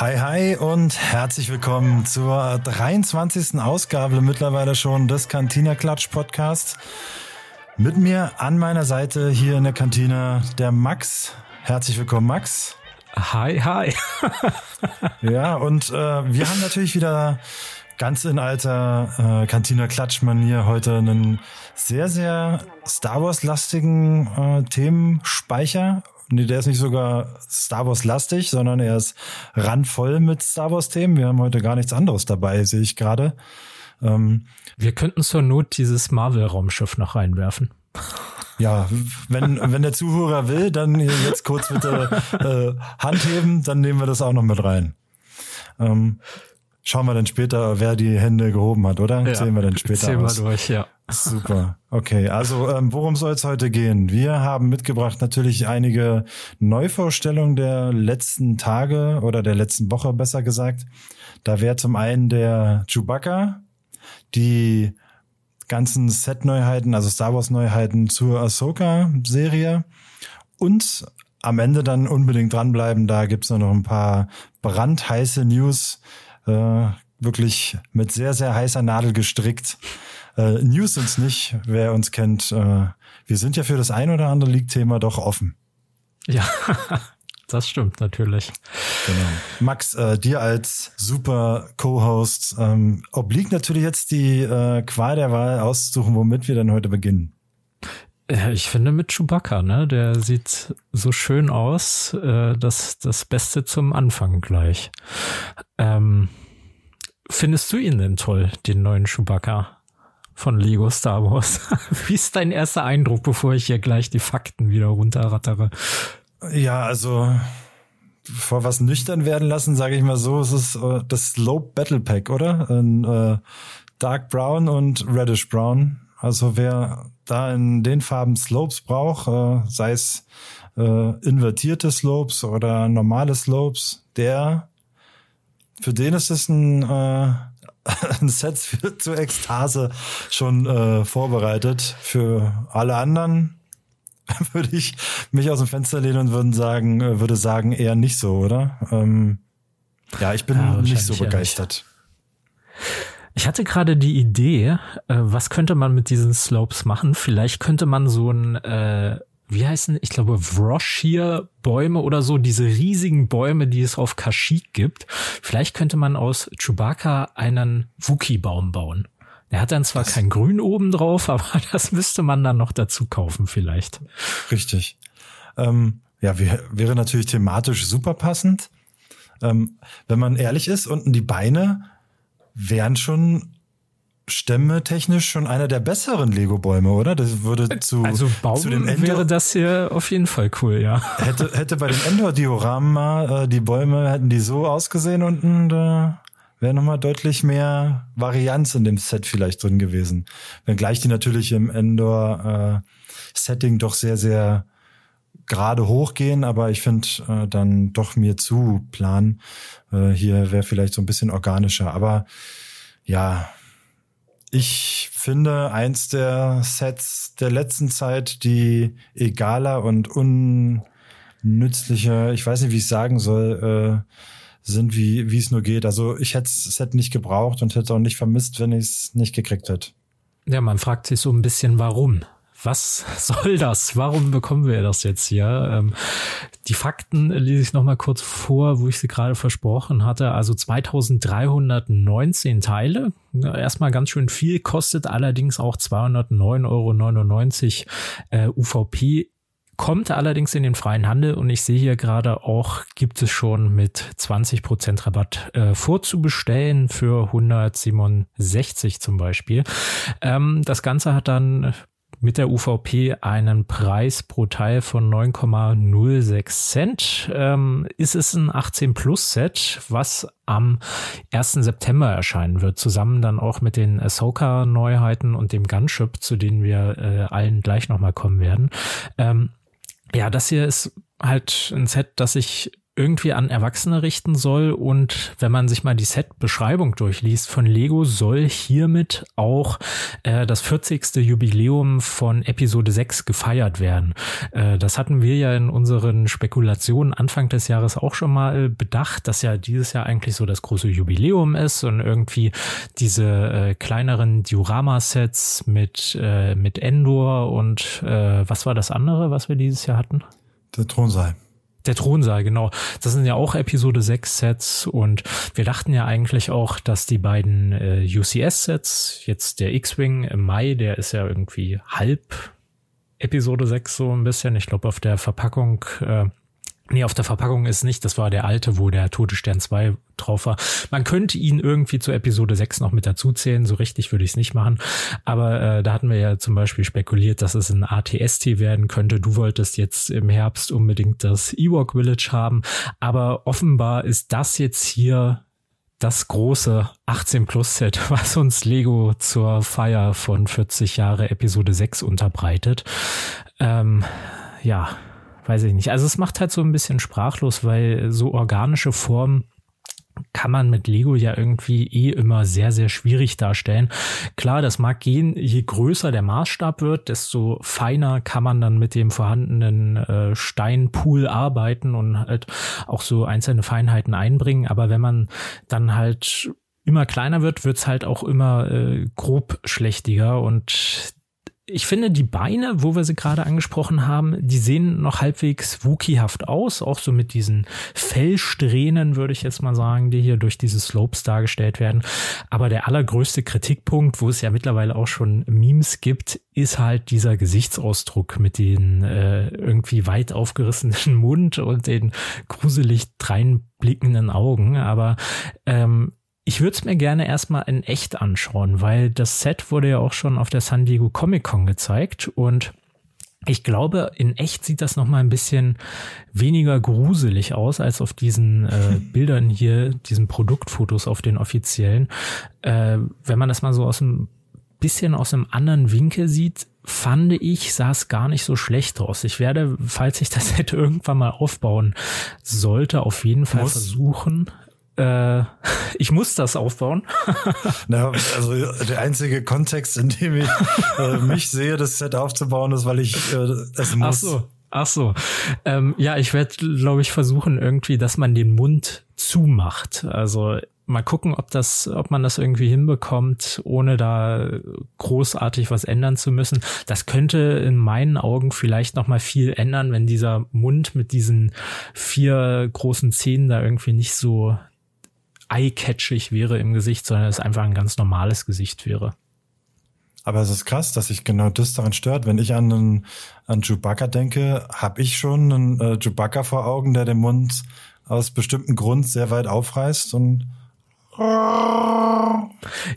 Hi, hi und herzlich willkommen zur 23. Ausgabe mittlerweile schon des Cantina Klatsch Podcast. Mit mir an meiner Seite hier in der Kantine der Max. Herzlich willkommen, Max. Hi, hi. ja, und äh, wir haben natürlich wieder ganz in alter äh, Kantiner Klatsch-Manier heute einen sehr, sehr Star Wars-lastigen äh, Themenspeicher Nee, der ist nicht sogar Star Wars lastig, sondern er ist randvoll mit Star Wars Themen. Wir haben heute gar nichts anderes dabei, sehe ich gerade. Ähm, wir könnten zur Not dieses Marvel Raumschiff noch reinwerfen. Ja, wenn, wenn der Zuhörer will, dann jetzt kurz bitte äh, Hand heben, dann nehmen wir das auch noch mit rein. Ähm, schauen wir dann später, wer die Hände gehoben hat, oder? Ja, Sehen wir dann später Sehen wir durch, ja. Super. Okay, also ähm, worum soll es heute gehen? Wir haben mitgebracht natürlich einige Neuvorstellungen der letzten Tage oder der letzten Woche besser gesagt. Da wäre zum einen der Chewbacca, die ganzen Set-Neuheiten, also Star Wars-Neuheiten zur Ahsoka-Serie und am Ende dann unbedingt dranbleiben. Da gibt's noch ein paar brandheiße News, äh, wirklich mit sehr, sehr heißer Nadel gestrickt äh, News uns nicht, wer uns kennt. Äh, wir sind ja für das ein oder andere League-Thema doch offen. Ja, das stimmt natürlich. Genau. Max, äh, dir als super Co-Host ähm, obliegt natürlich jetzt die äh, Qual der Wahl auszusuchen, womit wir dann heute beginnen. Ich finde mit Chewbacca, ne? Der sieht so schön aus. Äh, das, das Beste zum Anfang gleich. Ähm, findest du ihn denn toll, den neuen Chewbacca? von Lego Star Wars. Wie ist dein erster Eindruck, bevor ich hier gleich die Fakten wieder runterrattere? Ja, also vor was nüchtern werden lassen, sage ich mal so, es ist uh, das Slope Battle Pack, oder? In, uh, Dark Brown und Reddish Brown. Also wer da in den Farben Slopes braucht, uh, sei es invertierte Slopes oder normale Slopes, der für den ist es ein ein Set für, zur Ekstase schon äh, vorbereitet. Für alle anderen würde ich mich aus dem Fenster lehnen und würden sagen, äh, würde sagen, eher nicht so, oder? Ähm, ja, ich bin ja, nicht so begeistert. Ich hatte gerade die Idee, äh, was könnte man mit diesen Slopes machen? Vielleicht könnte man so ein äh, wie heißen, ich glaube, Vroshir Bäume oder so, diese riesigen Bäume, die es auf Kashyyyk gibt. Vielleicht könnte man aus Chewbacca einen Wookie-Baum bauen. Der hat dann zwar das kein Grün oben drauf, aber das müsste man dann noch dazu kaufen vielleicht. Richtig. Ähm, ja, wär, wäre natürlich thematisch super passend. Ähm, wenn man ehrlich ist, unten die Beine wären schon Stämme technisch schon einer der besseren Lego-Bäume, oder? Das würde zu, also Baum zu dem Endor wäre das hier auf jeden Fall cool, ja. Hätte, hätte bei dem Endor-Diorama äh, die Bäume, hätten die so ausgesehen unten, da wäre nochmal deutlich mehr Varianz in dem Set vielleicht drin gewesen. Wenngleich die natürlich im Endor-Setting äh, doch sehr, sehr gerade hochgehen, aber ich finde äh, dann doch mir zu plan. Äh, hier wäre vielleicht so ein bisschen organischer, aber ja, ich finde eins der Sets der letzten Zeit, die egaler und unnützlicher, ich weiß nicht, wie ich sagen soll, äh, sind, wie, wie es nur geht. Also ich hätte das Set nicht gebraucht und hätte auch nicht vermisst, wenn ich es nicht gekriegt hätte. Ja, man fragt sich so ein bisschen, warum was soll das? Warum bekommen wir das jetzt hier? Ähm, die Fakten lese ich noch mal kurz vor, wo ich sie gerade versprochen hatte. Also 2319 Teile. Erstmal ganz schön viel, kostet allerdings auch 209,99 Euro äh, UVP kommt allerdings in den freien Handel und ich sehe hier gerade auch, gibt es schon mit 20% Rabatt äh, vorzubestellen für 167 zum Beispiel. Ähm, das Ganze hat dann mit der UVP einen Preis pro Teil von 9,06 Cent. Ähm, ist es ein 18 Plus Set, was am 1. September erscheinen wird, zusammen dann auch mit den Ahsoka Neuheiten und dem Gunship, zu denen wir äh, allen gleich nochmal kommen werden. Ähm, ja, das hier ist halt ein Set, das ich irgendwie an Erwachsene richten soll. Und wenn man sich mal die Set-Beschreibung durchliest von Lego, soll hiermit auch äh, das 40. Jubiläum von Episode 6 gefeiert werden. Äh, das hatten wir ja in unseren Spekulationen Anfang des Jahres auch schon mal bedacht, dass ja dieses Jahr eigentlich so das große Jubiläum ist und irgendwie diese äh, kleineren Diorama-Sets mit, äh, mit Endor und äh, was war das andere, was wir dieses Jahr hatten? Der Thronsaal. Der Thronsaal, genau. Das sind ja auch Episode 6 Sets und wir dachten ja eigentlich auch, dass die beiden äh, UCS-Sets, jetzt der X-Wing im Mai, der ist ja irgendwie halb Episode 6 so ein bisschen. Ich glaube, auf der Verpackung äh, Nee, auf der Verpackung ist nicht, das war der alte, wo der Tote Stern 2 drauf war. Man könnte ihn irgendwie zu Episode 6 noch mit dazu zählen, so richtig würde ich es nicht machen. Aber äh, da hatten wir ja zum Beispiel spekuliert, dass es ein ATST werden könnte. Du wolltest jetzt im Herbst unbedingt das Ewok Village haben. Aber offenbar ist das jetzt hier das große 18 Plus Set, was uns Lego zur Feier von 40 Jahre Episode 6 unterbreitet. Ähm, ja, weiß ich nicht. Also es macht halt so ein bisschen sprachlos, weil so organische Formen kann man mit Lego ja irgendwie eh immer sehr, sehr schwierig darstellen. Klar, das mag gehen, je größer der Maßstab wird, desto feiner kann man dann mit dem vorhandenen äh, Steinpool arbeiten und halt auch so einzelne Feinheiten einbringen. Aber wenn man dann halt immer kleiner wird, wird's halt auch immer äh, grob schlechtiger und ich finde, die Beine, wo wir sie gerade angesprochen haben, die sehen noch halbwegs wookiehaft aus, auch so mit diesen Fellsträhnen, würde ich jetzt mal sagen, die hier durch diese Slopes dargestellt werden. Aber der allergrößte Kritikpunkt, wo es ja mittlerweile auch schon Memes gibt, ist halt dieser Gesichtsausdruck mit den äh, irgendwie weit aufgerissenen Mund und den gruselig dreinblickenden Augen. Aber ähm, ich würde es mir gerne erstmal in echt anschauen, weil das Set wurde ja auch schon auf der San Diego Comic Con gezeigt und ich glaube, in echt sieht das noch mal ein bisschen weniger gruselig aus als auf diesen äh, Bildern hier, diesen Produktfotos auf den offiziellen. Äh, wenn man das mal so aus einem bisschen aus einem anderen Winkel sieht, fand ich, sah es gar nicht so schlecht aus. Ich werde, falls ich das Set irgendwann mal aufbauen sollte, auf jeden Fall Muss. versuchen, äh, ich muss das aufbauen. Na, also der einzige Kontext, in dem ich äh, mich sehe, das Set aufzubauen, ist, weil ich äh, es muss. Ach so. Ach so. Ähm, ja, ich werde, glaube ich, versuchen irgendwie, dass man den Mund zumacht. Also mal gucken, ob das, ob man das irgendwie hinbekommt, ohne da großartig was ändern zu müssen. Das könnte in meinen Augen vielleicht noch mal viel ändern, wenn dieser Mund mit diesen vier großen Zähnen da irgendwie nicht so eye-catchig wäre im Gesicht, sondern es einfach ein ganz normales Gesicht wäre. Aber es ist krass, dass sich genau das daran stört. Wenn ich an, einen, an Chewbacca denke, habe ich schon einen äh, Chewbacca vor Augen, der den Mund aus bestimmten Grund sehr weit aufreißt und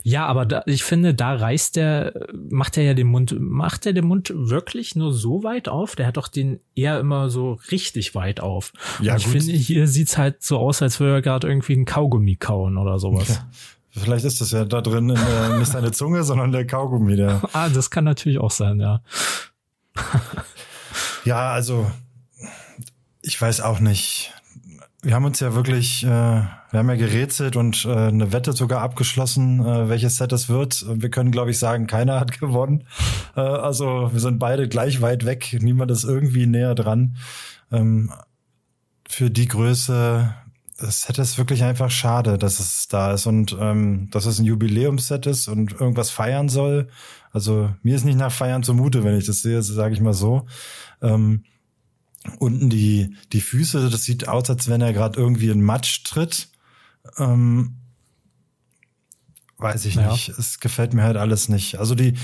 ja, aber da, ich finde, da reißt der, macht er ja den Mund, macht er den Mund wirklich nur so weit auf? Der hat doch den eher immer so richtig weit auf. Ja, Und ich gut. finde, hier sieht's halt so aus, als würde er gerade irgendwie ein Kaugummi kauen oder sowas. Ja. Vielleicht ist das ja da drin äh, nicht seine Zunge, sondern der Kaugummi. Der. ah, das kann natürlich auch sein, ja. ja, also ich weiß auch nicht wir haben uns ja wirklich, äh, wir haben ja gerätselt und äh, eine Wette sogar abgeschlossen, äh, welches Set es wird. Wir können, glaube ich, sagen, keiner hat gewonnen. Äh, also wir sind beide gleich weit weg. Niemand ist irgendwie näher dran. Ähm, für die Größe, das Set ist wirklich einfach schade, dass es da ist und ähm, dass es ein Jubiläumsset ist und irgendwas feiern soll. Also mir ist nicht nach Feiern zumute, wenn ich das sehe, sage ich mal so. Ähm, unten die, die Füße, das sieht aus, als wenn er gerade irgendwie in Matsch tritt. Ähm, weiß ich ja. nicht. Es gefällt mir halt alles nicht. Also die,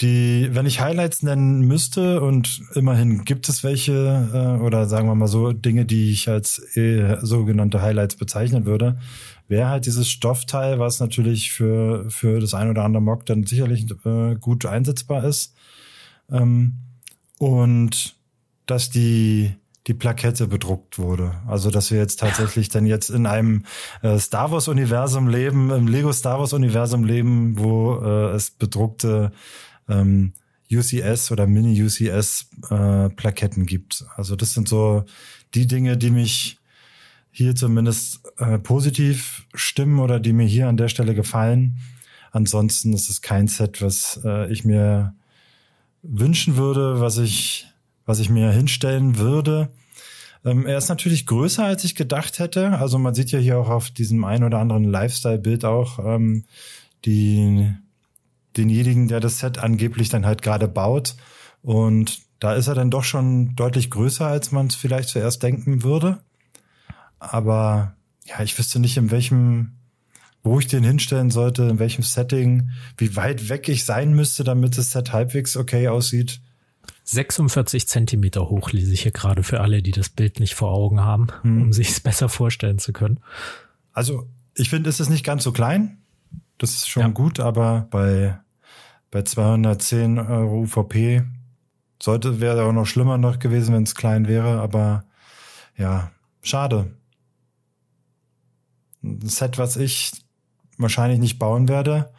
die, wenn ich Highlights nennen müsste und immerhin gibt es welche äh, oder sagen wir mal so Dinge, die ich als äh, sogenannte Highlights bezeichnen würde, wäre halt dieses Stoffteil, was natürlich für für das ein oder andere Mock dann sicherlich äh, gut einsetzbar ist. Ähm, und dass die die Plakette bedruckt wurde. Also dass wir jetzt tatsächlich dann jetzt in einem äh, Star Wars Universum leben, im Lego Star Wars Universum leben, wo äh, es bedruckte ähm, UCS oder Mini UCS äh, Plaketten gibt. Also das sind so die Dinge, die mich hier zumindest äh, positiv stimmen oder die mir hier an der Stelle gefallen. Ansonsten ist es kein Set, was äh, ich mir wünschen würde, was ich, was ich mir hinstellen würde. Ähm, er ist natürlich größer, als ich gedacht hätte. Also man sieht ja hier auch auf diesem ein oder anderen Lifestyle-Bild auch ähm, die, denjenigen, der das Set angeblich dann halt gerade baut. Und da ist er dann doch schon deutlich größer, als man es vielleicht zuerst denken würde. Aber ja, ich wüsste nicht, in welchem, wo ich den hinstellen sollte, in welchem Setting, wie weit weg ich sein müsste, damit das Set halbwegs okay aussieht. 46 Zentimeter hoch lese ich hier gerade für alle, die das Bild nicht vor Augen haben, hm. um sich es besser vorstellen zu können. Also ich finde, es ist nicht ganz so klein. Das ist schon ja. gut, aber bei, bei 210 Euro UVP sollte, wäre auch noch schlimmer noch gewesen, wenn es klein wäre, aber ja, schade. Ein Set, was ich wahrscheinlich nicht bauen werde,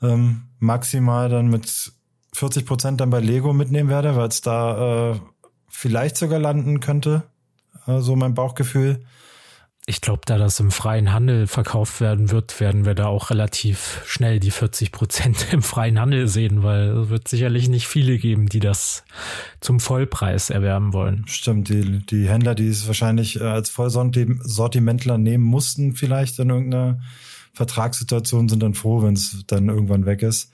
ähm, maximal dann mit 40 Prozent dann bei Lego mitnehmen werde, weil es da äh, vielleicht sogar landen könnte. So also mein Bauchgefühl. Ich glaube, da das im freien Handel verkauft werden wird, werden wir da auch relativ schnell die 40 Prozent im freien Handel sehen, weil es wird sicherlich nicht viele geben, die das zum Vollpreis erwerben wollen. Stimmt, die, die Händler, die es wahrscheinlich äh, als Vollsortimentler nehmen mussten, vielleicht in irgendeiner Vertragssituation, sind dann froh, wenn es dann irgendwann weg ist.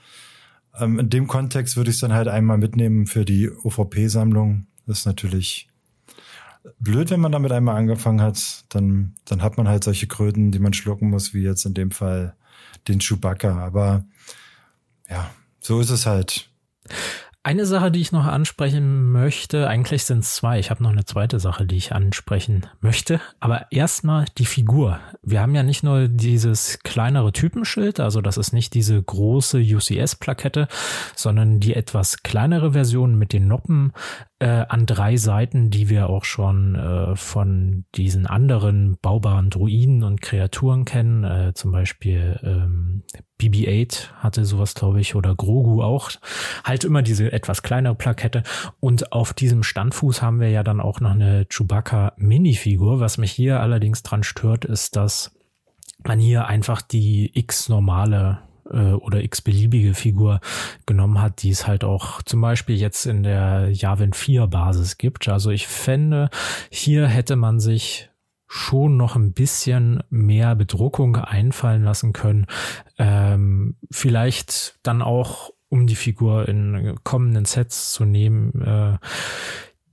Ähm, in dem Kontext würde ich es dann halt einmal mitnehmen für die OVP-Sammlung. Das ist natürlich blöd, wenn man damit einmal angefangen hat. Dann, dann hat man halt solche Kröten, die man schlucken muss, wie jetzt in dem Fall den Chewbacca. Aber ja, so ist es halt. Eine Sache, die ich noch ansprechen möchte, eigentlich sind es zwei. Ich habe noch eine zweite Sache, die ich ansprechen möchte. Aber erstmal die Figur. Wir haben ja nicht nur dieses kleinere Typenschild, also das ist nicht diese große UCS-Plakette, sondern die etwas kleinere Version mit den Noppen äh, an drei Seiten, die wir auch schon äh, von diesen anderen baubaren Druiden und Kreaturen kennen. Äh, zum Beispiel ähm, BB-8 hatte sowas, glaube ich, oder Grogu auch. Halt immer diese etwas kleinere Plakette. Und auf diesem Standfuß haben wir ja dann auch noch eine Chewbacca Minifigur. Was mich hier allerdings dran stört, ist, dass man hier einfach die X normale äh, oder x-beliebige Figur genommen hat, die es halt auch zum Beispiel jetzt in der Javin 4 Basis gibt. Also ich fände, hier hätte man sich schon noch ein bisschen mehr Bedruckung einfallen lassen können. Ähm, vielleicht dann auch, um die Figur in kommenden Sets zu nehmen, äh,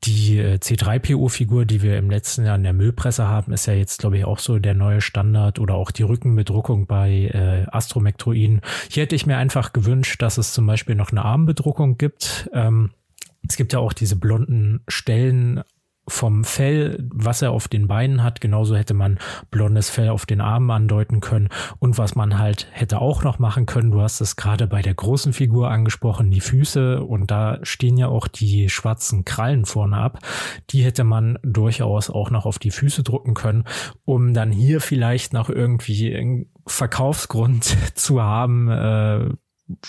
die äh, C3PO-Figur, die wir im letzten Jahr in der Müllpresse haben, ist ja jetzt, glaube ich, auch so der neue Standard oder auch die Rückenbedruckung bei äh, Astromektroiden. Hier hätte ich mir einfach gewünscht, dass es zum Beispiel noch eine Armbedruckung gibt. Ähm, es gibt ja auch diese blonden Stellen vom Fell, was er auf den Beinen hat. Genauso hätte man blondes Fell auf den Armen andeuten können. Und was man halt hätte auch noch machen können, du hast es gerade bei der großen Figur angesprochen, die Füße. Und da stehen ja auch die schwarzen Krallen vorne ab. Die hätte man durchaus auch noch auf die Füße drucken können, um dann hier vielleicht noch irgendwie Verkaufsgrund zu haben, äh,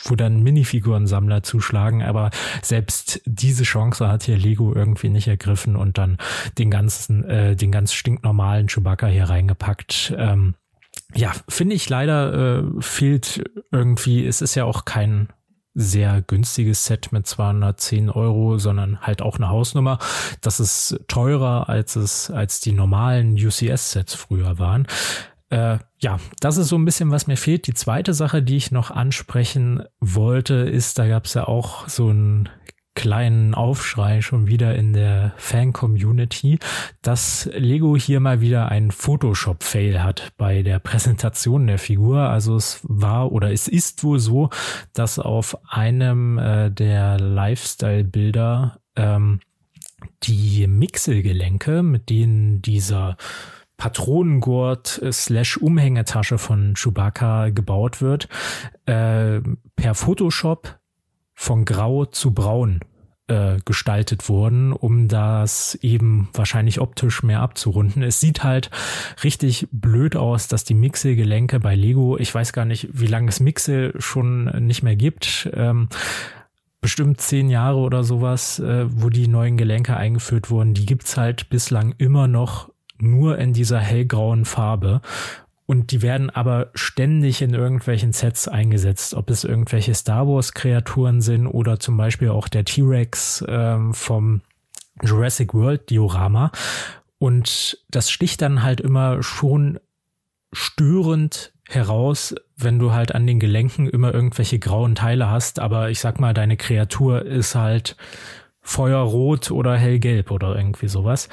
wo dann Minifigurensammler zuschlagen, aber selbst diese Chance hat hier Lego irgendwie nicht ergriffen und dann den ganzen, äh, den ganz stinknormalen Chewbacca hier reingepackt. Ähm, ja, finde ich leider äh, fehlt irgendwie, es ist ja auch kein sehr günstiges Set mit 210 Euro, sondern halt auch eine Hausnummer. Das ist teurer als es, als die normalen UCS-Sets früher waren. Äh, ja, das ist so ein bisschen, was mir fehlt. Die zweite Sache, die ich noch ansprechen wollte, ist, da gab es ja auch so einen kleinen Aufschrei schon wieder in der Fan-Community, dass Lego hier mal wieder einen Photoshop-Fail hat bei der Präsentation der Figur. Also es war oder es ist wohl so, dass auf einem äh, der Lifestyle-Bilder ähm, die Mixelgelenke, mit denen dieser Patronengurt slash Umhängetasche von Chewbacca gebaut wird, äh, per Photoshop von grau zu braun äh, gestaltet wurden, um das eben wahrscheinlich optisch mehr abzurunden. Es sieht halt richtig blöd aus, dass die Mixel-Gelenke bei Lego, ich weiß gar nicht, wie lange es Mixel schon nicht mehr gibt, ähm, bestimmt zehn Jahre oder sowas, äh, wo die neuen Gelenke eingeführt wurden, die gibt's halt bislang immer noch nur in dieser hellgrauen Farbe. Und die werden aber ständig in irgendwelchen Sets eingesetzt, ob es irgendwelche Star Wars-Kreaturen sind oder zum Beispiel auch der T-Rex ähm, vom Jurassic World Diorama. Und das sticht dann halt immer schon störend heraus, wenn du halt an den Gelenken immer irgendwelche grauen Teile hast, aber ich sag mal, deine Kreatur ist halt Feuerrot oder hellgelb oder irgendwie sowas.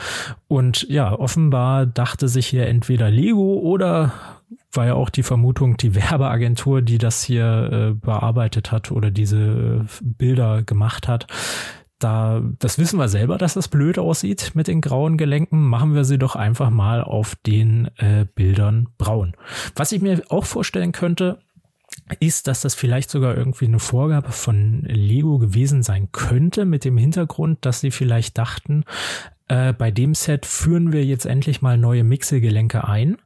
Und ja, offenbar dachte sich hier entweder Lego oder war ja auch die Vermutung, die Werbeagentur, die das hier äh, bearbeitet hat oder diese äh, Bilder gemacht hat, da, das wissen wir selber, dass das blöd aussieht mit den grauen Gelenken. Machen wir sie doch einfach mal auf den äh, Bildern braun. Was ich mir auch vorstellen könnte, ist, dass das vielleicht sogar irgendwie eine Vorgabe von Lego gewesen sein könnte, mit dem Hintergrund, dass sie vielleicht dachten, äh, bei dem Set führen wir jetzt endlich mal neue Mixelgelenke ein.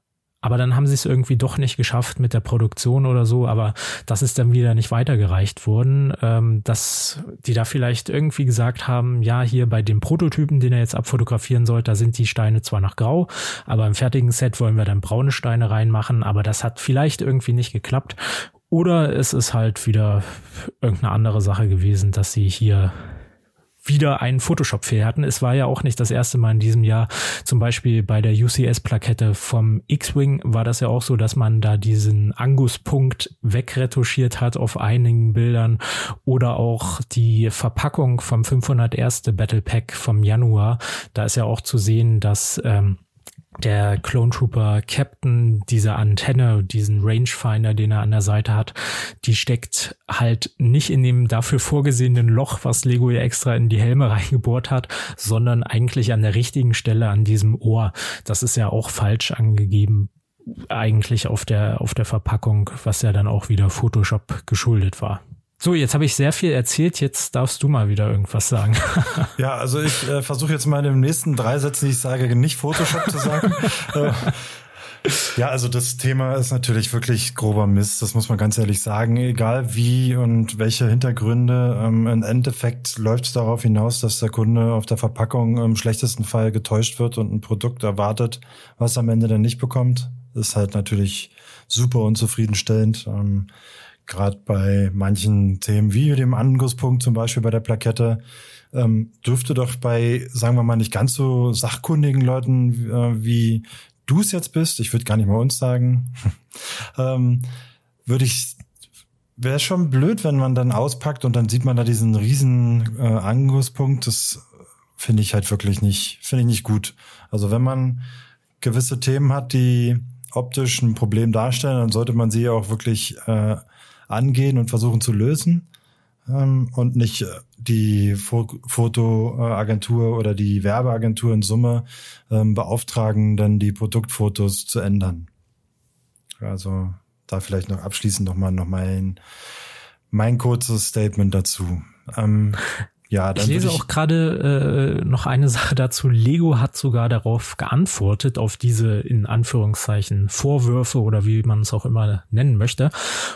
Aber dann haben sie es irgendwie doch nicht geschafft mit der Produktion oder so, aber das ist dann wieder nicht weitergereicht worden, ähm, dass die da vielleicht irgendwie gesagt haben, ja, hier bei dem Prototypen, den er jetzt abfotografieren soll, da sind die Steine zwar noch grau, aber im fertigen Set wollen wir dann braune Steine reinmachen, aber das hat vielleicht irgendwie nicht geklappt. Oder es ist halt wieder irgendeine andere Sache gewesen, dass sie hier wieder einen Photoshop-Fehler hatten. Es war ja auch nicht das erste Mal in diesem Jahr. Zum Beispiel bei der UCS-Plakette vom X-Wing war das ja auch so, dass man da diesen Angus-Punkt wegretuschiert hat auf einigen Bildern oder auch die Verpackung vom 501. Battle Pack vom Januar. Da ist ja auch zu sehen, dass ähm, der Clone Trooper Captain, diese Antenne, diesen Rangefinder, den er an der Seite hat, die steckt halt nicht in dem dafür vorgesehenen Loch, was Lego ja extra in die Helme reingebohrt hat, sondern eigentlich an der richtigen Stelle an diesem Ohr. Das ist ja auch falsch angegeben eigentlich auf der auf der Verpackung, was ja dann auch wieder Photoshop geschuldet war. So, jetzt habe ich sehr viel erzählt, jetzt darfst du mal wieder irgendwas sagen. ja, also ich äh, versuche jetzt mal in den nächsten drei Sätzen, die ich sage, nicht Photoshop zu sagen. Äh, ja, also das Thema ist natürlich wirklich grober Mist, das muss man ganz ehrlich sagen. Egal wie und welche Hintergründe, ähm, im Endeffekt läuft es darauf hinaus, dass der Kunde auf der Verpackung im schlechtesten Fall getäuscht wird und ein Produkt erwartet, was am Ende dann nicht bekommt. Das ist halt natürlich super unzufriedenstellend. Ähm, gerade bei manchen Themen wie dem Angusspunkt zum Beispiel bei der Plakette, ähm, dürfte doch bei, sagen wir mal, nicht ganz so sachkundigen Leuten äh, wie du es jetzt bist, ich würde gar nicht mal uns sagen, ähm, würde ich, wäre schon blöd, wenn man dann auspackt und dann sieht man da diesen riesen äh, Angusspunkt. Das finde ich halt wirklich nicht, finde ich nicht gut. Also wenn man gewisse Themen hat, die optisch ein Problem darstellen, dann sollte man sie auch wirklich äh, angehen und versuchen zu lösen ähm, und nicht äh, die Fotoagentur oder die Werbeagentur in Summe ähm, beauftragen, dann die Produktfotos zu ändern. Also da vielleicht noch abschließend nochmal noch mein, mein kurzes Statement dazu. Ähm, ja, dann ich lese ich auch gerade äh, noch eine Sache dazu. Lego hat sogar darauf geantwortet, auf diese in Anführungszeichen Vorwürfe oder wie man es auch immer nennen möchte.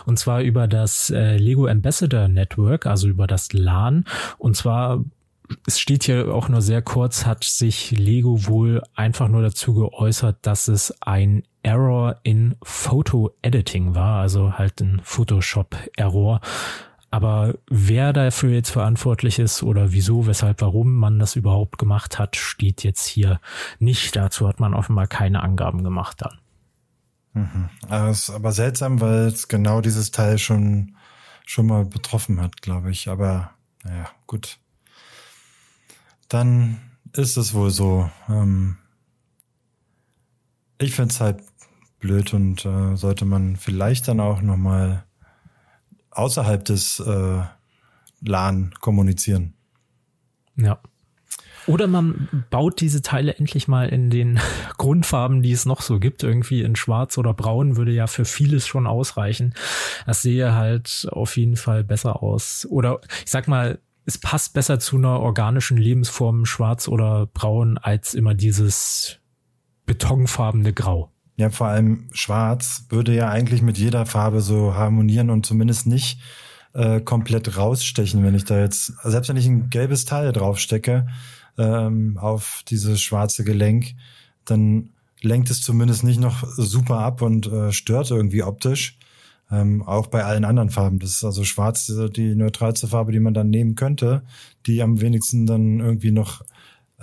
Und zwar über das äh, Lego Ambassador Network, also über das LAN. Und zwar es steht hier auch nur sehr kurz, hat sich Lego wohl einfach nur dazu geäußert, dass es ein Error in Photo Editing war, also halt ein Photoshop Error. Aber wer dafür jetzt verantwortlich ist oder wieso, weshalb, warum man das überhaupt gemacht hat, steht jetzt hier nicht. Dazu hat man offenbar keine Angaben gemacht dann. Mhm. Das ist aber seltsam, weil es genau dieses Teil schon, schon mal betroffen hat, glaube ich. Aber naja, gut. Dann ist es wohl so. Ähm ich finde es halt blöd und äh, sollte man vielleicht dann auch nochmal außerhalb des äh, LAN kommunizieren. Ja. Oder man baut diese Teile endlich mal in den Grundfarben, die es noch so gibt. Irgendwie in Schwarz oder Braun würde ja für vieles schon ausreichen. Das sehe halt auf jeden Fall besser aus. Oder ich sag mal, es passt besser zu einer organischen Lebensform Schwarz oder Braun als immer dieses betonfarbene Grau. Ja, vor allem schwarz würde ja eigentlich mit jeder Farbe so harmonieren und zumindest nicht äh, komplett rausstechen, wenn ich da jetzt, selbst wenn ich ein gelbes Teil draufstecke ähm, auf dieses schwarze Gelenk, dann lenkt es zumindest nicht noch super ab und äh, stört irgendwie optisch. Ähm, auch bei allen anderen Farben. Das ist also schwarz die neutralste Farbe, die man dann nehmen könnte, die am wenigsten dann irgendwie noch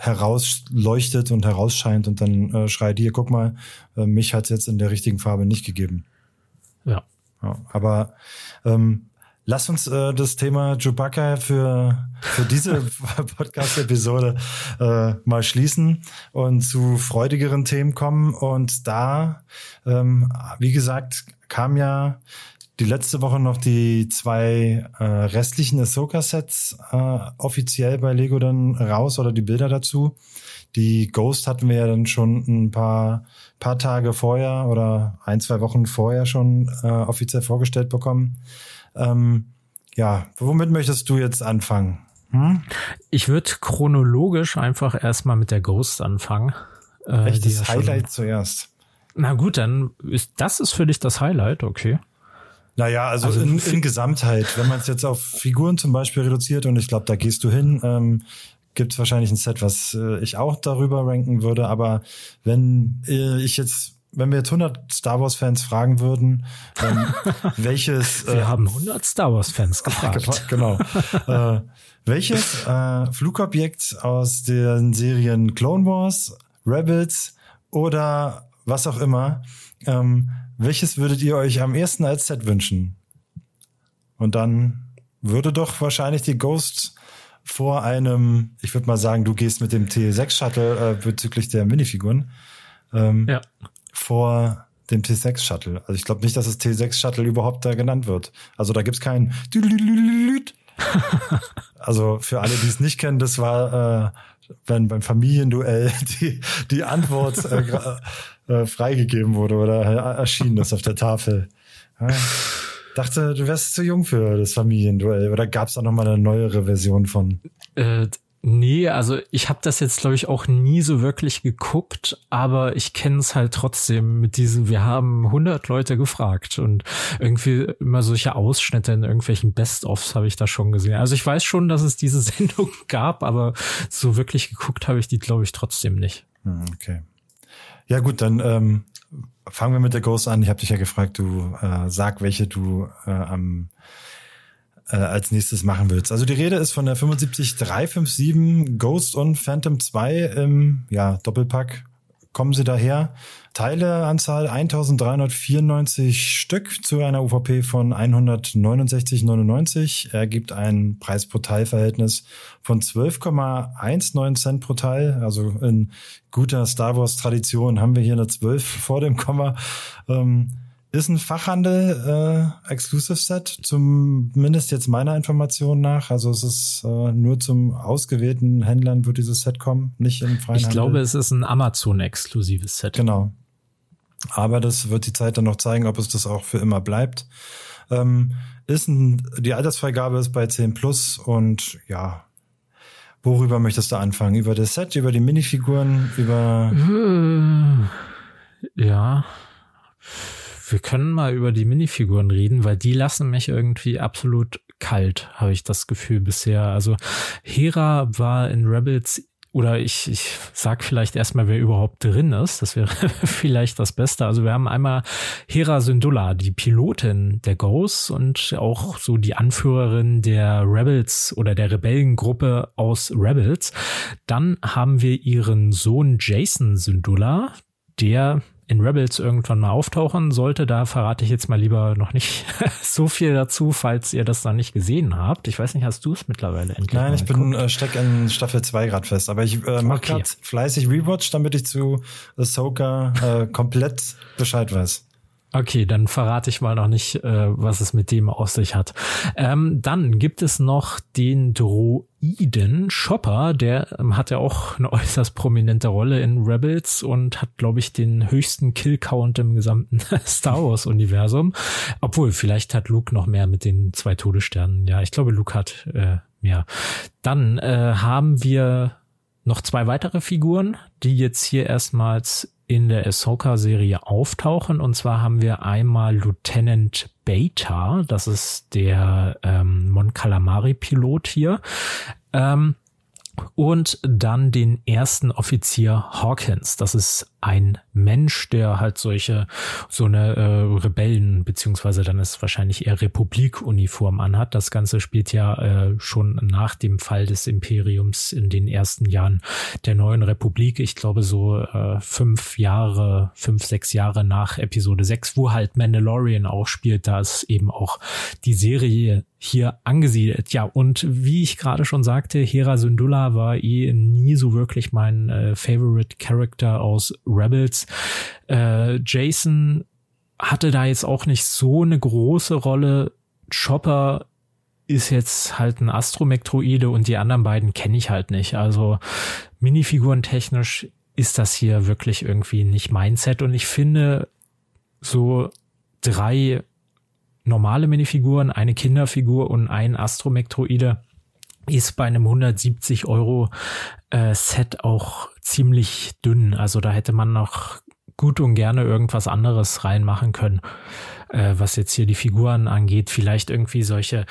herausleuchtet und herausscheint und dann äh, schreit hier, guck mal, äh, mich hat's jetzt in der richtigen Farbe nicht gegeben. Ja. ja aber ähm, lass uns äh, das Thema Chewbacca für, für diese Podcast-Episode äh, mal schließen und zu freudigeren Themen kommen. Und da, ähm, wie gesagt, kam ja die letzte Woche noch die zwei äh, restlichen Ahsoka-Sets äh, offiziell bei Lego dann raus oder die Bilder dazu. Die Ghost hatten wir ja dann schon ein paar, paar Tage vorher oder ein, zwei Wochen vorher schon äh, offiziell vorgestellt bekommen. Ähm, ja, womit möchtest du jetzt anfangen? Hm? Ich würde chronologisch einfach erstmal mit der Ghost anfangen. Äh, Echtes Highlight zuerst. Na gut, dann ist das ist für dich das Highlight, okay. Naja, also, also in, in Gesamtheit, wenn man es jetzt auf Figuren zum Beispiel reduziert und ich glaube, da gehst du hin, ähm, gibt es wahrscheinlich ein Set, was äh, ich auch darüber ranken würde. Aber wenn äh, ich jetzt, wenn wir jetzt 100 Star Wars Fans fragen würden, ähm, welches wir äh, haben 100 Star Wars Fans gefragt, genau, äh, welches äh, Flugobjekt aus den Serien Clone Wars, Rebels oder was auch immer ähm, welches würdet ihr euch am ersten als Set wünschen? Und dann würde doch wahrscheinlich die Ghost vor einem, ich würde mal sagen, du gehst mit dem T6 Shuttle äh, bezüglich der Minifiguren ähm, ja. vor dem T6 Shuttle. Also ich glaube nicht, dass das T6 Shuttle überhaupt da genannt wird. Also da gibt's keinen. also für alle, die es nicht kennen, das war äh, wenn beim Familienduell die die Antwort äh, äh, freigegeben wurde oder erschienen ist auf der Tafel. Ja, dachte, du wärst zu jung für das Familienduell oder gab es da noch mal eine neuere Version von? Äh, nee, also ich habe das jetzt glaube ich auch nie so wirklich geguckt, aber ich kenne es halt trotzdem mit diesem. Wir haben 100 Leute gefragt und irgendwie immer solche Ausschnitte in irgendwelchen Best-ofs habe ich da schon gesehen. Also ich weiß schon, dass es diese Sendung gab, aber so wirklich geguckt habe ich die glaube ich trotzdem nicht. Hm, okay. Ja gut, dann ähm, fangen wir mit der Ghost an. Ich habe dich ja gefragt, du äh, sag, welche du äh, am äh, als nächstes machen willst. Also die Rede ist von der 75357 Ghost und Phantom 2 im ja, Doppelpack. Kommen sie daher? Teileanzahl 1394 Stück zu einer UVP von 169,99 ergibt ein Preis pro Teilverhältnis von 12,19 Cent pro Teil. Also in guter Star Wars Tradition haben wir hier eine 12 vor dem Komma. Ähm, ist ein Fachhandel äh, Exclusive Set, zumindest jetzt meiner Information nach. Also es ist äh, nur zum ausgewählten Händlern wird dieses Set kommen, nicht im freien Ich Handel. glaube, es ist ein Amazon-exklusives Set. Genau. Aber das wird die Zeit dann noch zeigen, ob es das auch für immer bleibt. Ähm, ist ein, die Altersfreigabe ist bei 10 plus und ja, worüber möchtest du anfangen? Über das Set, über die Minifiguren, über. Äh, ja. Wir können mal über die Minifiguren reden, weil die lassen mich irgendwie absolut kalt, habe ich das Gefühl bisher. Also Hera war in Rebels oder ich, ich sag vielleicht erstmal, wer überhaupt drin ist. Das wäre vielleicht das Beste. Also wir haben einmal Hera Syndulla, die Pilotin der Ghosts und auch so die Anführerin der Rebels oder der Rebellengruppe aus Rebels. Dann haben wir ihren Sohn Jason Syndulla, der in Rebels irgendwann mal auftauchen sollte. Da verrate ich jetzt mal lieber noch nicht so viel dazu, falls ihr das dann nicht gesehen habt. Ich weiß nicht, hast du es mittlerweile endlich? Nein, ich bin äh, steck in Staffel 2 gerade fest, aber ich äh, mache okay. gerade fleißig Rewatch, damit ich zu Ahsoka äh, komplett Bescheid weiß. Okay, dann verrate ich mal noch nicht, äh, was es mit dem aus sich hat. Ähm, dann gibt es noch den Droiden Chopper, der ähm, hat ja auch eine äußerst prominente Rolle in Rebels und hat, glaube ich, den höchsten Kill-Count im gesamten Star Wars-Universum. Obwohl, vielleicht hat Luke noch mehr mit den zwei Todessternen. Ja, ich glaube, Luke hat äh, mehr. Dann äh, haben wir noch zwei weitere Figuren, die jetzt hier erstmals in der Ahsoka-Serie auftauchen. Und zwar haben wir einmal Lieutenant Beta, das ist der ähm, Mon Calamari-Pilot hier. Ähm, und dann den ersten Offizier Hawkins. Das ist ein Mensch, der halt solche, so eine äh, Rebellen, beziehungsweise dann ist wahrscheinlich eher Republik-Uniform anhat. Das Ganze spielt ja äh, schon nach dem Fall des Imperiums in den ersten Jahren der neuen Republik. Ich glaube so äh, fünf Jahre, fünf, sechs Jahre nach Episode 6, wo halt Mandalorian auch spielt. Da ist eben auch die Serie hier angesiedelt. Ja, und wie ich gerade schon sagte, Hera Syndulla war eh nie so wirklich mein äh, Favorite Character aus Rebels. Äh, Jason hatte da jetzt auch nicht so eine große Rolle. Chopper ist jetzt halt ein Astromektroide und die anderen beiden kenne ich halt nicht. Also Minifiguren technisch ist das hier wirklich irgendwie nicht mein Set und ich finde so drei normale Minifiguren, eine Kinderfigur und ein Astromektroide ist bei einem 170 Euro äh, Set auch ziemlich dünn. Also da hätte man noch gut und gerne irgendwas anderes reinmachen können, äh, was jetzt hier die Figuren angeht. Vielleicht irgendwie solche.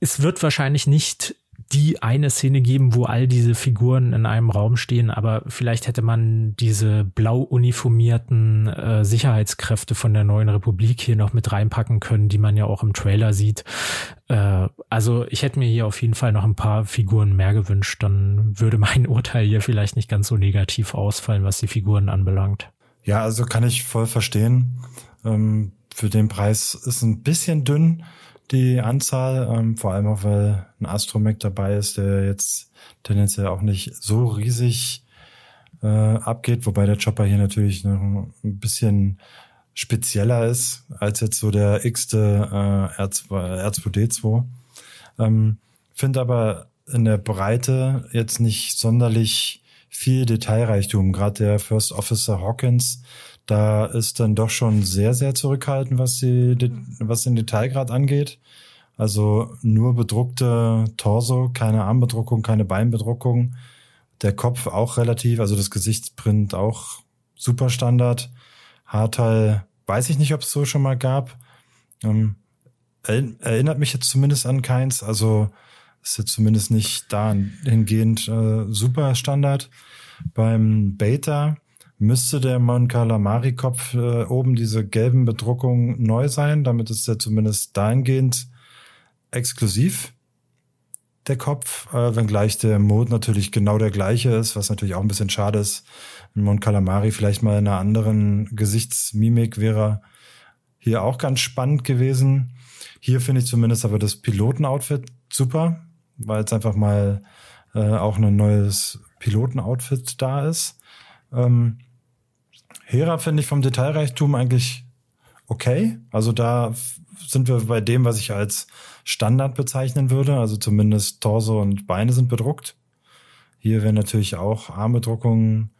Es wird wahrscheinlich nicht die eine Szene geben, wo all diese Figuren in einem Raum stehen, aber vielleicht hätte man diese blau uniformierten äh, Sicherheitskräfte von der neuen Republik hier noch mit reinpacken können, die man ja auch im Trailer sieht. Äh, also ich hätte mir hier auf jeden Fall noch ein paar Figuren mehr gewünscht, dann würde mein Urteil hier vielleicht nicht ganz so negativ ausfallen, was die Figuren anbelangt. Ja, also kann ich voll verstehen. Ähm, für den Preis ist ein bisschen dünn die Anzahl, ähm, vor allem auch, weil ein Astromech dabei ist, der jetzt tendenziell auch nicht so riesig äh, abgeht, wobei der Chopper hier natürlich noch ein bisschen spezieller ist als jetzt so der x-te äh, R2D2. Ähm, Finde aber in der Breite jetzt nicht sonderlich viel Detailreichtum. Gerade der First Officer Hawkins da ist dann doch schon sehr, sehr zurückhaltend, was, die, was den Detailgrad angeht. Also nur bedruckte Torso, keine Armbedruckung, keine Beinbedruckung. Der Kopf auch relativ, also das Gesichtsprint auch super Standard. Haarteil weiß ich nicht, ob es so schon mal gab. Ähm, erinnert mich jetzt zumindest an keins. Also ist jetzt zumindest nicht dahingehend äh, super Standard. Beim Beta müsste der Mon Calamari-Kopf äh, oben diese gelben Bedruckungen neu sein. Damit ist er zumindest dahingehend exklusiv, der Kopf, äh, wenngleich der Mode natürlich genau der gleiche ist, was natürlich auch ein bisschen schade ist. Mon Calamari vielleicht mal in einer anderen Gesichtsmimik wäre hier auch ganz spannend gewesen. Hier finde ich zumindest aber das Pilotenoutfit super, weil es einfach mal äh, auch ein neues Pilotenoutfit da ist. Ähm, Hera finde ich vom Detailreichtum eigentlich okay. Also da sind wir bei dem, was ich als Standard bezeichnen würde. Also zumindest Torso und Beine sind bedruckt. Hier wäre natürlich auch Armbedruckung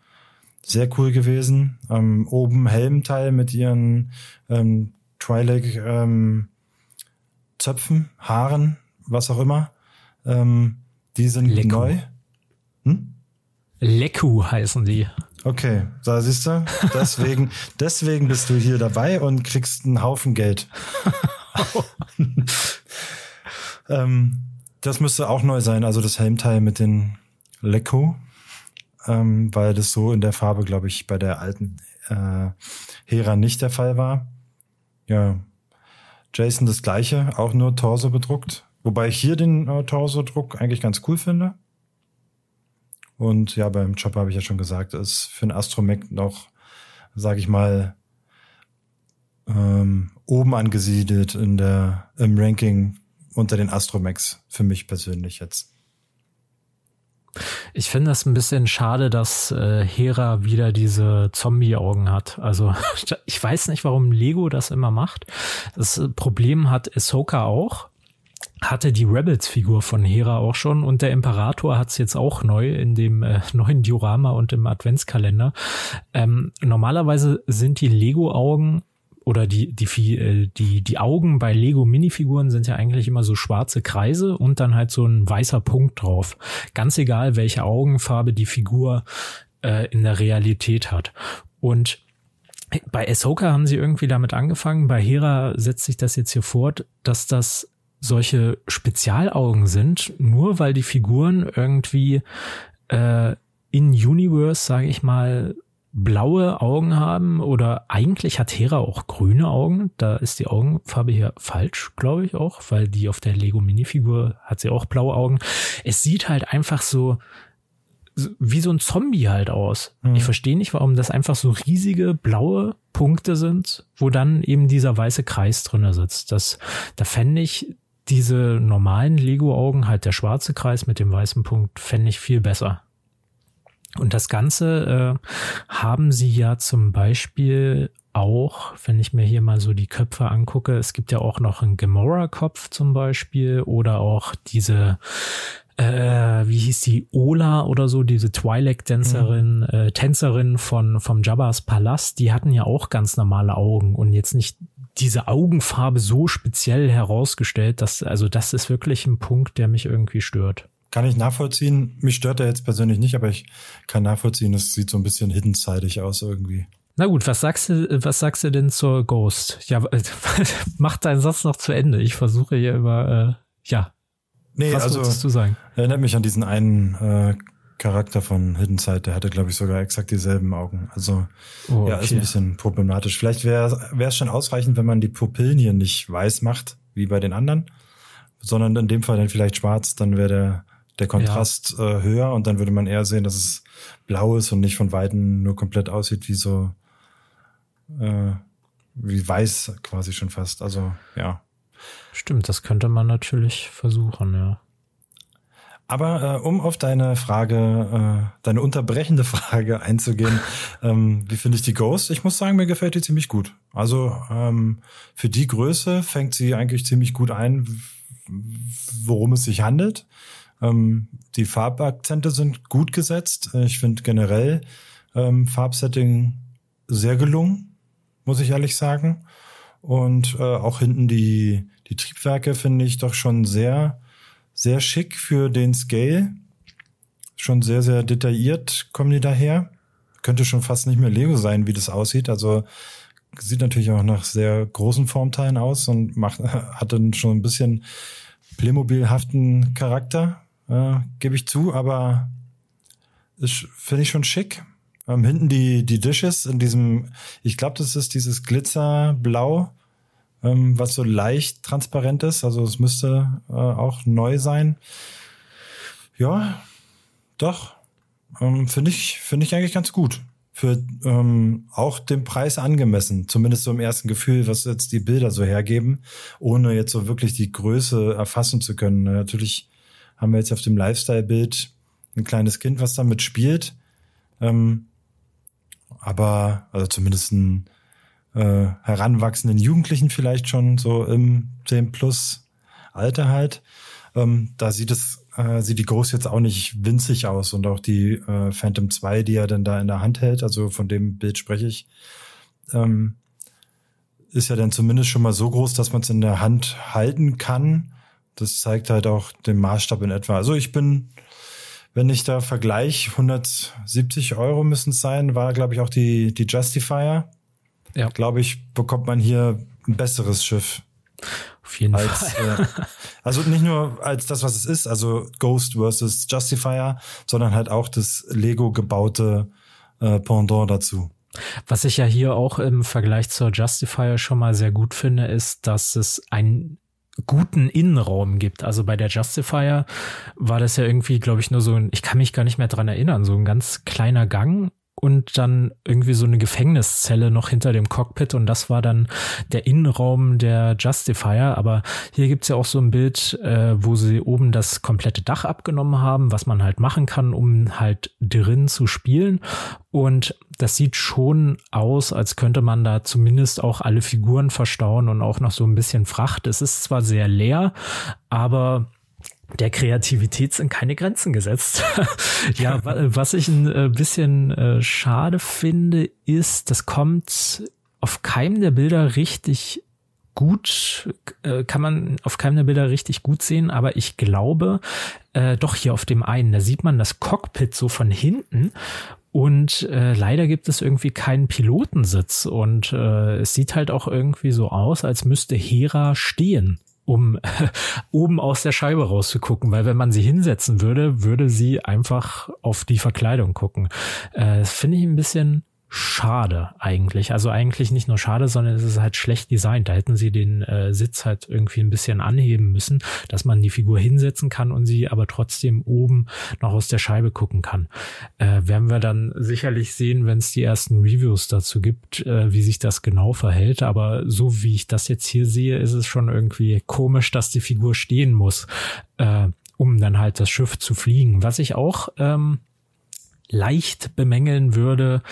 sehr cool gewesen. Ähm, oben Helmteil mit ihren ähm, Twi'lek ähm, Zöpfen, Haaren, was auch immer. Ähm, die sind Leku. neu. Hm? Leku heißen die. Okay, da siehst du, deswegen, deswegen bist du hier dabei und kriegst einen Haufen Geld. ähm, das müsste auch neu sein, also das Helmteil mit den Lecko, ähm, weil das so in der Farbe, glaube ich, bei der alten äh, Hera nicht der Fall war. Ja, Jason das gleiche, auch nur Torso bedruckt, wobei ich hier den äh, Torso-Druck eigentlich ganz cool finde. Und ja, beim Chopper habe ich ja schon gesagt, ist für ein Astromech noch, sage ich mal, ähm, oben angesiedelt in der im Ranking unter den Astromechs für mich persönlich jetzt. Ich finde das ein bisschen schade, dass äh, Hera wieder diese Zombie-Augen hat. Also ich weiß nicht, warum Lego das immer macht. Das Problem hat Ahsoka auch hatte die Rebels-Figur von Hera auch schon und der Imperator hat es jetzt auch neu in dem äh, neuen Diorama und im Adventskalender. Ähm, normalerweise sind die Lego-Augen oder die, die, äh, die, die Augen bei Lego-Minifiguren sind ja eigentlich immer so schwarze Kreise und dann halt so ein weißer Punkt drauf. Ganz egal, welche Augenfarbe die Figur äh, in der Realität hat. Und bei Ahsoka haben sie irgendwie damit angefangen. Bei Hera setzt sich das jetzt hier fort, dass das solche Spezialaugen sind, nur weil die Figuren irgendwie äh, in Universe, sage ich mal, blaue Augen haben oder eigentlich hat Hera auch grüne Augen. Da ist die Augenfarbe hier falsch, glaube ich auch, weil die auf der Lego Minifigur hat sie auch blaue Augen. Es sieht halt einfach so wie so ein Zombie halt aus. Mhm. Ich verstehe nicht, warum das einfach so riesige blaue Punkte sind, wo dann eben dieser weiße Kreis drinne sitzt. Das, da fände ich diese normalen Lego-Augen, halt der schwarze Kreis mit dem weißen Punkt, fände ich viel besser. Und das Ganze äh, haben sie ja zum Beispiel auch, wenn ich mir hier mal so die Köpfe angucke, es gibt ja auch noch einen Gamora-Kopf zum Beispiel oder auch diese äh, wie hieß die, Ola oder so, diese Twilight-Tänzerin, mhm. äh, Tänzerin von, vom Jabba's Palast, die hatten ja auch ganz normale Augen und jetzt nicht diese Augenfarbe so speziell herausgestellt, dass, also das ist wirklich ein Punkt, der mich irgendwie stört. Kann ich nachvollziehen. Mich stört er jetzt persönlich nicht, aber ich kann nachvollziehen, es sieht so ein bisschen hidden-sided aus irgendwie. Na gut, was sagst du, was sagst du denn zur Ghost? Ja, mach deinen Satz noch zu Ende. Ich versuche hier über, äh, ja, Nee, Was also du sagen? erinnert mich an diesen einen äh, Charakter von Hidden Side, der hatte, glaube ich, sogar exakt dieselben Augen. Also oh, ja, ist ein bisschen problematisch. Vielleicht wäre es schon ausreichend, wenn man die Pupillen hier nicht weiß macht, wie bei den anderen, sondern in dem Fall dann vielleicht schwarz, dann wäre der, der Kontrast ja. äh, höher und dann würde man eher sehen, dass es blau ist und nicht von Weitem nur komplett aussieht wie so äh, wie weiß quasi schon fast. Also ja. Stimmt, das könnte man natürlich versuchen, ja. Aber äh, um auf deine Frage, äh, deine unterbrechende Frage einzugehen, ähm, wie finde ich die Ghost? Ich muss sagen, mir gefällt die ziemlich gut. Also ähm, für die Größe fängt sie eigentlich ziemlich gut ein, worum es sich handelt. Ähm, die Farbakzente sind gut gesetzt. Ich finde generell ähm, Farbsetting sehr gelungen, muss ich ehrlich sagen. Und äh, auch hinten die die Triebwerke finde ich doch schon sehr, sehr schick für den Scale. Schon sehr, sehr detailliert kommen die daher. Könnte schon fast nicht mehr Lego sein, wie das aussieht. Also sieht natürlich auch nach sehr großen Formteilen aus und macht, hat dann schon ein bisschen Playmobil-haften Charakter, äh, gebe ich zu, aber finde ich schon schick. Ähm, hinten die, die Dishes in diesem, ich glaube, das ist dieses Glitzerblau, ähm, was so leicht transparent ist. Also es müsste äh, auch neu sein. Ja, doch. Ähm, finde ich, finde ich eigentlich ganz gut. Für ähm, auch den Preis angemessen, zumindest so im ersten Gefühl, was jetzt die Bilder so hergeben, ohne jetzt so wirklich die Größe erfassen zu können. Natürlich haben wir jetzt auf dem Lifestyle-Bild ein kleines Kind, was damit spielt. Ähm, aber, also zumindest ein, äh, heranwachsenden Jugendlichen vielleicht schon so im 10 plus Alter halt. Ähm, da sieht es, äh, sieht die Groß jetzt auch nicht winzig aus und auch die äh, Phantom 2, die er dann da in der Hand hält, also von dem Bild spreche ich, ähm, ist ja dann zumindest schon mal so groß, dass man es in der Hand halten kann. Das zeigt halt auch den Maßstab in etwa. Also ich bin, wenn ich da vergleiche, 170 Euro müssen es sein, war glaube ich auch die, die Justifier ja. glaube ich, bekommt man hier ein besseres Schiff. Auf jeden als, Fall. Äh, also nicht nur als das, was es ist, also Ghost versus Justifier, sondern halt auch das Lego gebaute äh, Pendant dazu. Was ich ja hier auch im Vergleich zur Justifier schon mal sehr gut finde, ist, dass es einen guten Innenraum gibt. Also bei der Justifier war das ja irgendwie, glaube ich, nur so ein, ich kann mich gar nicht mehr dran erinnern, so ein ganz kleiner Gang und dann irgendwie so eine Gefängniszelle noch hinter dem Cockpit und das war dann der Innenraum der Justifier. Aber hier gibt's ja auch so ein Bild, äh, wo sie oben das komplette Dach abgenommen haben, was man halt machen kann, um halt drin zu spielen. Und das sieht schon aus, als könnte man da zumindest auch alle Figuren verstauen und auch noch so ein bisschen Fracht. Es ist zwar sehr leer, aber der Kreativität sind keine Grenzen gesetzt. ja, was ich ein äh, bisschen äh, schade finde, ist, das kommt auf keinem der Bilder richtig gut, äh, kann man auf keinem der Bilder richtig gut sehen, aber ich glaube, äh, doch hier auf dem einen, da sieht man das Cockpit so von hinten und äh, leider gibt es irgendwie keinen Pilotensitz und äh, es sieht halt auch irgendwie so aus, als müsste Hera stehen um oben aus der Scheibe rauszugucken, weil wenn man sie hinsetzen würde, würde sie einfach auf die Verkleidung gucken. Äh, das finde ich ein bisschen schade eigentlich. Also eigentlich nicht nur schade, sondern es ist halt schlecht designt. Da hätten sie den äh, Sitz halt irgendwie ein bisschen anheben müssen, dass man die Figur hinsetzen kann und sie aber trotzdem oben noch aus der Scheibe gucken kann. Äh, werden wir dann sicherlich sehen, wenn es die ersten Reviews dazu gibt, äh, wie sich das genau verhält. Aber so wie ich das jetzt hier sehe, ist es schon irgendwie komisch, dass die Figur stehen muss, äh, um dann halt das Schiff zu fliegen. Was ich auch ähm, leicht bemängeln würde,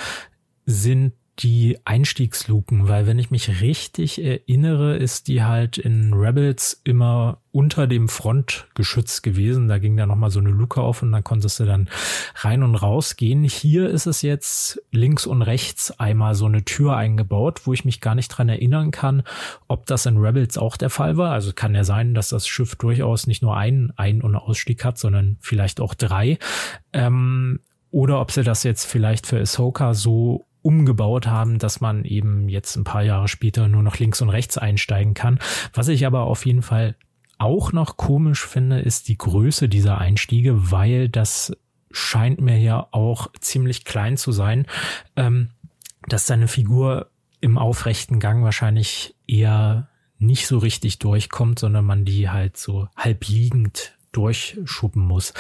sind die Einstiegsluken, weil wenn ich mich richtig erinnere, ist die halt in Rebels immer unter dem Frontgeschütz gewesen. Da ging da nochmal so eine Luke auf und dann konntest du dann rein und raus gehen. Hier ist es jetzt links und rechts einmal so eine Tür eingebaut, wo ich mich gar nicht dran erinnern kann, ob das in Rebels auch der Fall war. Also kann ja sein, dass das Schiff durchaus nicht nur einen Ein- und Ausstieg hat, sondern vielleicht auch drei. Ähm, oder ob sie das jetzt vielleicht für Ahsoka so umgebaut haben, dass man eben jetzt ein paar Jahre später nur noch links und rechts einsteigen kann. Was ich aber auf jeden Fall auch noch komisch finde, ist die Größe dieser Einstiege, weil das scheint mir ja auch ziemlich klein zu sein, ähm, dass seine Figur im aufrechten Gang wahrscheinlich eher nicht so richtig durchkommt, sondern man die halt so halb liegend durchschuppen muss.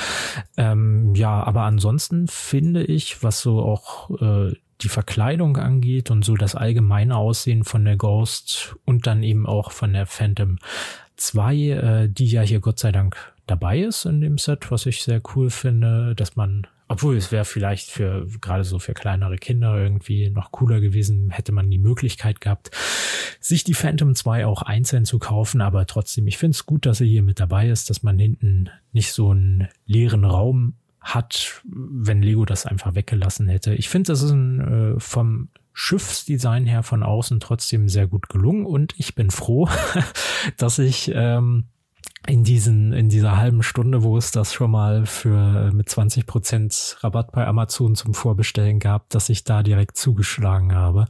Ähm, ja, aber ansonsten finde ich, was so auch äh, die Verkleidung angeht und so das allgemeine Aussehen von der Ghost und dann eben auch von der Phantom 2, äh, die ja hier Gott sei Dank dabei ist in dem Set, was ich sehr cool finde, dass man, obwohl es wäre vielleicht für gerade so für kleinere Kinder irgendwie noch cooler gewesen, hätte man die Möglichkeit gehabt, sich die Phantom 2 auch einzeln zu kaufen, aber trotzdem, ich finde es gut, dass sie hier mit dabei ist, dass man hinten nicht so einen leeren Raum hat, wenn Lego das einfach weggelassen hätte. Ich finde, das ist ein, äh, vom Schiffsdesign her von außen trotzdem sehr gut gelungen und ich bin froh, dass ich ähm, in diesen, in dieser halben Stunde, wo es das schon mal für mit 20 Prozent Rabatt bei Amazon zum Vorbestellen gab, dass ich da direkt zugeschlagen habe.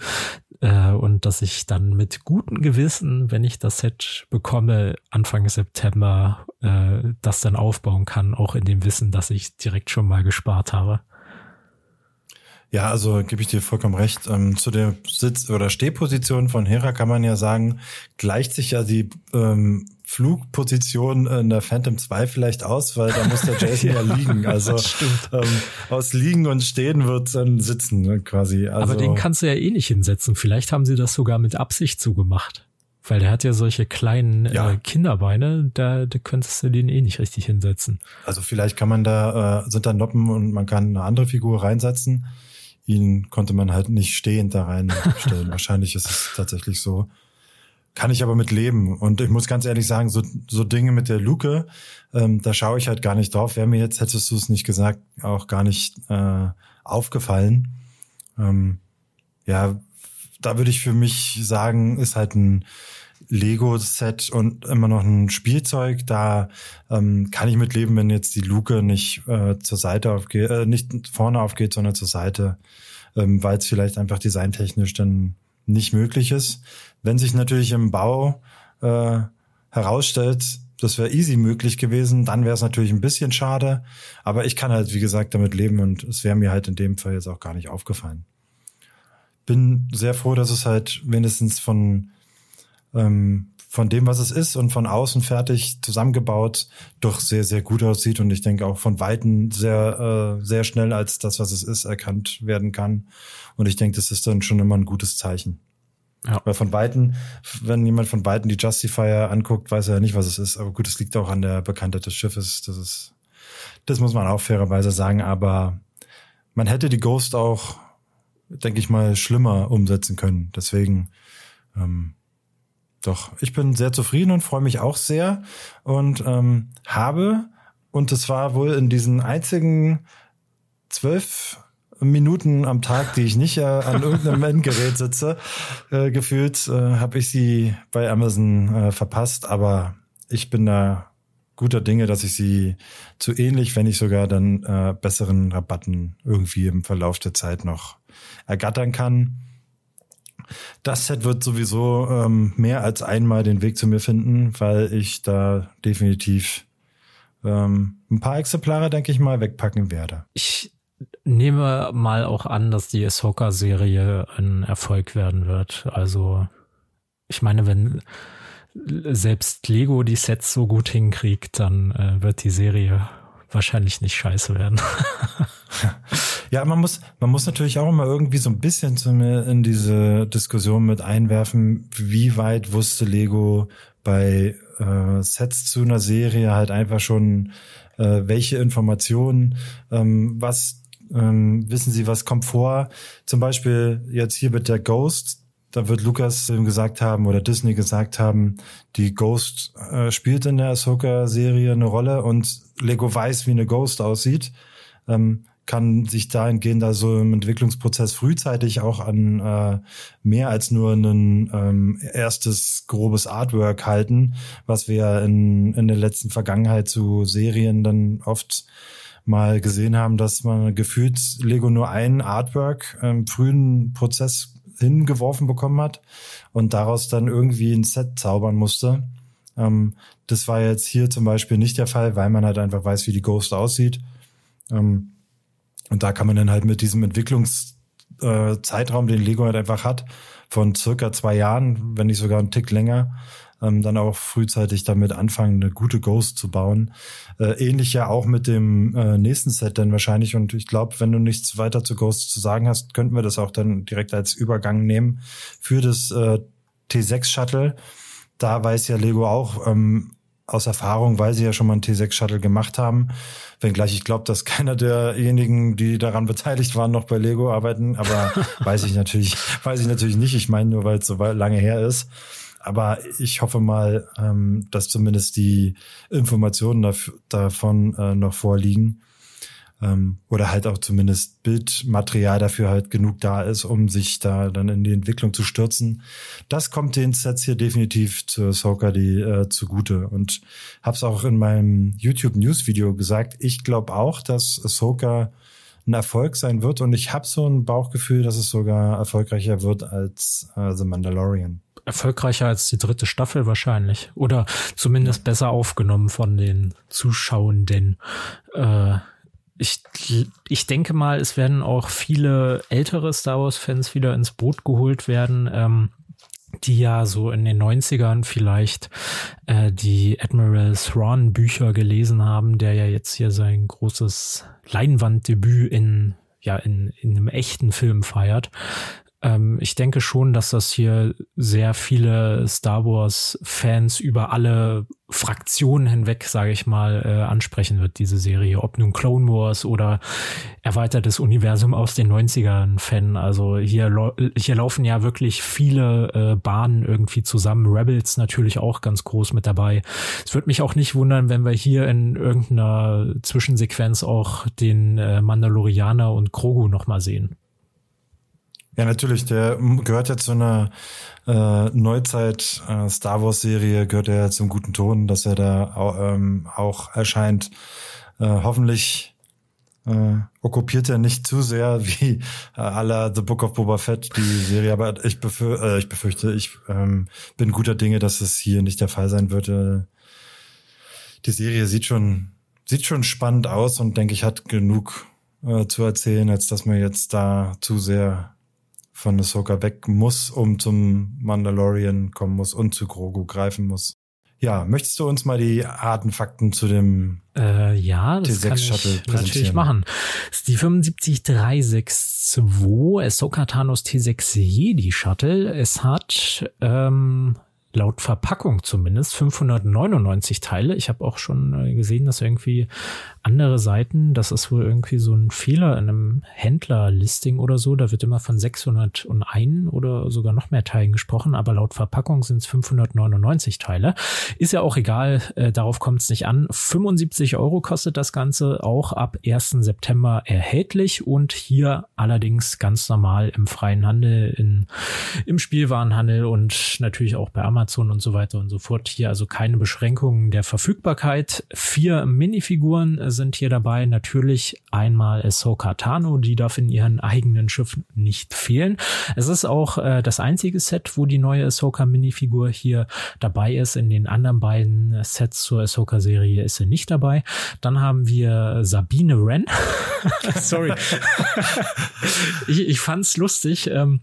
Äh, und dass ich dann mit gutem Gewissen, wenn ich das Set bekomme, Anfang September, äh, das dann aufbauen kann, auch in dem Wissen, dass ich direkt schon mal gespart habe. Ja, also gebe ich dir vollkommen recht. Ähm, zu der Sitz- oder Stehposition von Hera kann man ja sagen, gleicht sich ja die ähm, Flugposition in der Phantom 2 vielleicht aus, weil da muss der Jason ja, ja, liegen. Also ähm, aus Liegen und Stehen wird dann sitzen ne, quasi. Also, Aber den kannst du ja eh nicht hinsetzen. Vielleicht haben sie das sogar mit Absicht zugemacht. Weil der hat ja solche kleinen ja. äh, Kinderbeine, da, da könntest du den eh nicht richtig hinsetzen. Also vielleicht kann man da, äh, sind da Noppen und man kann eine andere Figur reinsetzen ihn konnte man halt nicht stehend da reinstellen. Wahrscheinlich ist es tatsächlich so. Kann ich aber mit leben. Und ich muss ganz ehrlich sagen, so, so Dinge mit der Luke, ähm, da schaue ich halt gar nicht drauf. Wäre mir jetzt, hättest du es nicht gesagt, auch gar nicht äh, aufgefallen. Ähm, ja, da würde ich für mich sagen, ist halt ein Lego-Set und immer noch ein Spielzeug. Da ähm, kann ich mit leben, wenn jetzt die Luke nicht äh, zur Seite aufgeht, äh, nicht vorne aufgeht, sondern zur Seite, ähm, weil es vielleicht einfach designtechnisch dann nicht möglich ist. Wenn sich natürlich im Bau äh, herausstellt, das wäre easy möglich gewesen, dann wäre es natürlich ein bisschen schade. Aber ich kann halt, wie gesagt, damit leben und es wäre mir halt in dem Fall jetzt auch gar nicht aufgefallen. Bin sehr froh, dass es halt wenigstens von ähm, von dem, was es ist und von außen fertig zusammengebaut, doch sehr, sehr gut aussieht und ich denke auch von Weitem sehr, äh, sehr schnell als das, was es ist, erkannt werden kann. Und ich denke, das ist dann schon immer ein gutes Zeichen. Ja. Weil von Weitem, wenn jemand von Weitem die Justifier anguckt, weiß er ja nicht, was es ist. Aber gut, es liegt auch an der Bekanntheit des Schiffes. Das ist, das muss man auch fairerweise sagen. Aber man hätte die Ghost auch, denke ich mal, schlimmer umsetzen können. Deswegen, ähm, doch, ich bin sehr zufrieden und freue mich auch sehr und ähm, habe, und es war wohl in diesen einzigen zwölf Minuten am Tag, die ich nicht äh, an irgendeinem Endgerät sitze, äh, gefühlt, äh, habe ich sie bei Amazon äh, verpasst. Aber ich bin da guter Dinge, dass ich sie zu ähnlich, wenn nicht sogar dann äh, besseren Rabatten irgendwie im Verlauf der Zeit noch ergattern kann. Das Set wird sowieso ähm, mehr als einmal den Weg zu mir finden, weil ich da definitiv ähm, ein paar Exemplare, denke ich mal, wegpacken werde. Ich nehme mal auch an, dass die Ahsoka-Serie ein Erfolg werden wird. Also, ich meine, wenn selbst Lego die Sets so gut hinkriegt, dann äh, wird die Serie wahrscheinlich nicht scheiße werden. ja, man muss, man muss natürlich auch immer irgendwie so ein bisschen zu mir in diese Diskussion mit einwerfen, wie weit wusste Lego bei äh, Sets zu einer Serie halt einfach schon, äh, welche Informationen, ähm, was ähm, wissen Sie, was kommt vor? Zum Beispiel jetzt hier mit der Ghost, da wird Lukas gesagt haben oder Disney gesagt haben, die Ghost äh, spielt in der Ahsoka-Serie eine Rolle und Lego weiß, wie eine Ghost aussieht, ähm, kann sich dahingehend also im Entwicklungsprozess frühzeitig auch an äh, mehr als nur ein ähm, erstes grobes Artwork halten, was wir in, in der letzten Vergangenheit zu Serien dann oft mal gesehen haben, dass man gefühlt Lego nur ein Artwork im frühen Prozess hingeworfen bekommen hat und daraus dann irgendwie ein Set zaubern musste. Ähm, das war jetzt hier zum Beispiel nicht der Fall, weil man halt einfach weiß, wie die Ghost aussieht. Ähm, und da kann man dann halt mit diesem Entwicklungszeitraum, äh, den Lego halt einfach hat, von circa zwei Jahren, wenn nicht sogar einen Tick länger, ähm, dann auch frühzeitig damit anfangen, eine gute Ghost zu bauen. Äh, ähnlich ja auch mit dem äh, nächsten Set dann wahrscheinlich. Und ich glaube, wenn du nichts weiter zu Ghost zu sagen hast, könnten wir das auch dann direkt als Übergang nehmen für das äh, T6 Shuttle. Da weiß ja Lego auch ähm, aus Erfahrung, weil sie ja schon mal einen T6 Shuttle gemacht haben. Wenngleich ich glaube, dass keiner derjenigen, die daran beteiligt waren, noch bei Lego arbeiten. Aber weiß ich natürlich, weiß ich natürlich nicht. Ich meine nur, weil es so lange her ist aber ich hoffe mal, ähm, dass zumindest die Informationen davon äh, noch vorliegen. Ähm, oder halt auch zumindest Bildmaterial dafür halt genug da ist, um sich da dann in die Entwicklung zu stürzen. Das kommt den Sets hier definitiv zur Soka die äh, zugute. Und hab's auch in meinem YouTube News Video gesagt. Ich glaube auch, dass Ahsoka ein Erfolg sein wird und ich habe so ein Bauchgefühl, dass es sogar erfolgreicher wird als äh, The Mandalorian erfolgreicher als die dritte Staffel wahrscheinlich. Oder zumindest ja. besser aufgenommen von den Zuschauenden. Äh, ich, ich denke mal, es werden auch viele ältere Star Wars-Fans wieder ins Boot geholt werden. Ähm, die ja so in den 90ern vielleicht äh, die Admiral Thrawn Bücher gelesen haben, der ja jetzt hier sein großes Leinwanddebüt in ja in, in einem echten Film feiert. Ähm, ich denke schon, dass das hier sehr viele Star Wars-Fans über alle Fraktionen hinweg, sage ich mal, äh, ansprechen wird, diese Serie. Ob nun Clone Wars oder erweitertes Universum aus den 90ern Fan. Also hier, hier laufen ja wirklich viele äh, Bahnen irgendwie zusammen. Rebels natürlich auch ganz groß mit dabei. Es würde mich auch nicht wundern, wenn wir hier in irgendeiner Zwischensequenz auch den äh, Mandalorianer und Krogu nochmal sehen. Ja, natürlich. Der gehört ja zu einer äh, Neuzeit äh, Star Wars Serie, gehört er ja zum guten Ton, dass er da auch, ähm, auch erscheint. Äh, hoffentlich äh, okkupiert er nicht zu sehr wie äh, aller The Book of Boba Fett die Serie, aber ich, befür äh, ich befürchte, ich ähm, bin guter Dinge, dass es hier nicht der Fall sein wird. Äh, die Serie sieht schon sieht schon spannend aus und denke ich hat genug äh, zu erzählen, als dass man jetzt da zu sehr von Ahsoka weg muss, um zum Mandalorian kommen muss und zu Grogu greifen muss. Ja, möchtest du uns mal die harten Fakten zu dem äh, ja, das T6 kann Shuttle ich natürlich machen. Das ist die 75362 Ahsoka Thanos T6 Jedi Shuttle. Es hat ähm, laut Verpackung zumindest 599 Teile. Ich habe auch schon äh, gesehen, dass irgendwie andere Seiten, das ist wohl irgendwie so ein Fehler in einem Händlerlisting oder so. Da wird immer von 601 oder sogar noch mehr Teilen gesprochen, aber laut Verpackung sind es 599 Teile. Ist ja auch egal, äh, darauf kommt es nicht an. 75 Euro kostet das Ganze auch ab 1. September erhältlich und hier allerdings ganz normal im freien Handel, in, im Spielwarenhandel und natürlich auch bei Amazon Amazon und so weiter und so fort. Hier also keine Beschränkungen der Verfügbarkeit. Vier Minifiguren sind hier dabei. Natürlich einmal Ahsoka Tano, die darf in ihren eigenen Schiffen nicht fehlen. Es ist auch äh, das einzige Set, wo die neue Ahsoka Minifigur hier dabei ist. In den anderen beiden Sets zur Ahsoka Serie ist sie nicht dabei. Dann haben wir Sabine Wren. Sorry. ich, ich fand's lustig. Ähm,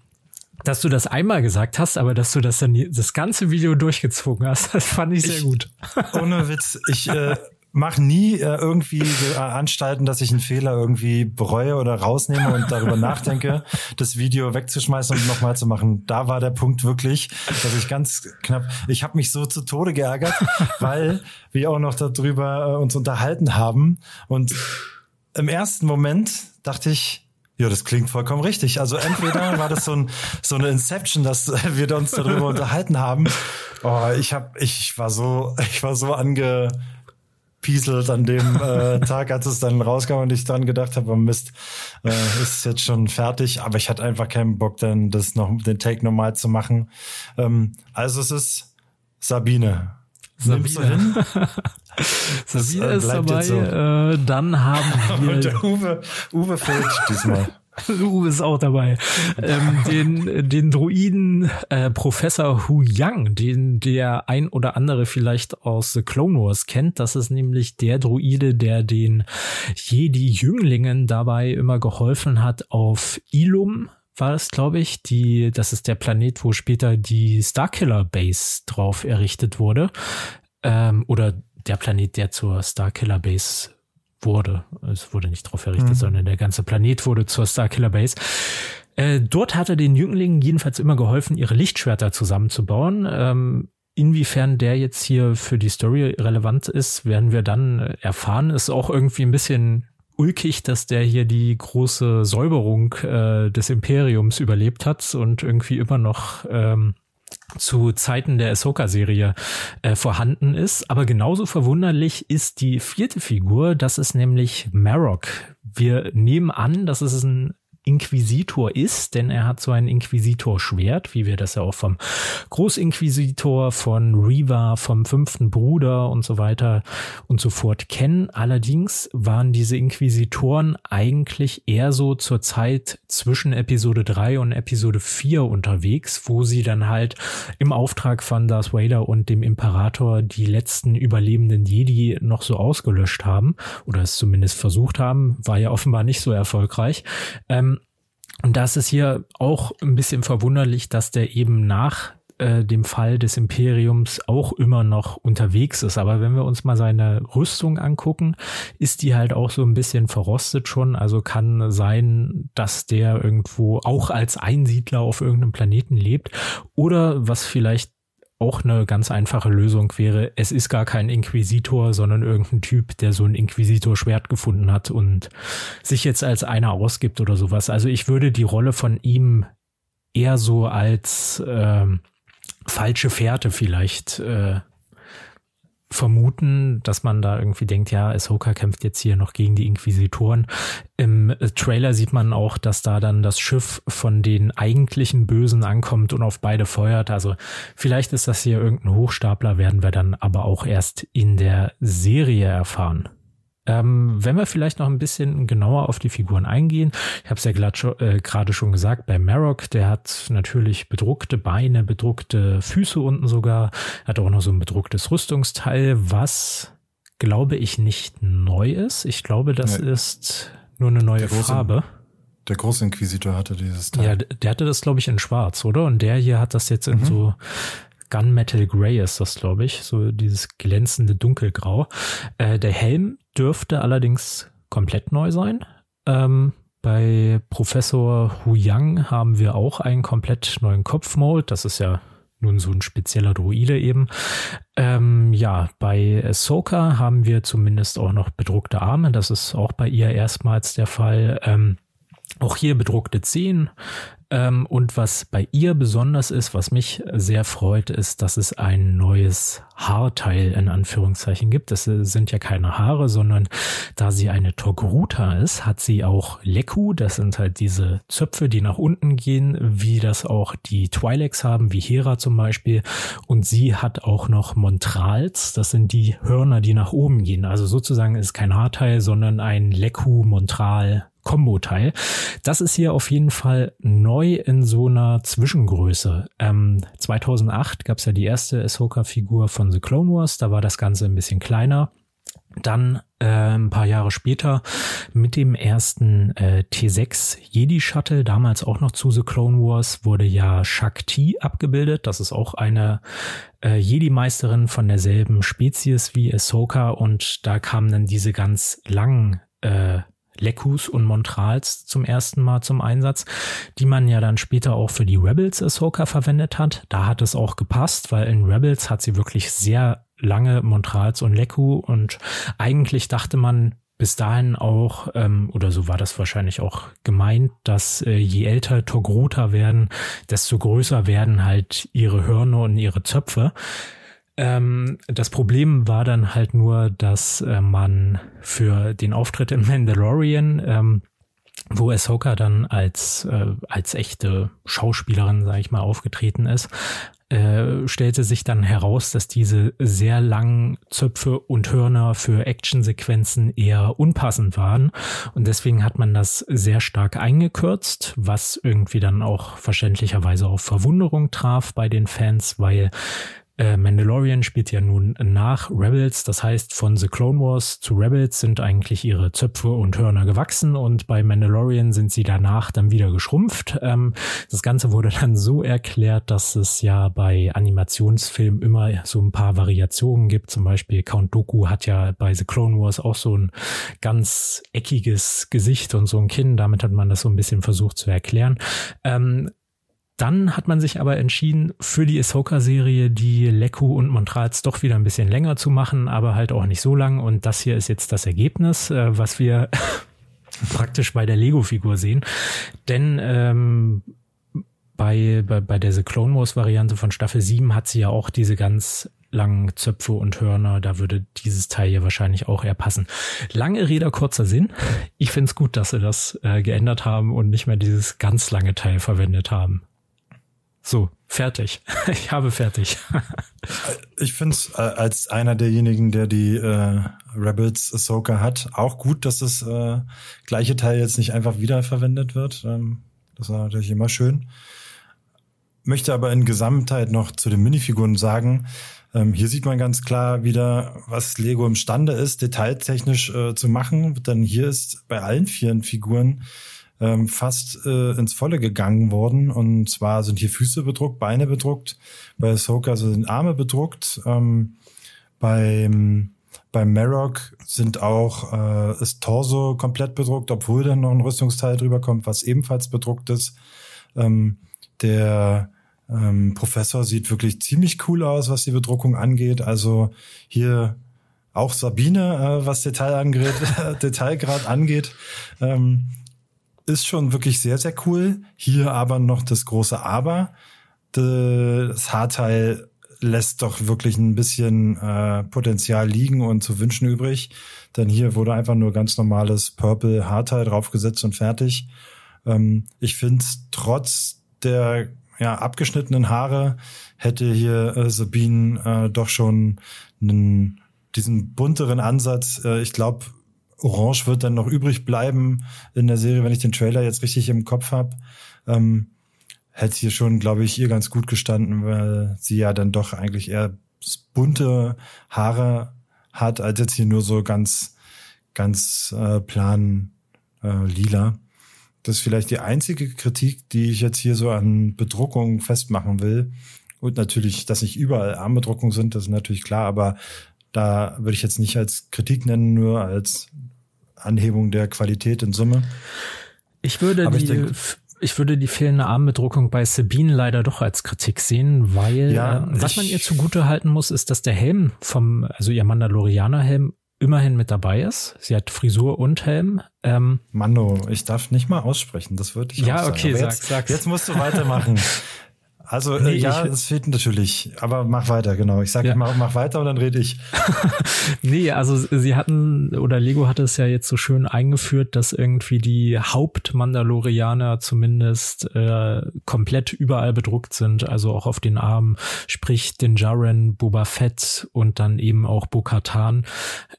dass du das einmal gesagt hast, aber dass du das dann das ganze Video durchgezogen hast, das fand ich sehr ich, gut. Ohne Witz, ich äh, mache nie äh, irgendwie äh, Anstalten, dass ich einen Fehler irgendwie bereue oder rausnehme und darüber nachdenke, das Video wegzuschmeißen und nochmal zu machen. Da war der Punkt wirklich, dass ich ganz knapp, ich habe mich so zu Tode geärgert, weil wir auch noch darüber äh, uns unterhalten haben und im ersten Moment dachte ich, ja, das klingt vollkommen richtig. Also entweder war das so, ein, so eine Inception, dass wir uns darüber unterhalten haben. Oh, ich hab, ich war so, ich war so angepieselt an dem äh, Tag, als es dann rauskam und ich dann gedacht habe, oh Mist, äh, ist jetzt schon fertig. Aber ich hatte einfach keinen Bock, dann das noch den Take normal zu machen. Ähm, also es ist Sabine. Sabine. Sabine äh, ist dabei. So. Äh, dann haben wir. Und der Uwe, Uwe fehlt diesmal. Uwe ist auch dabei. ähm, den, den Druiden äh, Professor Hu Yang, den der ein oder andere vielleicht aus The Clone Wars kennt. Das ist nämlich der Druide, der den Jedi-Jünglingen dabei immer geholfen hat auf Ilum war es, glaube ich. Die, das ist der Planet, wo später die Starkiller Base drauf errichtet wurde. Ähm, oder der Planet, der zur Starkiller Base wurde. Es wurde nicht drauf errichtet, mhm. sondern der ganze Planet wurde zur Starkiller Base. Äh, dort hat er den Jünglingen jedenfalls immer geholfen, ihre Lichtschwerter zusammenzubauen. Ähm, inwiefern der jetzt hier für die Story relevant ist, werden wir dann erfahren. Ist auch irgendwie ein bisschen ulkig, dass der hier die große Säuberung äh, des Imperiums überlebt hat und irgendwie immer noch ähm, zu Zeiten der Ahsoka-Serie äh, vorhanden ist. Aber genauso verwunderlich ist die vierte Figur, das ist nämlich Marok. Wir nehmen an, dass es ein Inquisitor ist, denn er hat so ein Inquisitor-Schwert, wie wir das ja auch vom Großinquisitor, von Reva, vom fünften Bruder und so weiter und so fort kennen. Allerdings waren diese Inquisitoren eigentlich eher so zur Zeit zwischen Episode 3 und Episode 4 unterwegs, wo sie dann halt im Auftrag von Darth Vader und dem Imperator die letzten überlebenden Jedi noch so ausgelöscht haben oder es zumindest versucht haben, war ja offenbar nicht so erfolgreich. Ähm, und das ist hier auch ein bisschen verwunderlich, dass der eben nach äh, dem Fall des Imperiums auch immer noch unterwegs ist. Aber wenn wir uns mal seine Rüstung angucken, ist die halt auch so ein bisschen verrostet schon. Also kann sein, dass der irgendwo auch als Einsiedler auf irgendeinem Planeten lebt. Oder was vielleicht auch eine ganz einfache Lösung wäre, es ist gar kein Inquisitor, sondern irgendein Typ, der so ein Inquisitor-Schwert gefunden hat und sich jetzt als einer ausgibt oder sowas. Also ich würde die Rolle von ihm eher so als ähm, falsche Fährte vielleicht äh, vermuten, dass man da irgendwie denkt, ja, Ahsoka kämpft jetzt hier noch gegen die Inquisitoren. Im äh, Trailer sieht man auch, dass da dann das Schiff von den eigentlichen Bösen ankommt und auf beide feuert. Also vielleicht ist das hier irgendein Hochstapler, werden wir dann aber auch erst in der Serie erfahren. Ähm, wenn wir vielleicht noch ein bisschen genauer auf die Figuren eingehen, ich habe es ja äh, gerade schon gesagt, bei Marok, der hat natürlich bedruckte Beine, bedruckte Füße unten sogar, hat auch noch so ein bedrucktes Rüstungsteil, was glaube ich nicht neu ist. Ich glaube, das nee. ist nur eine neue große, Farbe. Der große Inquisitor hatte dieses Teil. Ja, der hatte das, glaube ich, in schwarz, oder? Und der hier hat das jetzt in mhm. so Gunmetal Grey ist das, glaube ich, so dieses glänzende Dunkelgrau. Äh, der Helm dürfte allerdings komplett neu sein. Ähm, bei Professor Hu Yang haben wir auch einen komplett neuen Kopfmold. Das ist ja nun so ein spezieller Druide eben. Ähm, ja, bei Ahsoka haben wir zumindest auch noch bedruckte Arme. Das ist auch bei ihr erstmals der Fall. Ähm, Auch hier bedruckte Zehen. Ähm, und was bei ihr besonders ist, was mich sehr freut, ist, dass es ein neues Haarteil in Anführungszeichen gibt. Das sind ja keine Haare, sondern da sie eine Togruta ist, hat sie auch Leku. Das sind halt diese Zöpfe, die nach unten gehen, wie das auch die Twi'leks haben, wie Hera zum Beispiel. Und sie hat auch noch Montrals. Das sind die Hörner, die nach oben gehen. Also sozusagen ist kein Haarteil, sondern ein Leku Montral Combo-Teil. Das ist hier auf jeden Fall neu in so einer Zwischengröße. Ähm, 2008 gab es ja die erste Ahsoka-Figur von The Clone Wars, da war das Ganze ein bisschen kleiner. Dann äh, ein paar Jahre später mit dem ersten äh, T6 Jedi Shuttle, damals auch noch zu The Clone Wars, wurde ja Shakti abgebildet. Das ist auch eine äh, Jedi-Meisterin von derselben Spezies wie Ahsoka und da kamen dann diese ganz langen äh, Leckus und Montrals zum ersten Mal zum Einsatz, die man ja dann später auch für die Rebels Ahsoka verwendet hat. Da hat es auch gepasst, weil in Rebels hat sie wirklich sehr lange Montrals und Lekku und eigentlich dachte man bis dahin auch, ähm, oder so war das wahrscheinlich auch gemeint, dass äh, je älter Togruta werden, desto größer werden halt ihre Hörner und ihre Zöpfe. Ähm, das Problem war dann halt nur, dass äh, man für den Auftritt im Mandalorian, ähm, wo Ahsoka dann als, äh, als echte Schauspielerin, sage ich mal, aufgetreten ist, äh, stellte sich dann heraus, dass diese sehr langen Zöpfe und Hörner für Actionsequenzen eher unpassend waren. Und deswegen hat man das sehr stark eingekürzt, was irgendwie dann auch verständlicherweise auf Verwunderung traf bei den Fans, weil äh, Mandalorian spielt ja nun nach Rebels, das heißt von The Clone Wars zu Rebels sind eigentlich ihre Zöpfe und Hörner gewachsen und bei Mandalorian sind sie danach dann wieder geschrumpft. Ähm, das Ganze wurde dann so erklärt, dass es ja bei Animationsfilmen immer so ein paar Variationen gibt. Zum Beispiel Count Doku hat ja bei The Clone Wars auch so ein ganz eckiges Gesicht und so ein Kinn. Damit hat man das so ein bisschen versucht zu erklären. Ähm, dann hat man sich aber entschieden, für die Ahsoka-Serie die Leku und Montrals doch wieder ein bisschen länger zu machen, aber halt auch nicht so lang. Und das hier ist jetzt das Ergebnis, äh, was wir praktisch bei der Lego-Figur sehen. Denn ähm, bei, bei, bei der The Clone Wars-Variante von Staffel 7 hat sie ja auch diese ganz langen Zöpfe und Hörner. Da würde dieses Teil hier wahrscheinlich auch eher passen. Lange Räder, kurzer Sinn. Ich finde es gut, dass sie das äh, geändert haben und nicht mehr dieses ganz lange Teil verwendet haben. So, fertig. Ich habe fertig. ich finde es äh, als einer derjenigen, der die äh, Rebels Ahsoka hat, auch gut, dass das äh, gleiche Teil jetzt nicht einfach wiederverwendet wird. Ähm, das war natürlich immer schön. Möchte aber in Gesamtheit noch zu den Minifiguren sagen, ähm, hier sieht man ganz klar wieder, was Lego imstande ist, detailtechnisch äh, zu machen. Denn hier ist bei allen vier Figuren ähm, fast äh, ins Volle gegangen worden. Und zwar sind hier Füße bedruckt, Beine bedruckt, bei Ahsoka sind Arme bedruckt. Ähm, beim beim Marok sind auch äh, ist Torso komplett bedruckt, obwohl dann noch ein Rüstungsteil drüber kommt, was ebenfalls bedruckt ist. Ähm, der ähm, Professor sieht wirklich ziemlich cool aus, was die Bedruckung angeht. Also hier auch Sabine, äh, was Detail angeht, Detailgrad angeht. Ähm, ist schon wirklich sehr, sehr cool. Hier aber noch das große Aber. Das Haarteil lässt doch wirklich ein bisschen äh, Potenzial liegen und zu wünschen übrig. Denn hier wurde einfach nur ganz normales Purple Haarteil draufgesetzt und fertig. Ähm, ich finde, trotz der ja, abgeschnittenen Haare hätte hier äh, Sabine äh, doch schon einen, diesen bunteren Ansatz. Äh, ich glaube, Orange wird dann noch übrig bleiben in der Serie, wenn ich den Trailer jetzt richtig im Kopf habe. Ähm, hätte hier schon, glaube ich, ihr ganz gut gestanden, weil sie ja dann doch eigentlich eher bunte Haare hat, als jetzt hier nur so ganz, ganz äh, plan äh, lila. Das ist vielleicht die einzige Kritik, die ich jetzt hier so an Bedruckung festmachen will. Und natürlich, dass nicht überall Armbedruckungen sind, das ist natürlich klar, aber da würde ich jetzt nicht als Kritik nennen, nur als Anhebung der Qualität in Summe. Ich würde Aber die, ich, denke, ich würde die fehlende Armbedruckung bei Sabine leider doch als Kritik sehen, weil ja, äh, was man ihr zugute halten muss, ist, dass der Helm vom, also ihr Mandalorianer-Helm immerhin mit dabei ist. Sie hat Frisur und Helm. Ähm, Mano, ich darf nicht mal aussprechen, das würde ich ja, auch sagen. okay, sag, jetzt, sag's. Jetzt musst du weitermachen. Also äh, nee, ja, es fehlt natürlich, aber mach weiter, genau. Ich sage ja. mach, mach weiter und dann rede ich. nee, also sie hatten oder Lego hatte es ja jetzt so schön eingeführt, dass irgendwie die Hauptmandalorianer zumindest äh, komplett überall bedruckt sind, also auch auf den Armen, sprich den Jaren, Boba Fett und dann eben auch Bo-Katan.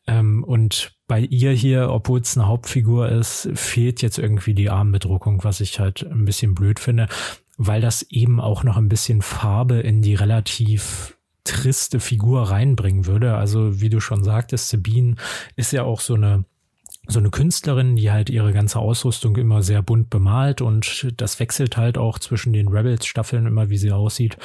Ähm, und bei ihr hier, obwohl es eine Hauptfigur ist, fehlt jetzt irgendwie die Armbedruckung, was ich halt ein bisschen blöd finde weil das eben auch noch ein bisschen Farbe in die relativ triste Figur reinbringen würde. Also wie du schon sagtest, Sabine ist ja auch so eine so eine Künstlerin, die halt ihre ganze Ausrüstung immer sehr bunt bemalt und das wechselt halt auch zwischen den Rebels-Staffeln immer, wie sie aussieht.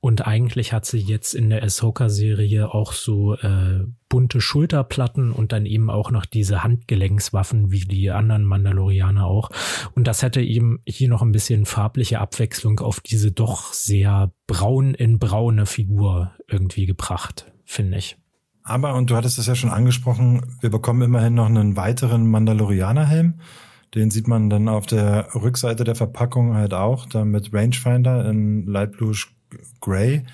Und eigentlich hat sie jetzt in der Ahsoka-Serie auch so äh, bunte Schulterplatten und dann eben auch noch diese Handgelenkswaffen wie die anderen Mandalorianer auch. Und das hätte eben hier noch ein bisschen farbliche Abwechslung auf diese doch sehr braun in braune Figur irgendwie gebracht, finde ich. Aber, und du hattest es ja schon angesprochen, wir bekommen immerhin noch einen weiteren Mandalorianer-Helm. Den sieht man dann auf der Rückseite der Verpackung halt auch, da mit Rangefinder in Light Blue Gray.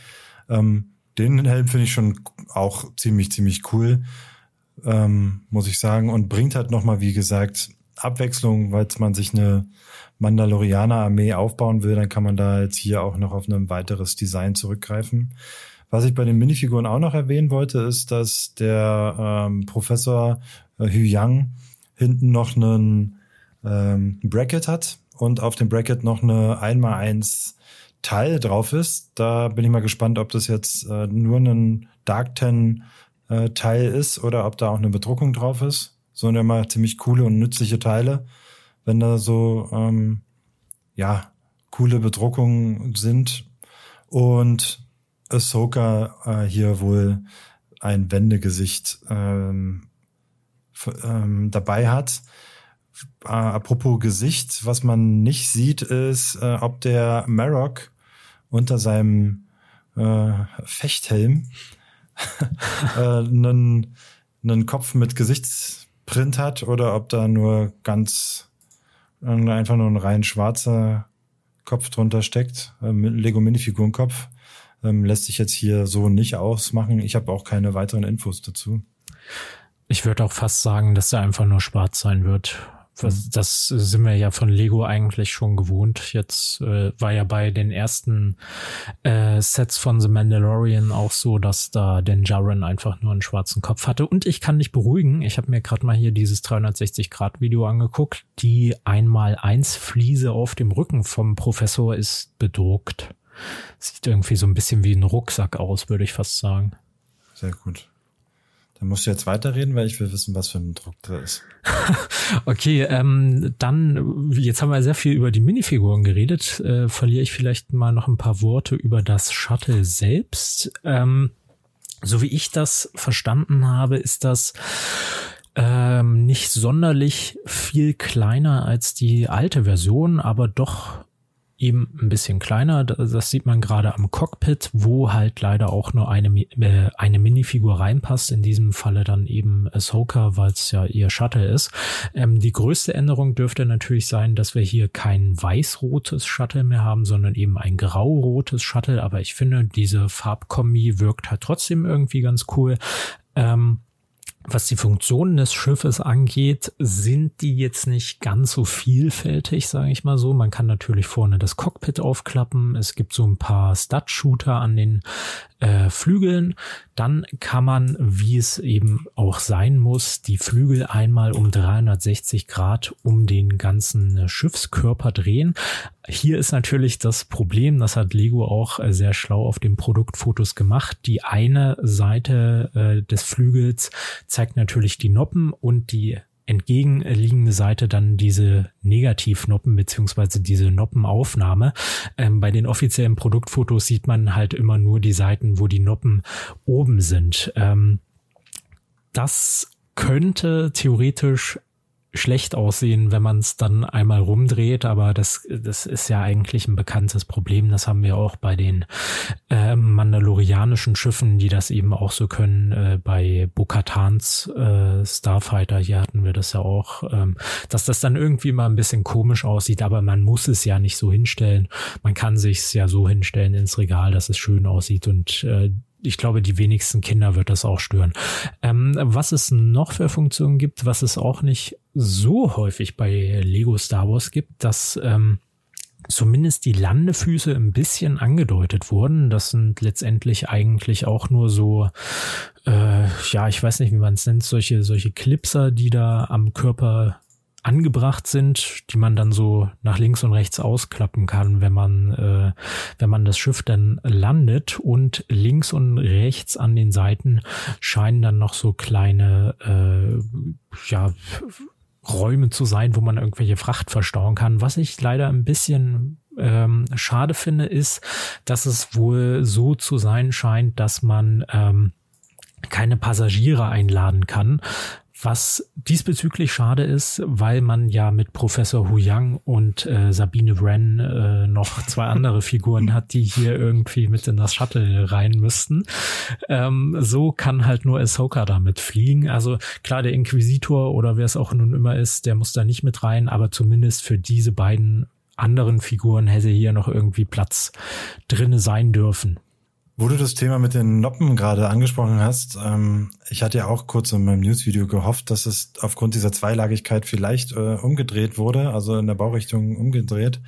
Ähm, den Helm finde ich schon auch ziemlich, ziemlich cool, ähm, muss ich sagen. Und bringt halt nochmal, wie gesagt, Abwechslung, weil man sich eine Mandalorianer-Armee aufbauen will, dann kann man da jetzt hier auch noch auf ein weiteres Design zurückgreifen. Was ich bei den Minifiguren auch noch erwähnen wollte, ist, dass der ähm, Professor äh, Hu Yang hinten noch einen ähm, Bracket hat und auf dem Bracket noch eine 1x1 Teil drauf ist. Da bin ich mal gespannt, ob das jetzt äh, nur ein Dark Ten äh, Teil ist oder ob da auch eine Bedruckung drauf ist. So sind immer ziemlich coole und nützliche Teile, wenn da so ähm, ja coole Bedruckungen sind. Und Ahsoka äh, hier wohl ein Wendegesicht ähm, ähm, dabei hat. Äh, apropos Gesicht, was man nicht sieht, ist, äh, ob der Marok unter seinem äh, Fechthelm äh, einen, einen Kopf mit Gesichtsprint hat oder ob da nur ganz äh, einfach nur ein rein schwarzer Kopf drunter steckt, äh, Lego Minifigurenkopf. Ähm, lässt sich jetzt hier so nicht ausmachen. Ich habe auch keine weiteren Infos dazu. Ich würde auch fast sagen, dass er einfach nur schwarz sein wird. Das, mhm. das sind wir ja von Lego eigentlich schon gewohnt. Jetzt äh, war ja bei den ersten äh, Sets von The Mandalorian auch so, dass da den Jaren einfach nur einen schwarzen Kopf hatte. Und ich kann dich beruhigen. Ich habe mir gerade mal hier dieses 360-Grad-Video angeguckt. Die einmal eins Fliese auf dem Rücken vom Professor ist bedruckt. Sieht irgendwie so ein bisschen wie ein Rucksack aus, würde ich fast sagen. Sehr gut. Dann musst du jetzt weiterreden, weil ich will wissen, was für ein Druck da ist. okay, ähm, dann, jetzt haben wir sehr viel über die Minifiguren geredet. Äh, verliere ich vielleicht mal noch ein paar Worte über das Shuttle selbst. Ähm, so wie ich das verstanden habe, ist das ähm, nicht sonderlich viel kleiner als die alte Version, aber doch eben ein bisschen kleiner. Das sieht man gerade am Cockpit, wo halt leider auch nur eine, äh, eine Minifigur reinpasst. In diesem Falle dann eben Ahsoka, weil es ja ihr Shuttle ist. Ähm, die größte Änderung dürfte natürlich sein, dass wir hier kein weiß-rotes Shuttle mehr haben, sondern eben ein grau-rotes Shuttle. Aber ich finde, diese Farbkombi wirkt halt trotzdem irgendwie ganz cool. Ähm, was die Funktionen des Schiffes angeht, sind die jetzt nicht ganz so vielfältig, sage ich mal so. Man kann natürlich vorne das Cockpit aufklappen. Es gibt so ein paar Stud-Shooter an den äh, Flügeln. Dann kann man, wie es eben auch sein muss, die Flügel einmal um 360 Grad um den ganzen Schiffskörper drehen. Hier ist natürlich das Problem, das hat Lego auch äh, sehr schlau auf den Produktfotos gemacht. Die eine Seite äh, des Flügels zeigt natürlich die Noppen und die entgegenliegende Seite dann diese Negativnoppen beziehungsweise diese Noppenaufnahme. Ähm, bei den offiziellen Produktfotos sieht man halt immer nur die Seiten, wo die Noppen oben sind. Ähm, das könnte theoretisch schlecht aussehen, wenn man es dann einmal rumdreht, aber das, das ist ja eigentlich ein bekanntes Problem. Das haben wir auch bei den äh, mandalorianischen Schiffen, die das eben auch so können. Äh, bei Bokatans äh, Starfighter, hier hatten wir das ja auch, ähm, dass das dann irgendwie mal ein bisschen komisch aussieht, aber man muss es ja nicht so hinstellen. Man kann sich es ja so hinstellen ins Regal, dass es schön aussieht und äh, ich glaube, die wenigsten Kinder wird das auch stören. Ähm, was es noch für Funktionen gibt, was es auch nicht so häufig bei Lego Star Wars gibt, dass ähm, zumindest die Landefüße ein bisschen angedeutet wurden. Das sind letztendlich eigentlich auch nur so, äh, ja, ich weiß nicht, wie man es nennt, solche, solche Clipser, die da am Körper angebracht sind, die man dann so nach links und rechts ausklappen kann, wenn man, äh, wenn man das Schiff dann landet und links und rechts an den Seiten scheinen dann noch so kleine, äh, ja, Räume zu sein, wo man irgendwelche Fracht verstauen kann. Was ich leider ein bisschen ähm, schade finde, ist, dass es wohl so zu sein scheint, dass man ähm, keine Passagiere einladen kann, was diesbezüglich schade ist, weil man ja mit Professor Hu Yang und äh, Sabine Wren äh, noch zwei andere Figuren hat, die hier irgendwie mit in das Shuttle rein müssten. Ähm, so kann halt nur Ahsoka damit fliegen. Also klar, der Inquisitor oder wer es auch nun immer ist, der muss da nicht mit rein, aber zumindest für diese beiden anderen Figuren hätte hier noch irgendwie Platz drinne sein dürfen. Wo du das Thema mit den Noppen gerade angesprochen hast, ähm, ich hatte ja auch kurz in meinem Newsvideo gehofft, dass es aufgrund dieser Zweilagigkeit vielleicht äh, umgedreht wurde, also in der Baurichtung umgedreht,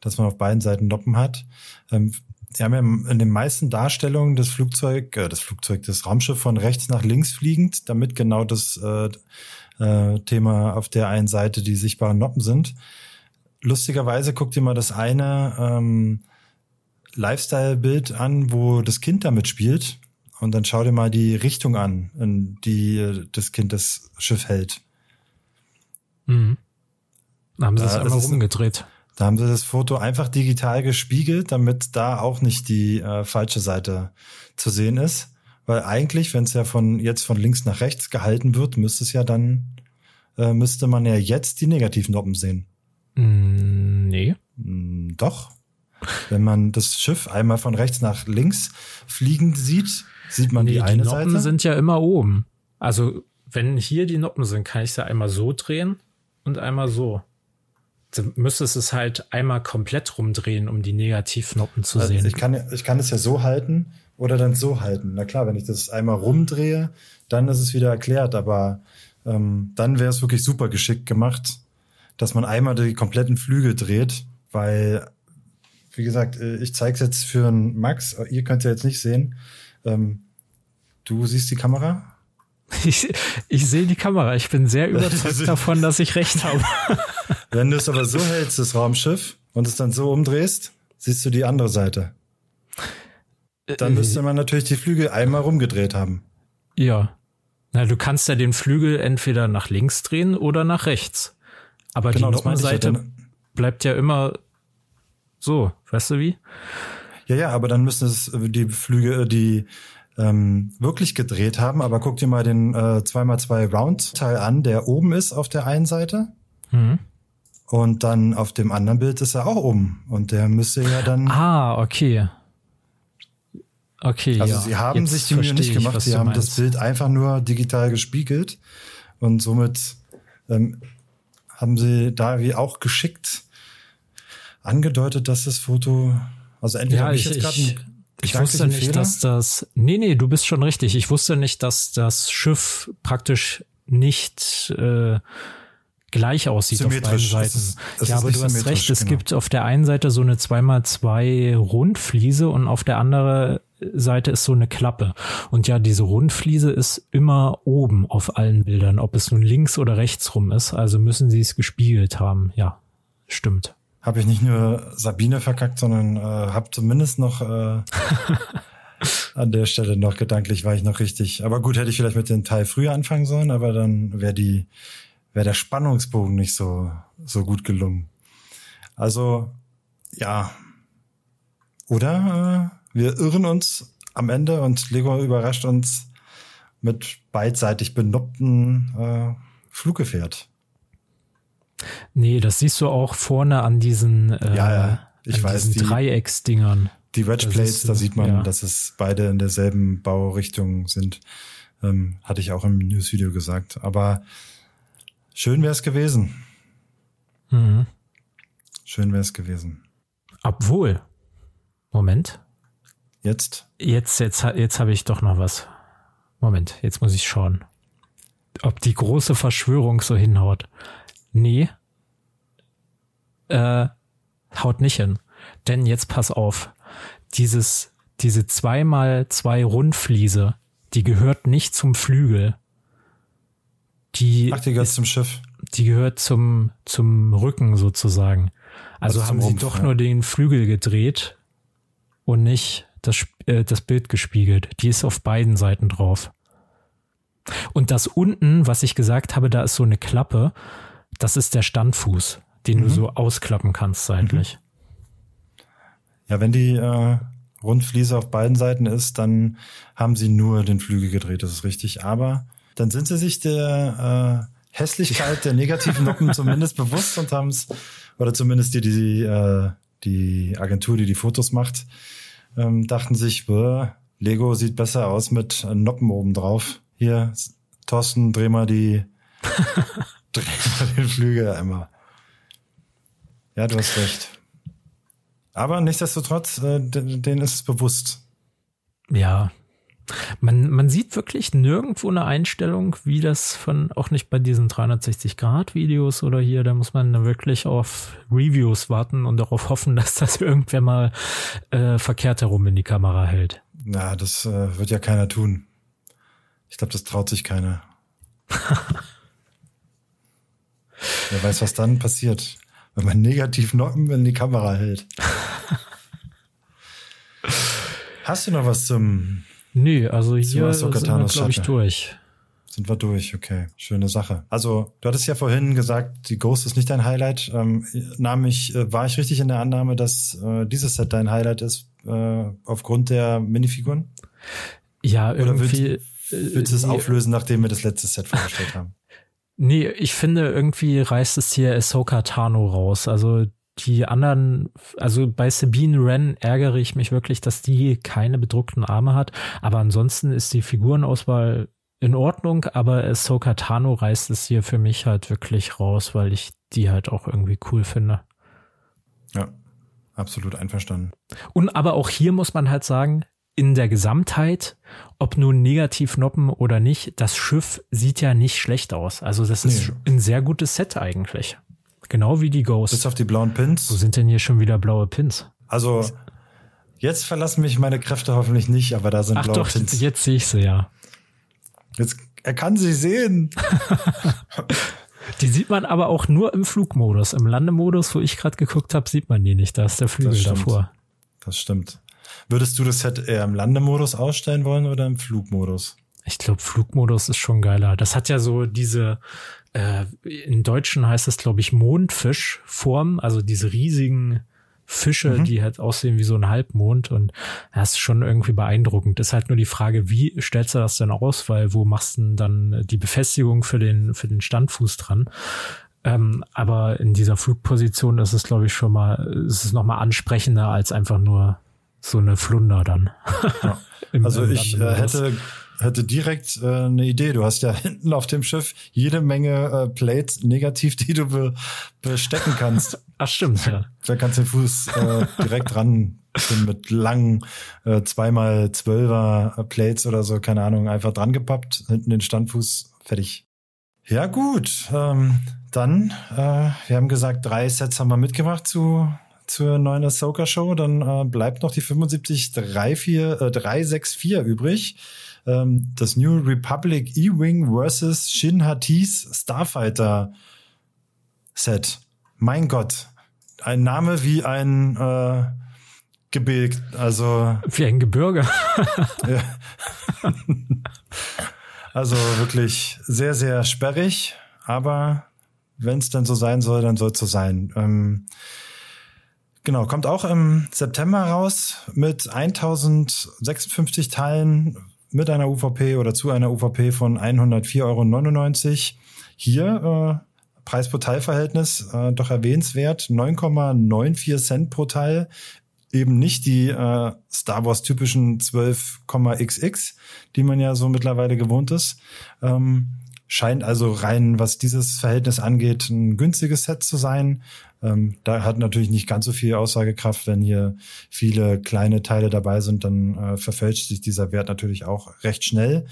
dass man auf beiden Seiten Noppen hat. Ähm, Sie haben ja in den meisten Darstellungen das Flugzeug, äh, das Flugzeug, das Raumschiff von rechts nach links fliegend, damit genau das äh, äh, Thema auf der einen Seite die sichtbaren Noppen sind. Lustigerweise guckt ihr mal das eine ähm, Lifestyle-Bild an, wo das Kind damit spielt. Und dann schau dir mal die Richtung an, in die das Kind das Schiff hält. Mhm. Da haben sie es einmal rumgedreht. Da haben sie das Foto einfach digital gespiegelt, damit da auch nicht die äh, falsche Seite zu sehen ist. Weil eigentlich, wenn es ja von jetzt von links nach rechts gehalten wird, müsste es ja dann, äh, müsste man ja jetzt die negativen Noppen sehen. Mm, nee. Mm, doch. Wenn man das Schiff einmal von rechts nach links fliegen sieht, sieht man nee, die eine die Noppen Seite. Sind ja immer oben. Also wenn hier die Noppen sind, kann ich sie einmal so drehen und einmal so. Dann müsstest es halt einmal komplett rumdrehen, um die Negativnoppen zu also sehen. Ich kann, ich kann es ja so halten oder dann so halten. Na klar, wenn ich das einmal rumdrehe, dann ist es wieder erklärt. Aber ähm, dann wäre es wirklich super geschickt gemacht, dass man einmal die kompletten Flügel dreht, weil wie gesagt, äh, ich zeige es jetzt für einen Max. Ihr könnt ja jetzt nicht sehen. Ähm, du siehst die Kamera? Ich, ich sehe die Kamera. Ich bin sehr überzeugt davon, dass ich recht habe. Wenn du es aber so hältst, das Raumschiff, und es dann so umdrehst, siehst du die andere Seite. Dann äh, müsste man natürlich die Flügel einmal rumgedreht haben. Ja. Na, du kannst ja den Flügel entweder nach links drehen oder nach rechts. Aber genau, die Noppenseite ja bleibt ja immer so, weißt du wie? Ja, ja, aber dann müssen es die Flüge, äh, die ähm, wirklich gedreht haben. Aber guck dir mal den äh, 2x2 Round-Teil an, der oben ist auf der einen Seite. Mhm. Und dann auf dem anderen Bild ist er auch oben. Und der müsste ja dann. Ah, okay. Okay. Also ja. sie haben Jetzt sich die Mühe nicht gemacht, sie haben meinst. das Bild einfach nur digital gespiegelt. Und somit ähm, haben sie da wie auch geschickt angedeutet, dass das Foto, also entweder ja, ich, ich jetzt gerade ich wusste nicht, Fehler? dass das. Nee, nee, du bist schon richtig. Ich wusste nicht, dass das Schiff praktisch nicht äh, gleich aussieht auf beiden Seiten. Es ist, es ja, aber du hast recht, es genau. gibt auf der einen Seite so eine 2x2 Rundfliese und auf der anderen Seite ist so eine Klappe. Und ja, diese Rundfliese ist immer oben auf allen Bildern, ob es nun links oder rechts rum ist. Also müssen sie es gespiegelt haben. Ja, stimmt habe ich nicht nur Sabine verkackt, sondern äh, habe zumindest noch äh, an der Stelle noch gedanklich war ich noch richtig. Aber gut, hätte ich vielleicht mit dem Teil früher anfangen sollen, aber dann wäre die wäre der Spannungsbogen nicht so so gut gelungen. Also ja, oder äh, wir irren uns am Ende und Lego überrascht uns mit beidseitig benoppten äh, Fluggefährt. Nee, das siehst du auch vorne an diesen, äh, ja, ja. Ich weiß, diesen die, Dreiecksdingern. Die Wedge Plates, da sieht man, ja. dass es beide in derselben Baurichtung sind. Ähm, hatte ich auch im Newsvideo gesagt. Aber schön wäre es gewesen. Mhm. Schön wäre es gewesen. Obwohl. Moment. Jetzt? Jetzt, jetzt, jetzt habe ich doch noch was. Moment, jetzt muss ich schauen. Ob die große Verschwörung so hinhaut. Nee. Äh, haut nicht hin. Denn jetzt pass auf. Dieses, diese zweimal zwei Rundfliese, die gehört nicht zum Flügel. Die Ach, die gehört ist, zum Schiff. Die gehört zum, zum Rücken sozusagen. Also, also haben sie Rumpf, doch ja. nur den Flügel gedreht und nicht das, äh, das Bild gespiegelt. Die ist auf beiden Seiten drauf. Und das unten, was ich gesagt habe, da ist so eine Klappe, das ist der Standfuß, den mhm. du so ausklappen kannst seitlich. Mhm. Ja, wenn die äh, Rundfliese auf beiden Seiten ist, dann haben sie nur den Flügel gedreht, das ist richtig. Aber dann sind sie sich der äh, Hässlichkeit der negativen Noppen zumindest bewusst und haben es, oder zumindest die, die, äh, die Agentur, die die Fotos macht, ähm, dachten sich, Lego sieht besser aus mit Noppen oben drauf. Hier, Thorsten, dreh mal die, dreh mal den Flügel einmal. Ja, du hast recht. Aber nichtsdestotrotz, äh, denen ist es bewusst. Ja. Man, man sieht wirklich nirgendwo eine Einstellung, wie das von, auch nicht bei diesen 360-Grad-Videos oder hier, da muss man wirklich auf Reviews warten und darauf hoffen, dass das irgendwer mal äh, verkehrt herum in die Kamera hält. Na, das äh, wird ja keiner tun. Ich glaube, das traut sich keiner. Wer weiß, was dann passiert wenn man negativ Noppen in die Kamera hält. Hast du noch was zum? Nö, also hier sind wir, glaube ich, durch. Sind wir durch, okay. Schöne Sache. Also, du hattest ja vorhin gesagt, die Ghost ist nicht dein Highlight. Ähm, nahm ich, äh, war ich richtig in der Annahme, dass äh, dieses Set dein Highlight ist, äh, aufgrund der Minifiguren? Ja, irgendwie. Oder willst, willst du es äh, auflösen, nachdem wir das letzte Set vorgestellt haben? Nee, ich finde, irgendwie reißt es hier Ahsoka Tano raus. Also die anderen, also bei Sabine Wren ärgere ich mich wirklich, dass die keine bedruckten Arme hat. Aber ansonsten ist die Figurenauswahl in Ordnung, aber Ahsoka Tano reißt es hier für mich halt wirklich raus, weil ich die halt auch irgendwie cool finde. Ja, absolut einverstanden. Und aber auch hier muss man halt sagen, in der Gesamtheit, ob nun negativ noppen oder nicht, das Schiff sieht ja nicht schlecht aus. Also das ist nee. ein sehr gutes Set eigentlich. Genau wie die Ghost. Bis auf die blauen Pins. Wo sind denn hier schon wieder blaue Pins? Also jetzt verlassen mich meine Kräfte hoffentlich nicht, aber da sind Ach blaue doch, Pins. Jetzt sehe ich sie ja. Jetzt, er kann sie sehen. die sieht man aber auch nur im Flugmodus. Im Landemodus, wo ich gerade geguckt habe, sieht man die nicht. Da ist der Flügel davor. Das stimmt. Würdest du das Set eher im Landemodus ausstellen wollen oder im Flugmodus? Ich glaube, Flugmodus ist schon geiler. Das hat ja so diese, äh, in Deutschen heißt es, glaube ich, Mondfischform, also diese riesigen Fische, mhm. die halt aussehen wie so ein Halbmond und das ist schon irgendwie beeindruckend. Ist halt nur die Frage, wie stellst du das denn aus, weil wo machst du denn dann die Befestigung für den, für den Standfuß dran? Ähm, aber in dieser Flugposition ist es, glaube ich, schon mal, ist es nochmal ansprechender als einfach nur so eine Flunder dann. Ja. also ich äh, hätte hätte direkt äh, eine Idee. Du hast ja hinten auf dem Schiff jede Menge äh, Plates negativ, die du be bestecken kannst. Ach stimmt, ja. Da kannst du den Fuß äh, direkt ran mit langen äh, zweimal zwölfer äh, Plates oder so, keine Ahnung, einfach dran gepappt, hinten den Standfuß, fertig. Ja gut, ähm, dann, äh, wir haben gesagt, drei Sets haben wir mitgebracht zu zur neuen Ahsoka Show, dann äh, bleibt noch die 75 34, äh, 364 übrig. Ähm, das New Republic E-Wing versus Shin Hatis Starfighter Set. Mein Gott. Ein Name wie ein äh, Gebirg, also. Wie ein Gebirge. ja. Also wirklich sehr, sehr sperrig, aber wenn es dann so sein soll, dann soll es so sein. Ähm, Genau, kommt auch im September raus mit 1056 Teilen mit einer UVP oder zu einer UVP von 104,99 Euro. Hier äh, Preis pro Teilverhältnis äh, doch erwähnenswert. 9,94 Cent pro Teil. Eben nicht die äh, Star Wars typischen 12,xx, die man ja so mittlerweile gewohnt ist. Ähm, scheint also rein, was dieses Verhältnis angeht, ein günstiges Set zu sein. Ähm, da hat natürlich nicht ganz so viel Aussagekraft, wenn hier viele kleine Teile dabei sind, dann äh, verfälscht sich dieser Wert natürlich auch recht schnell.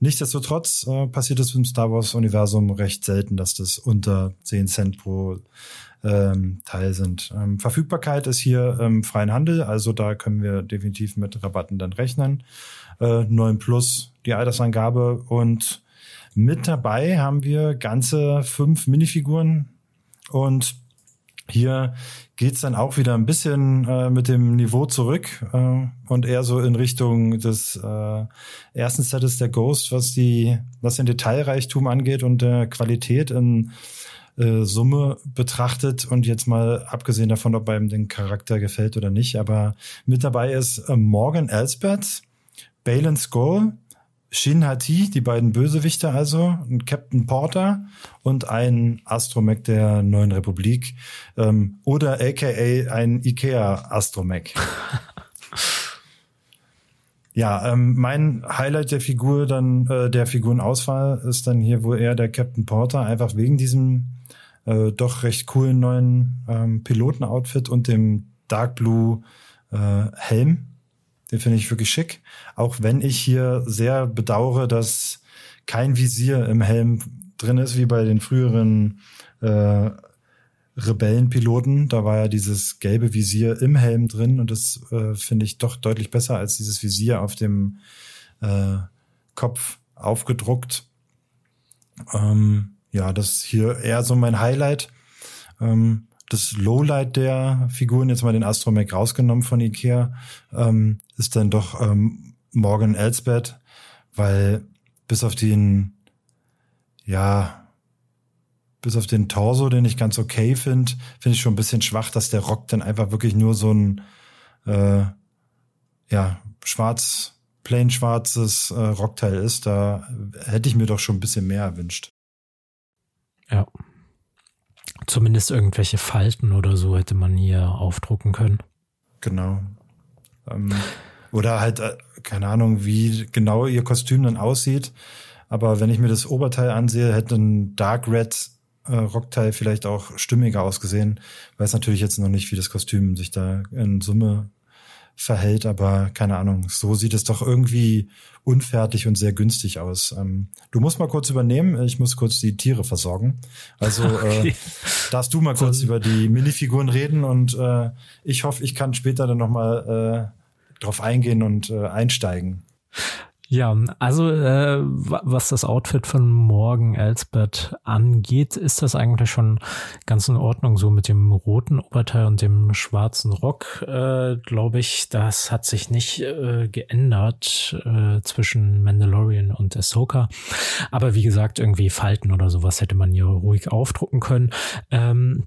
Nichtsdestotrotz äh, passiert es im Star Wars-Universum recht selten, dass das unter 10 Cent pro ähm, Teil sind. Ähm, Verfügbarkeit ist hier im freien Handel, also da können wir definitiv mit Rabatten dann rechnen. Äh, 9 plus die Altersangabe und mit dabei haben wir ganze fünf Minifiguren und hier geht's dann auch wieder ein bisschen äh, mit dem Niveau zurück äh, und eher so in Richtung des äh, ersten Sets der Ghost, was die, was den Detailreichtum angeht und der Qualität in äh, Summe betrachtet. Und jetzt mal abgesehen davon, ob einem den Charakter gefällt oder nicht, aber mit dabei ist äh, Morgan Elsbeth, Balin Skull, Shin Hati, die beiden Bösewichte also, ein Captain Porter und ein Astromech der Neuen Republik ähm, oder aka ein Ikea Astromech. ja, ähm, mein Highlight der Figur dann, äh, der Figurenauswahl ist dann hier wohl eher der Captain Porter, einfach wegen diesem äh, doch recht coolen neuen ähm, Pilotenoutfit und dem Dark Blue äh, Helm den finde ich wirklich schick. Auch wenn ich hier sehr bedauere, dass kein Visier im Helm drin ist, wie bei den früheren äh, Rebellenpiloten. Da war ja dieses gelbe Visier im Helm drin und das äh, finde ich doch deutlich besser als dieses Visier auf dem äh, Kopf aufgedruckt. Ähm, ja, das ist hier eher so mein Highlight. Ähm, das Lowlight der Figuren, jetzt mal den Astromech rausgenommen von Ikea, ähm, ist dann doch ähm, Morgan Elsbeth, weil bis auf den, ja, bis auf den Torso, den ich ganz okay finde, finde ich schon ein bisschen schwach, dass der Rock dann einfach wirklich nur so ein, äh, ja, schwarz, plain schwarzes äh, Rockteil ist. Da hätte ich mir doch schon ein bisschen mehr erwünscht. Ja. Zumindest irgendwelche Falten oder so hätte man hier aufdrucken können. Genau. Ähm, oder halt, äh, keine Ahnung, wie genau ihr Kostüm dann aussieht. Aber wenn ich mir das Oberteil ansehe, hätte ein Dark Red äh, Rockteil vielleicht auch stimmiger ausgesehen. Weiß natürlich jetzt noch nicht, wie das Kostüm sich da in Summe verhält, aber keine Ahnung, so sieht es doch irgendwie unfertig und sehr günstig aus. Ähm, du musst mal kurz übernehmen, ich muss kurz die Tiere versorgen. Also äh, okay. äh, darfst du mal kurz über die Minifiguren reden und äh, ich hoffe, ich kann später dann nochmal äh, drauf eingehen und äh, einsteigen. Ja, also äh, was das Outfit von Morgan Elsbeth angeht, ist das eigentlich schon ganz in Ordnung. So mit dem roten Oberteil und dem schwarzen Rock, äh, glaube ich, das hat sich nicht äh, geändert äh, zwischen Mandalorian und Ahsoka. Aber wie gesagt, irgendwie Falten oder sowas hätte man hier ruhig aufdrucken können. Ähm,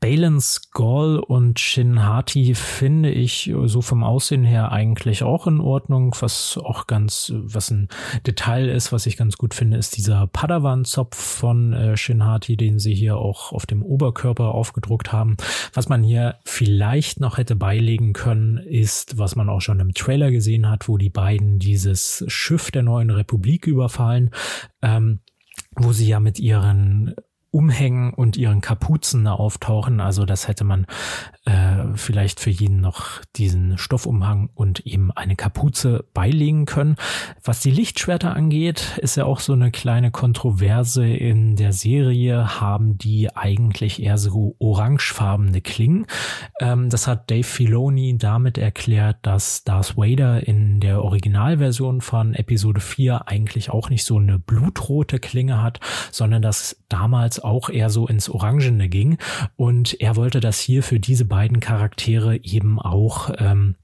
Balin Skull und Shin Hati finde ich so vom Aussehen her eigentlich auch in Ordnung. Was auch ganz, was ein Detail ist, was ich ganz gut finde, ist dieser Padawan-Zopf von äh, Shin Hati, den sie hier auch auf dem Oberkörper aufgedruckt haben. Was man hier vielleicht noch hätte beilegen können, ist, was man auch schon im Trailer gesehen hat, wo die beiden dieses Schiff der neuen Republik überfallen. Ähm, wo sie ja mit ihren umhängen und ihren Kapuzen auftauchen. Also das hätte man äh, vielleicht für jeden noch diesen Stoffumhang und eben eine Kapuze beilegen können. Was die Lichtschwerter angeht, ist ja auch so eine kleine Kontroverse in der Serie, haben die eigentlich eher so orangefarbene Klingen. Ähm, das hat Dave Filoni damit erklärt, dass Darth Vader in der Originalversion von Episode 4 eigentlich auch nicht so eine blutrote Klinge hat, sondern dass damals auch eher so ins Orangene ging. Und er wollte das hier für diese beiden Charaktere eben auch ähm,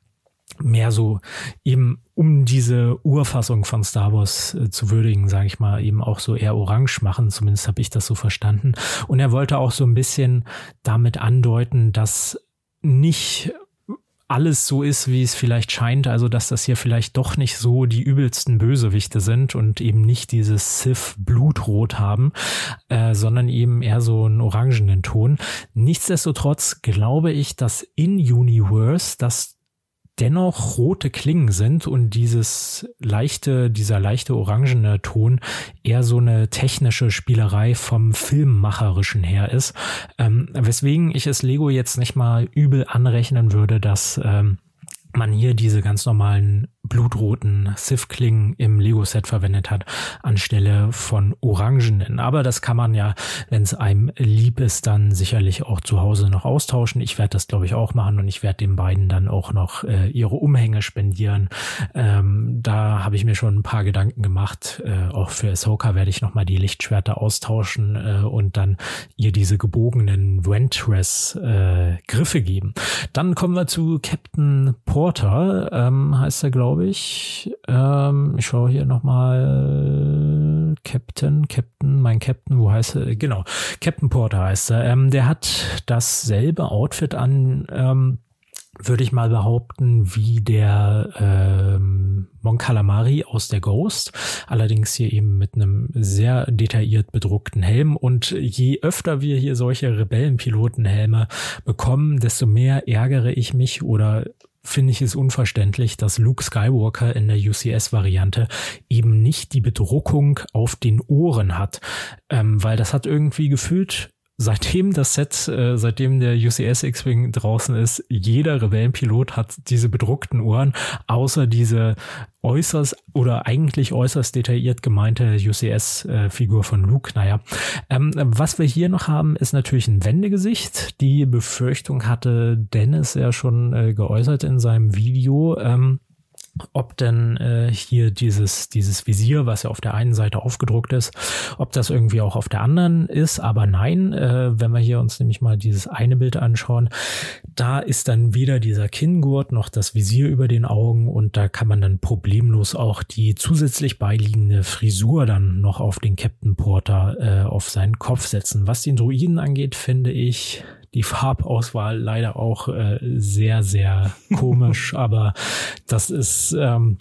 mehr so eben um diese Urfassung von Star Wars äh, zu würdigen, sage ich mal, eben auch so eher orange machen. Zumindest habe ich das so verstanden. Und er wollte auch so ein bisschen damit andeuten, dass nicht alles so ist, wie es vielleicht scheint, also dass das hier vielleicht doch nicht so die übelsten Bösewichte sind und eben nicht dieses Sith Blutrot haben, äh, sondern eben eher so einen orangenen Ton. Nichtsdestotrotz glaube ich, dass in Universe das dennoch rote Klingen sind und dieses leichte, dieser leichte orangene Ton eher so eine technische Spielerei vom Filmmacherischen her ist. Ähm, weswegen ich es Lego jetzt nicht mal übel anrechnen würde, dass ähm, man hier diese ganz normalen blutroten Sith-Klingen im Lego-Set verwendet hat, anstelle von orangenen. Aber das kann man ja, wenn es einem lieb ist, dann sicherlich auch zu Hause noch austauschen. Ich werde das, glaube ich, auch machen und ich werde den beiden dann auch noch äh, ihre Umhänge spendieren. Ähm, da habe ich mir schon ein paar Gedanken gemacht. Äh, auch für Ahsoka werde ich nochmal die Lichtschwerter austauschen äh, und dann ihr diese gebogenen Ventress-Griffe äh, geben. Dann kommen wir zu Captain Porter, ähm, heißt er, glaube glaube ich. Ähm, ich schaue hier nochmal. Captain, Captain, mein Captain, wo heißt er? Genau, Captain Porter heißt er. Ähm, der hat dasselbe Outfit an, ähm, würde ich mal behaupten, wie der ähm, Mon Calamari aus der Ghost. Allerdings hier eben mit einem sehr detailliert bedruckten Helm. Und je öfter wir hier solche Rebellenpilotenhelme bekommen, desto mehr ärgere ich mich oder finde ich es unverständlich, dass Luke Skywalker in der UCS-Variante eben nicht die Bedruckung auf den Ohren hat, ähm, weil das hat irgendwie gefühlt seitdem das Set, äh, seitdem der UCS X-Wing draußen ist, jeder Rebellenpilot hat diese bedruckten Ohren, außer diese äußerst oder eigentlich äußerst detailliert gemeinte UCS-Figur äh, von Luke. Naja, ähm, was wir hier noch haben, ist natürlich ein Wendegesicht. Die Befürchtung hatte Dennis ja schon äh, geäußert in seinem Video. Ähm, ob denn äh, hier dieses, dieses Visier, was ja auf der einen Seite aufgedruckt ist, ob das irgendwie auch auf der anderen ist. Aber nein, äh, wenn wir hier uns nämlich mal dieses eine Bild anschauen, da ist dann weder dieser Kinngurt noch das Visier über den Augen und da kann man dann problemlos auch die zusätzlich beiliegende Frisur dann noch auf den Captain Porter äh, auf seinen Kopf setzen. Was den Druiden angeht, finde ich die Farbauswahl leider auch äh, sehr, sehr komisch, aber das ist ähm,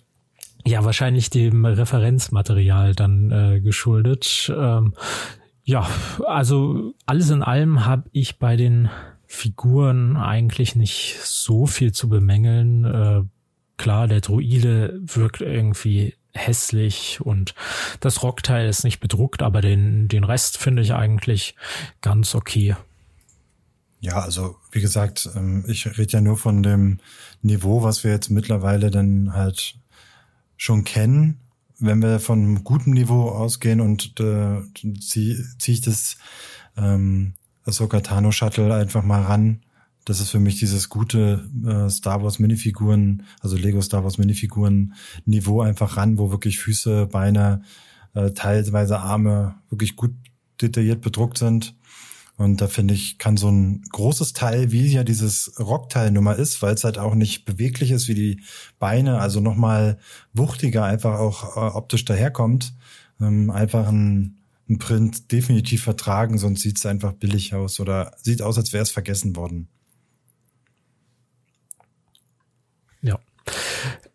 ja wahrscheinlich dem Referenzmaterial dann äh, geschuldet. Ähm, ja, also alles in allem habe ich bei den Figuren eigentlich nicht so viel zu bemängeln. Äh, klar, der Druide wirkt irgendwie hässlich und das Rockteil ist nicht bedruckt, aber den, den Rest finde ich eigentlich ganz okay. Ja, also wie gesagt, ähm, ich rede ja nur von dem Niveau, was wir jetzt mittlerweile dann halt schon kennen. Wenn wir von gutem Niveau ausgehen und äh, ziehe zieh ich das ähm, Ahsoka Tano Shuttle einfach mal ran. Das ist für mich dieses gute äh, Star Wars Minifiguren, also Lego Star Wars Minifiguren Niveau einfach ran, wo wirklich Füße, Beine, äh, teilweise Arme wirklich gut detailliert bedruckt sind und da finde ich, kann so ein großes Teil, wie ja dieses Rockteilnummer ist, weil es halt auch nicht beweglich ist wie die Beine, also nochmal wuchtiger einfach auch äh, optisch daherkommt, ähm, einfach ein, ein Print definitiv vertragen, sonst sieht es einfach billig aus oder sieht aus, als wäre es vergessen worden. Ja.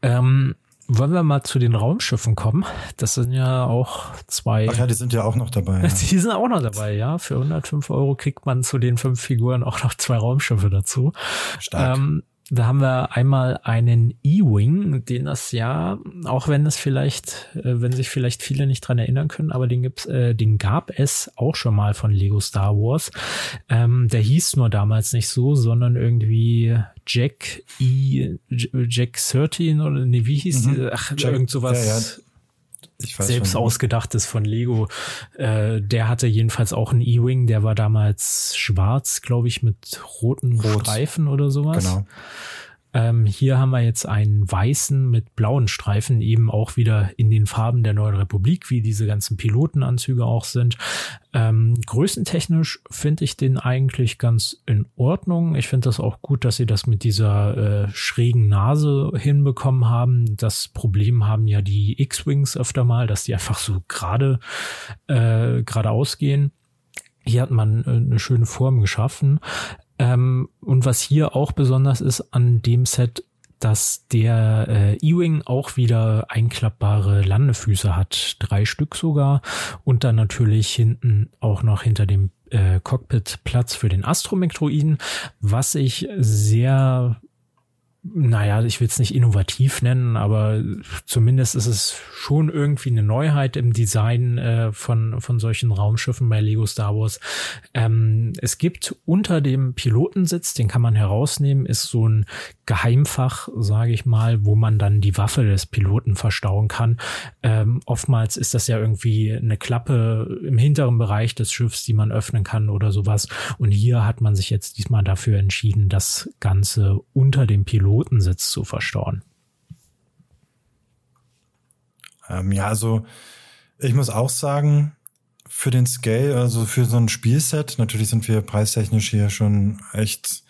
Ähm, wollen wir mal zu den Raumschiffen kommen? Das sind ja auch zwei. Ach ja, die sind ja auch noch dabei. Ja. Die sind auch noch dabei, ja. Für 105 Euro kriegt man zu den fünf Figuren auch noch zwei Raumschiffe dazu. Stark. Ähm, da haben wir einmal einen E-Wing, den das ja, auch wenn es vielleicht, äh, wenn sich vielleicht viele nicht dran erinnern können, aber den gibt's, äh, den gab es auch schon mal von Lego Star Wars. Ähm, der hieß nur damals nicht so, sondern irgendwie Jack E, Jack 13 oder nee, wie hieß mhm. die? Ach, Jack, irgend sowas. Ja, ja selbst schon. ausgedachtes von Lego. Äh, der hatte jedenfalls auch einen E-Wing, der war damals schwarz, glaube ich, mit roten Rot. Streifen oder sowas. Genau. Ähm, hier haben wir jetzt einen weißen mit blauen Streifen, eben auch wieder in den Farben der Neuen Republik, wie diese ganzen Pilotenanzüge auch sind. Ähm, größentechnisch finde ich den eigentlich ganz in Ordnung. Ich finde das auch gut, dass sie das mit dieser äh, schrägen Nase hinbekommen haben. Das Problem haben ja die X-Wings öfter mal, dass die einfach so gerade äh, geradeaus gehen. Hier hat man äh, eine schöne Form geschaffen. Ähm, und was hier auch besonders ist an dem Set, dass der äh, E-Wing auch wieder einklappbare Landefüße hat, drei Stück sogar, und dann natürlich hinten auch noch hinter dem äh, Cockpit Platz für den Astromektroiden, was ich sehr naja, ich will es nicht innovativ nennen, aber zumindest ist es schon irgendwie eine Neuheit im Design äh, von, von solchen Raumschiffen bei Lego Star Wars. Ähm, es gibt unter dem Pilotensitz, den kann man herausnehmen, ist so ein Geheimfach, sage ich mal, wo man dann die Waffe des Piloten verstauen kann. Ähm, oftmals ist das ja irgendwie eine Klappe im hinteren Bereich des Schiffs, die man öffnen kann oder sowas. Und hier hat man sich jetzt diesmal dafür entschieden, das Ganze unter dem Pilotensitz zu verstauen. Ähm, ja, also ich muss auch sagen, für den Scale, also für so ein Spielset, natürlich sind wir preistechnisch hier schon echt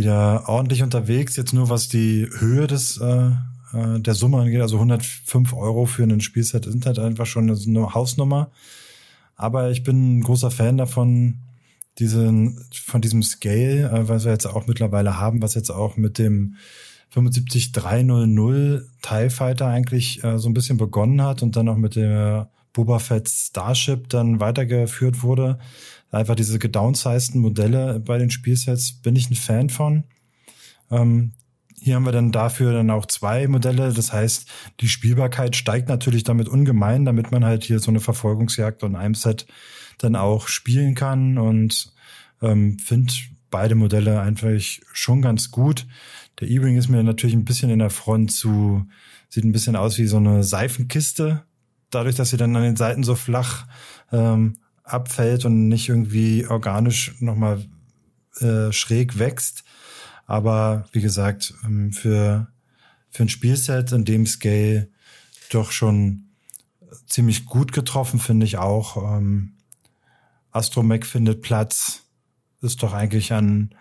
wieder ordentlich unterwegs. Jetzt nur was die Höhe des äh, äh der Summe angeht, also 105 Euro für ein Spielset sind halt einfach schon eine Hausnummer. Aber ich bin ein großer Fan davon, diesen, von diesem Scale, äh, was wir jetzt auch mittlerweile haben, was jetzt auch mit dem 75300 TIE Fighter eigentlich äh, so ein bisschen begonnen hat und dann auch mit der Boba Fett Starship dann weitergeführt wurde einfach diese gedownsizeden Modelle bei den Spielsets bin ich ein Fan von. Ähm, hier haben wir dann dafür dann auch zwei Modelle. Das heißt, die Spielbarkeit steigt natürlich damit ungemein, damit man halt hier so eine Verfolgungsjagd in einem Set dann auch spielen kann und ähm, finde beide Modelle einfach schon ganz gut. Der E-Wing ist mir natürlich ein bisschen in der Front zu, sieht ein bisschen aus wie so eine Seifenkiste. Dadurch, dass sie dann an den Seiten so flach ähm, abfällt und nicht irgendwie organisch nochmal äh, schräg wächst. Aber wie gesagt, ähm, für, für ein Spielset in dem Scale doch schon ziemlich gut getroffen, finde ich auch. Ähm, Astromech findet Platz, ist doch eigentlich an,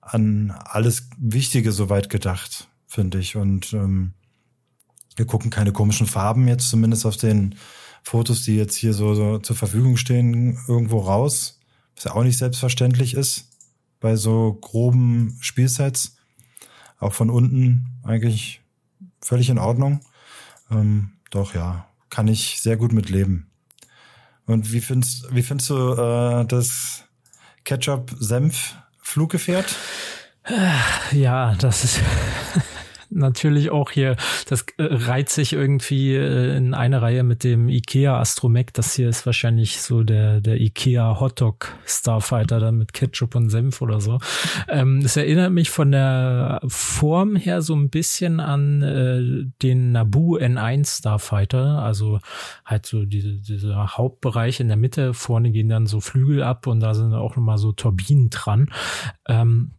an alles Wichtige soweit gedacht, finde ich. Und ähm, wir gucken keine komischen Farben jetzt, zumindest auf den Fotos, die jetzt hier so, so zur Verfügung stehen, irgendwo raus. Was ja auch nicht selbstverständlich ist bei so groben Spielsets. Auch von unten eigentlich völlig in Ordnung. Ähm, doch ja, kann ich sehr gut mit leben. Und wie findest, wie findest du äh, das Ketchup-Senf-Fluggefährt? Ja, das ist natürlich auch hier, das äh, reiht sich irgendwie äh, in eine Reihe mit dem IKEA Astromech. Das hier ist wahrscheinlich so der, der IKEA Hotdog Starfighter dann mit Ketchup und Senf oder so. Ähm, es erinnert mich von der Form her so ein bisschen an äh, den Naboo N1 Starfighter. Also halt so diese, dieser Hauptbereich in der Mitte. Vorne gehen dann so Flügel ab und da sind auch nochmal so Turbinen dran. Ähm,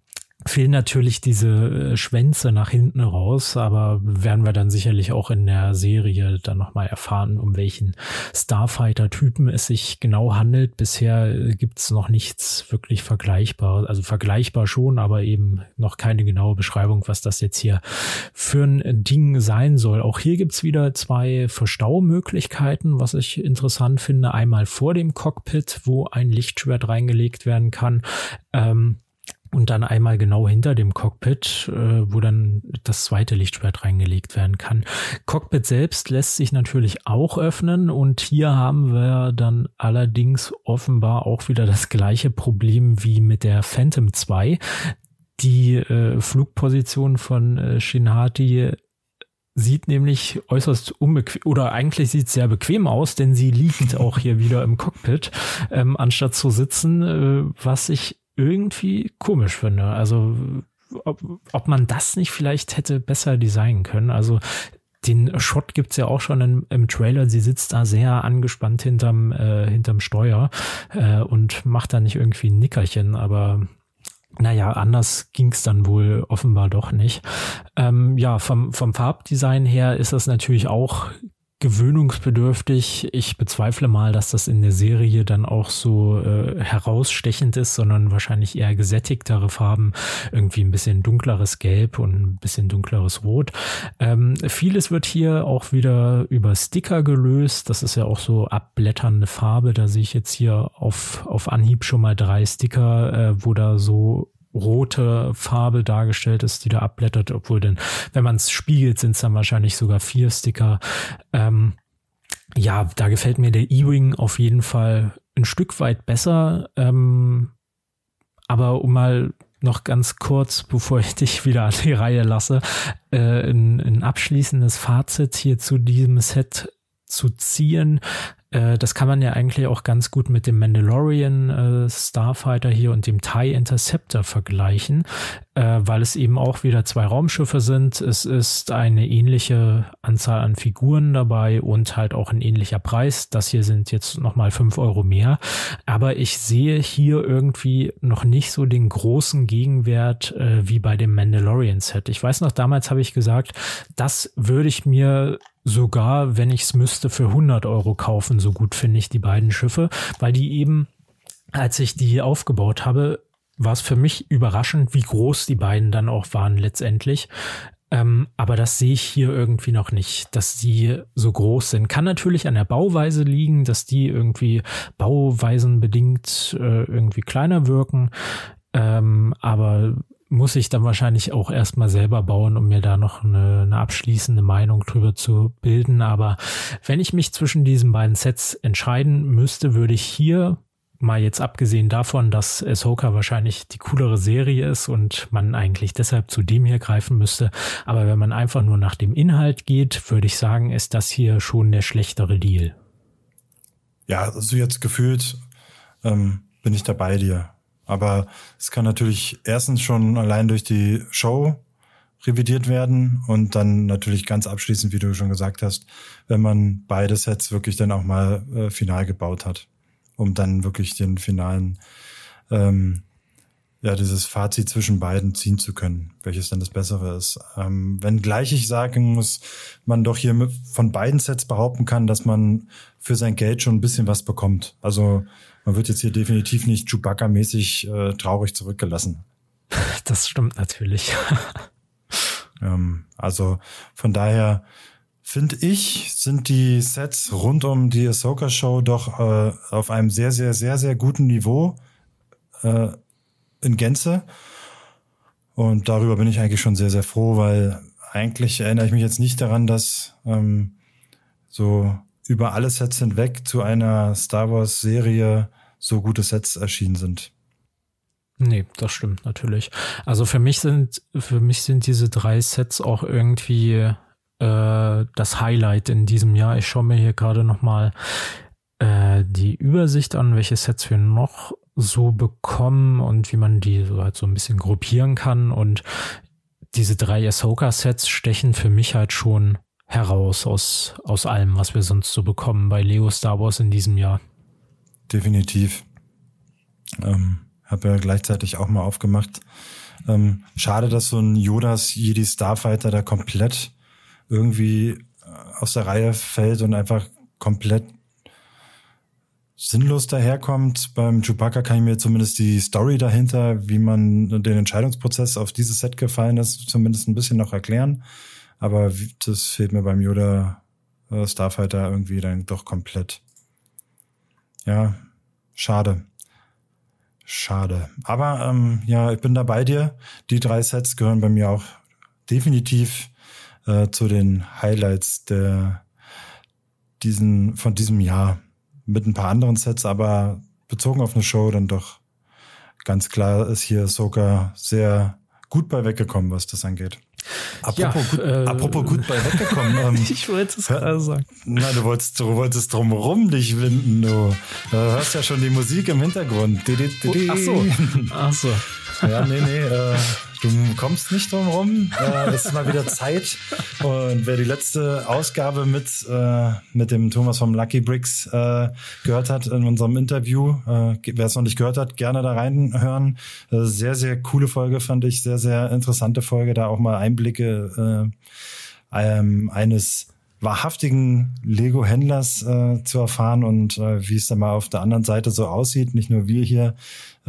fehlen natürlich diese äh, Schwänze nach hinten raus, aber werden wir dann sicherlich auch in der Serie dann nochmal erfahren, um welchen Starfighter-Typen es sich genau handelt. Bisher äh, gibt's noch nichts wirklich vergleichbar, also vergleichbar schon, aber eben noch keine genaue Beschreibung, was das jetzt hier für ein Ding sein soll. Auch hier gibt's wieder zwei Verstaumöglichkeiten, was ich interessant finde. Einmal vor dem Cockpit, wo ein Lichtschwert reingelegt werden kann. Ähm, und dann einmal genau hinter dem Cockpit, äh, wo dann das zweite Lichtschwert reingelegt werden kann. Cockpit selbst lässt sich natürlich auch öffnen und hier haben wir dann allerdings offenbar auch wieder das gleiche Problem wie mit der Phantom 2. Die äh, Flugposition von äh, Shinhati sieht nämlich äußerst unbequem oder eigentlich sieht sehr bequem aus, denn sie liegt auch hier wieder im Cockpit, ähm, anstatt zu sitzen, äh, was ich irgendwie komisch finde. Also ob, ob man das nicht vielleicht hätte besser designen können. Also den Shot gibt's ja auch schon im, im Trailer. Sie sitzt da sehr angespannt hinterm, äh, hinterm Steuer äh, und macht da nicht irgendwie ein Nickerchen, aber naja, anders ging's dann wohl offenbar doch nicht. Ähm, ja, vom, vom Farbdesign her ist das natürlich auch gewöhnungsbedürftig. Ich bezweifle mal, dass das in der Serie dann auch so äh, herausstechend ist, sondern wahrscheinlich eher gesättigtere Farben, irgendwie ein bisschen dunkleres Gelb und ein bisschen dunkleres Rot. Ähm, vieles wird hier auch wieder über Sticker gelöst. Das ist ja auch so abblätternde Farbe. Da sehe ich jetzt hier auf, auf Anhieb schon mal drei Sticker, äh, wo da so rote Farbe dargestellt ist, die da abblättert, obwohl denn, wenn man es spiegelt, sind es dann wahrscheinlich sogar vier Sticker. Ähm, ja, da gefällt mir der E-Wing auf jeden Fall ein Stück weit besser. Ähm, aber um mal noch ganz kurz, bevor ich dich wieder an die Reihe lasse, äh, ein, ein abschließendes Fazit hier zu diesem Set zu ziehen. Äh, das kann man ja eigentlich auch ganz gut mit dem Mandalorian äh, Starfighter hier und dem TIE Interceptor vergleichen, äh, weil es eben auch wieder zwei Raumschiffe sind. Es ist eine ähnliche Anzahl an Figuren dabei und halt auch ein ähnlicher Preis. Das hier sind jetzt nochmal fünf Euro mehr. Aber ich sehe hier irgendwie noch nicht so den großen Gegenwert äh, wie bei dem Mandalorian Set. Ich weiß noch, damals habe ich gesagt, das würde ich mir sogar, wenn ich es müsste, für 100 Euro kaufen. So gut finde ich die beiden Schiffe, weil die eben, als ich die aufgebaut habe, war es für mich überraschend, wie groß die beiden dann auch waren letztendlich. Ähm, aber das sehe ich hier irgendwie noch nicht, dass die so groß sind. Kann natürlich an der Bauweise liegen, dass die irgendwie bauweisenbedingt äh, irgendwie kleiner wirken. Ähm, aber muss ich dann wahrscheinlich auch erstmal selber bauen, um mir da noch eine, eine abschließende Meinung drüber zu bilden. Aber wenn ich mich zwischen diesen beiden Sets entscheiden müsste, würde ich hier mal jetzt abgesehen davon, dass Ahsoka wahrscheinlich die coolere Serie ist und man eigentlich deshalb zu dem hier greifen müsste. Aber wenn man einfach nur nach dem Inhalt geht, würde ich sagen, ist das hier schon der schlechtere Deal. Ja, also jetzt gefühlt ähm, bin ich da bei dir. Aber es kann natürlich erstens schon allein durch die Show revidiert werden und dann natürlich ganz abschließend, wie du schon gesagt hast, wenn man beide Sets wirklich dann auch mal äh, final gebaut hat, um dann wirklich den finalen, ähm, ja, dieses Fazit zwischen beiden ziehen zu können, welches dann das Bessere ist. Ähm, wenn gleich ich sagen muss, man doch hier von beiden Sets behaupten kann, dass man für sein Geld schon ein bisschen was bekommt. Also man wird jetzt hier definitiv nicht Chewbacca-mäßig äh, traurig zurückgelassen. Das stimmt natürlich. ähm, also von daher finde ich, sind die Sets rund um die Ahsoka Show doch äh, auf einem sehr, sehr, sehr, sehr guten Niveau äh, in Gänze. Und darüber bin ich eigentlich schon sehr, sehr froh, weil eigentlich erinnere ich mich jetzt nicht daran, dass ähm, so über alle Sets hinweg zu einer Star Wars Serie so gute Sets erschienen sind. Nee, das stimmt natürlich. Also für mich sind, für mich sind diese drei Sets auch irgendwie äh, das Highlight in diesem Jahr. Ich schaue mir hier gerade nochmal äh, die Übersicht an, welche Sets wir noch so bekommen und wie man die so halt so ein bisschen gruppieren kann. Und diese drei Ahsoka-Sets stechen für mich halt schon heraus aus, aus allem, was wir sonst so bekommen bei Lego Star Wars in diesem Jahr definitiv. Ähm, habe ja gleichzeitig auch mal aufgemacht. Ähm, schade, dass so ein Yodas Jedi Starfighter da komplett irgendwie äh, aus der Reihe fällt und einfach komplett sinnlos daherkommt. Beim Chewbacca kann ich mir zumindest die Story dahinter, wie man den Entscheidungsprozess auf dieses Set gefallen ist, zumindest ein bisschen noch erklären. Aber das fehlt mir beim Yoda äh, Starfighter irgendwie dann doch komplett. Ja, schade. Schade. Aber ähm, ja, ich bin da bei dir. Die drei Sets gehören bei mir auch definitiv äh, zu den Highlights der diesen von diesem Jahr mit ein paar anderen Sets, aber bezogen auf eine Show dann doch ganz klar ist hier sogar sehr gut bei weggekommen, was das angeht. Apropos, ja, gut, äh, apropos gut bei weggekommen. Ähm, ich wollte es gerade sagen. Na, du wolltest, du wolltest drumherum dich winden, du. Du hörst ja schon die Musik im Hintergrund. Oh, ach so. Ach so. Ja, nee, nee. Äh, du kommst nicht drum rum. Äh, es ist mal wieder Zeit. Und wer die letzte Ausgabe mit, äh, mit dem Thomas vom Lucky Bricks äh, gehört hat in unserem Interview, äh, wer es noch nicht gehört hat, gerne da reinhören. Äh, sehr, sehr coole Folge fand ich. Sehr, sehr interessante Folge. Da auch mal Einblicke äh, ähm, eines wahrhaftigen Lego-Händlers äh, zu erfahren und äh, wie es da mal auf der anderen Seite so aussieht. Nicht nur wir hier,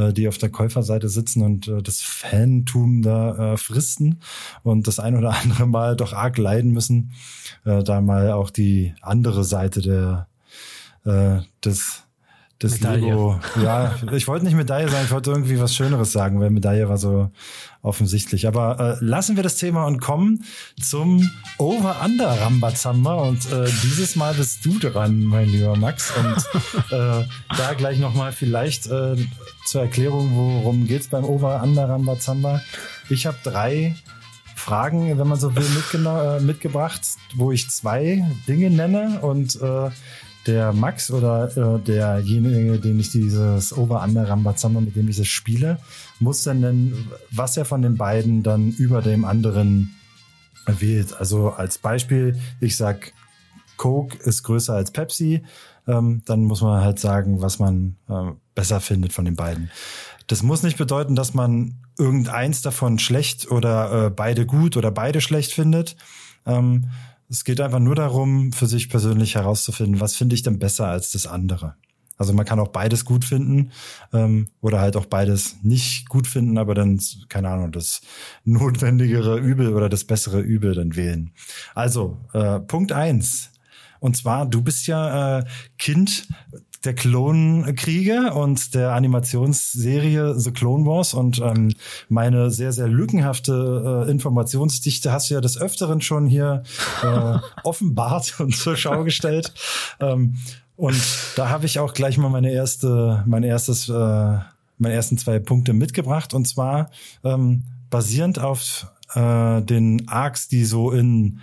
äh, die auf der Käuferseite sitzen und äh, das Fantum da äh, fristen und das ein oder andere Mal doch arg leiden müssen, äh, da mal auch die andere Seite der äh, des das Medaille. Lego. Ja, ich wollte nicht Medaille sagen, ich wollte irgendwie was Schöneres sagen, weil Medaille war so offensichtlich. Aber äh, lassen wir das Thema und kommen zum Over-Under Rambazamba. Und äh, dieses Mal bist du dran, mein lieber Max. Und äh, da gleich nochmal vielleicht äh, zur Erklärung, worum geht's beim Over-Under Rambazamba. Ich habe drei Fragen, wenn man so will, äh, mitgebracht, wo ich zwei Dinge nenne und äh, der Max oder äh, derjenige, den ich dieses Over-Under Rambazamba, mit dem ich das spiele, muss dann nennen, was er von den beiden dann über dem anderen wählt. Also als Beispiel, ich sag, Coke ist größer als Pepsi, ähm, dann muss man halt sagen, was man äh, besser findet von den beiden. Das muss nicht bedeuten, dass man irgendeins davon schlecht oder äh, beide gut oder beide schlecht findet. Ähm, es geht einfach nur darum, für sich persönlich herauszufinden, was finde ich denn besser als das andere. Also man kann auch beides gut finden ähm, oder halt auch beides nicht gut finden, aber dann, keine Ahnung, das notwendigere Übel oder das bessere Übel dann wählen. Also, äh, Punkt eins. Und zwar, du bist ja äh, Kind der Klonkriege und der Animationsserie The Clone Wars und ähm, meine sehr, sehr lückenhafte äh, Informationsdichte hast du ja des Öfteren schon hier äh, offenbart und zur Schau gestellt. Ähm, und da habe ich auch gleich mal meine erste, mein erstes, äh, meine ersten zwei Punkte mitgebracht und zwar ähm, basierend auf äh, den Arcs, die so in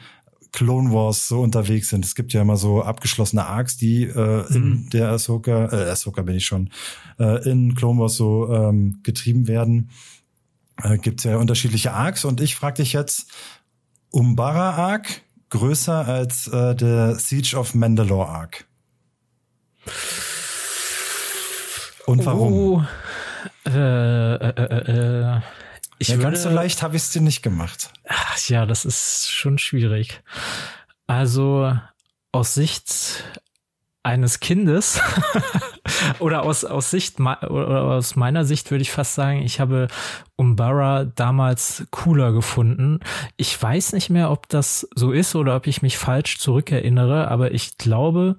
Clone Wars so unterwegs sind. Es gibt ja immer so abgeschlossene Arcs, die äh, in mhm. der Ahsoka, äh, Ahsoka bin ich schon, äh, in Clone Wars so ähm, getrieben werden. Äh, gibt ja unterschiedliche Arcs und ich frage dich jetzt, Umbara Arc größer als äh, der Siege of Mandalore Arc? Und warum? Oh, äh, äh, äh, äh ich ja, würde, ganz so leicht habe ich es dir nicht gemacht. Ach, ja, das ist schon schwierig. Also aus Sicht eines Kindes oder aus, aus Sicht oder aus meiner Sicht würde ich fast sagen, ich habe Umbara damals cooler gefunden. Ich weiß nicht mehr, ob das so ist oder ob ich mich falsch zurückerinnere, aber ich glaube,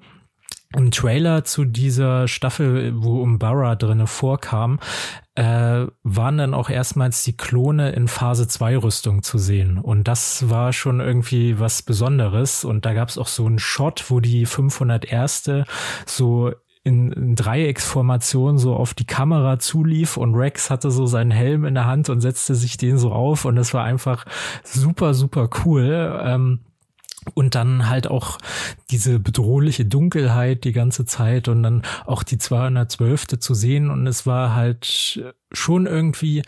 im Trailer zu dieser Staffel, wo Umbara drinne vorkam, äh, waren dann auch erstmals die Klone in Phase 2 Rüstung zu sehen. Und das war schon irgendwie was Besonderes. Und da gab es auch so einen Shot, wo die 501. so in, Dreiecksformation so auf die Kamera zulief und Rex hatte so seinen Helm in der Hand und setzte sich den so auf und das war einfach super, super cool. Ähm, und dann halt auch diese bedrohliche Dunkelheit die ganze Zeit und dann auch die 212. zu sehen und es war halt schon irgendwie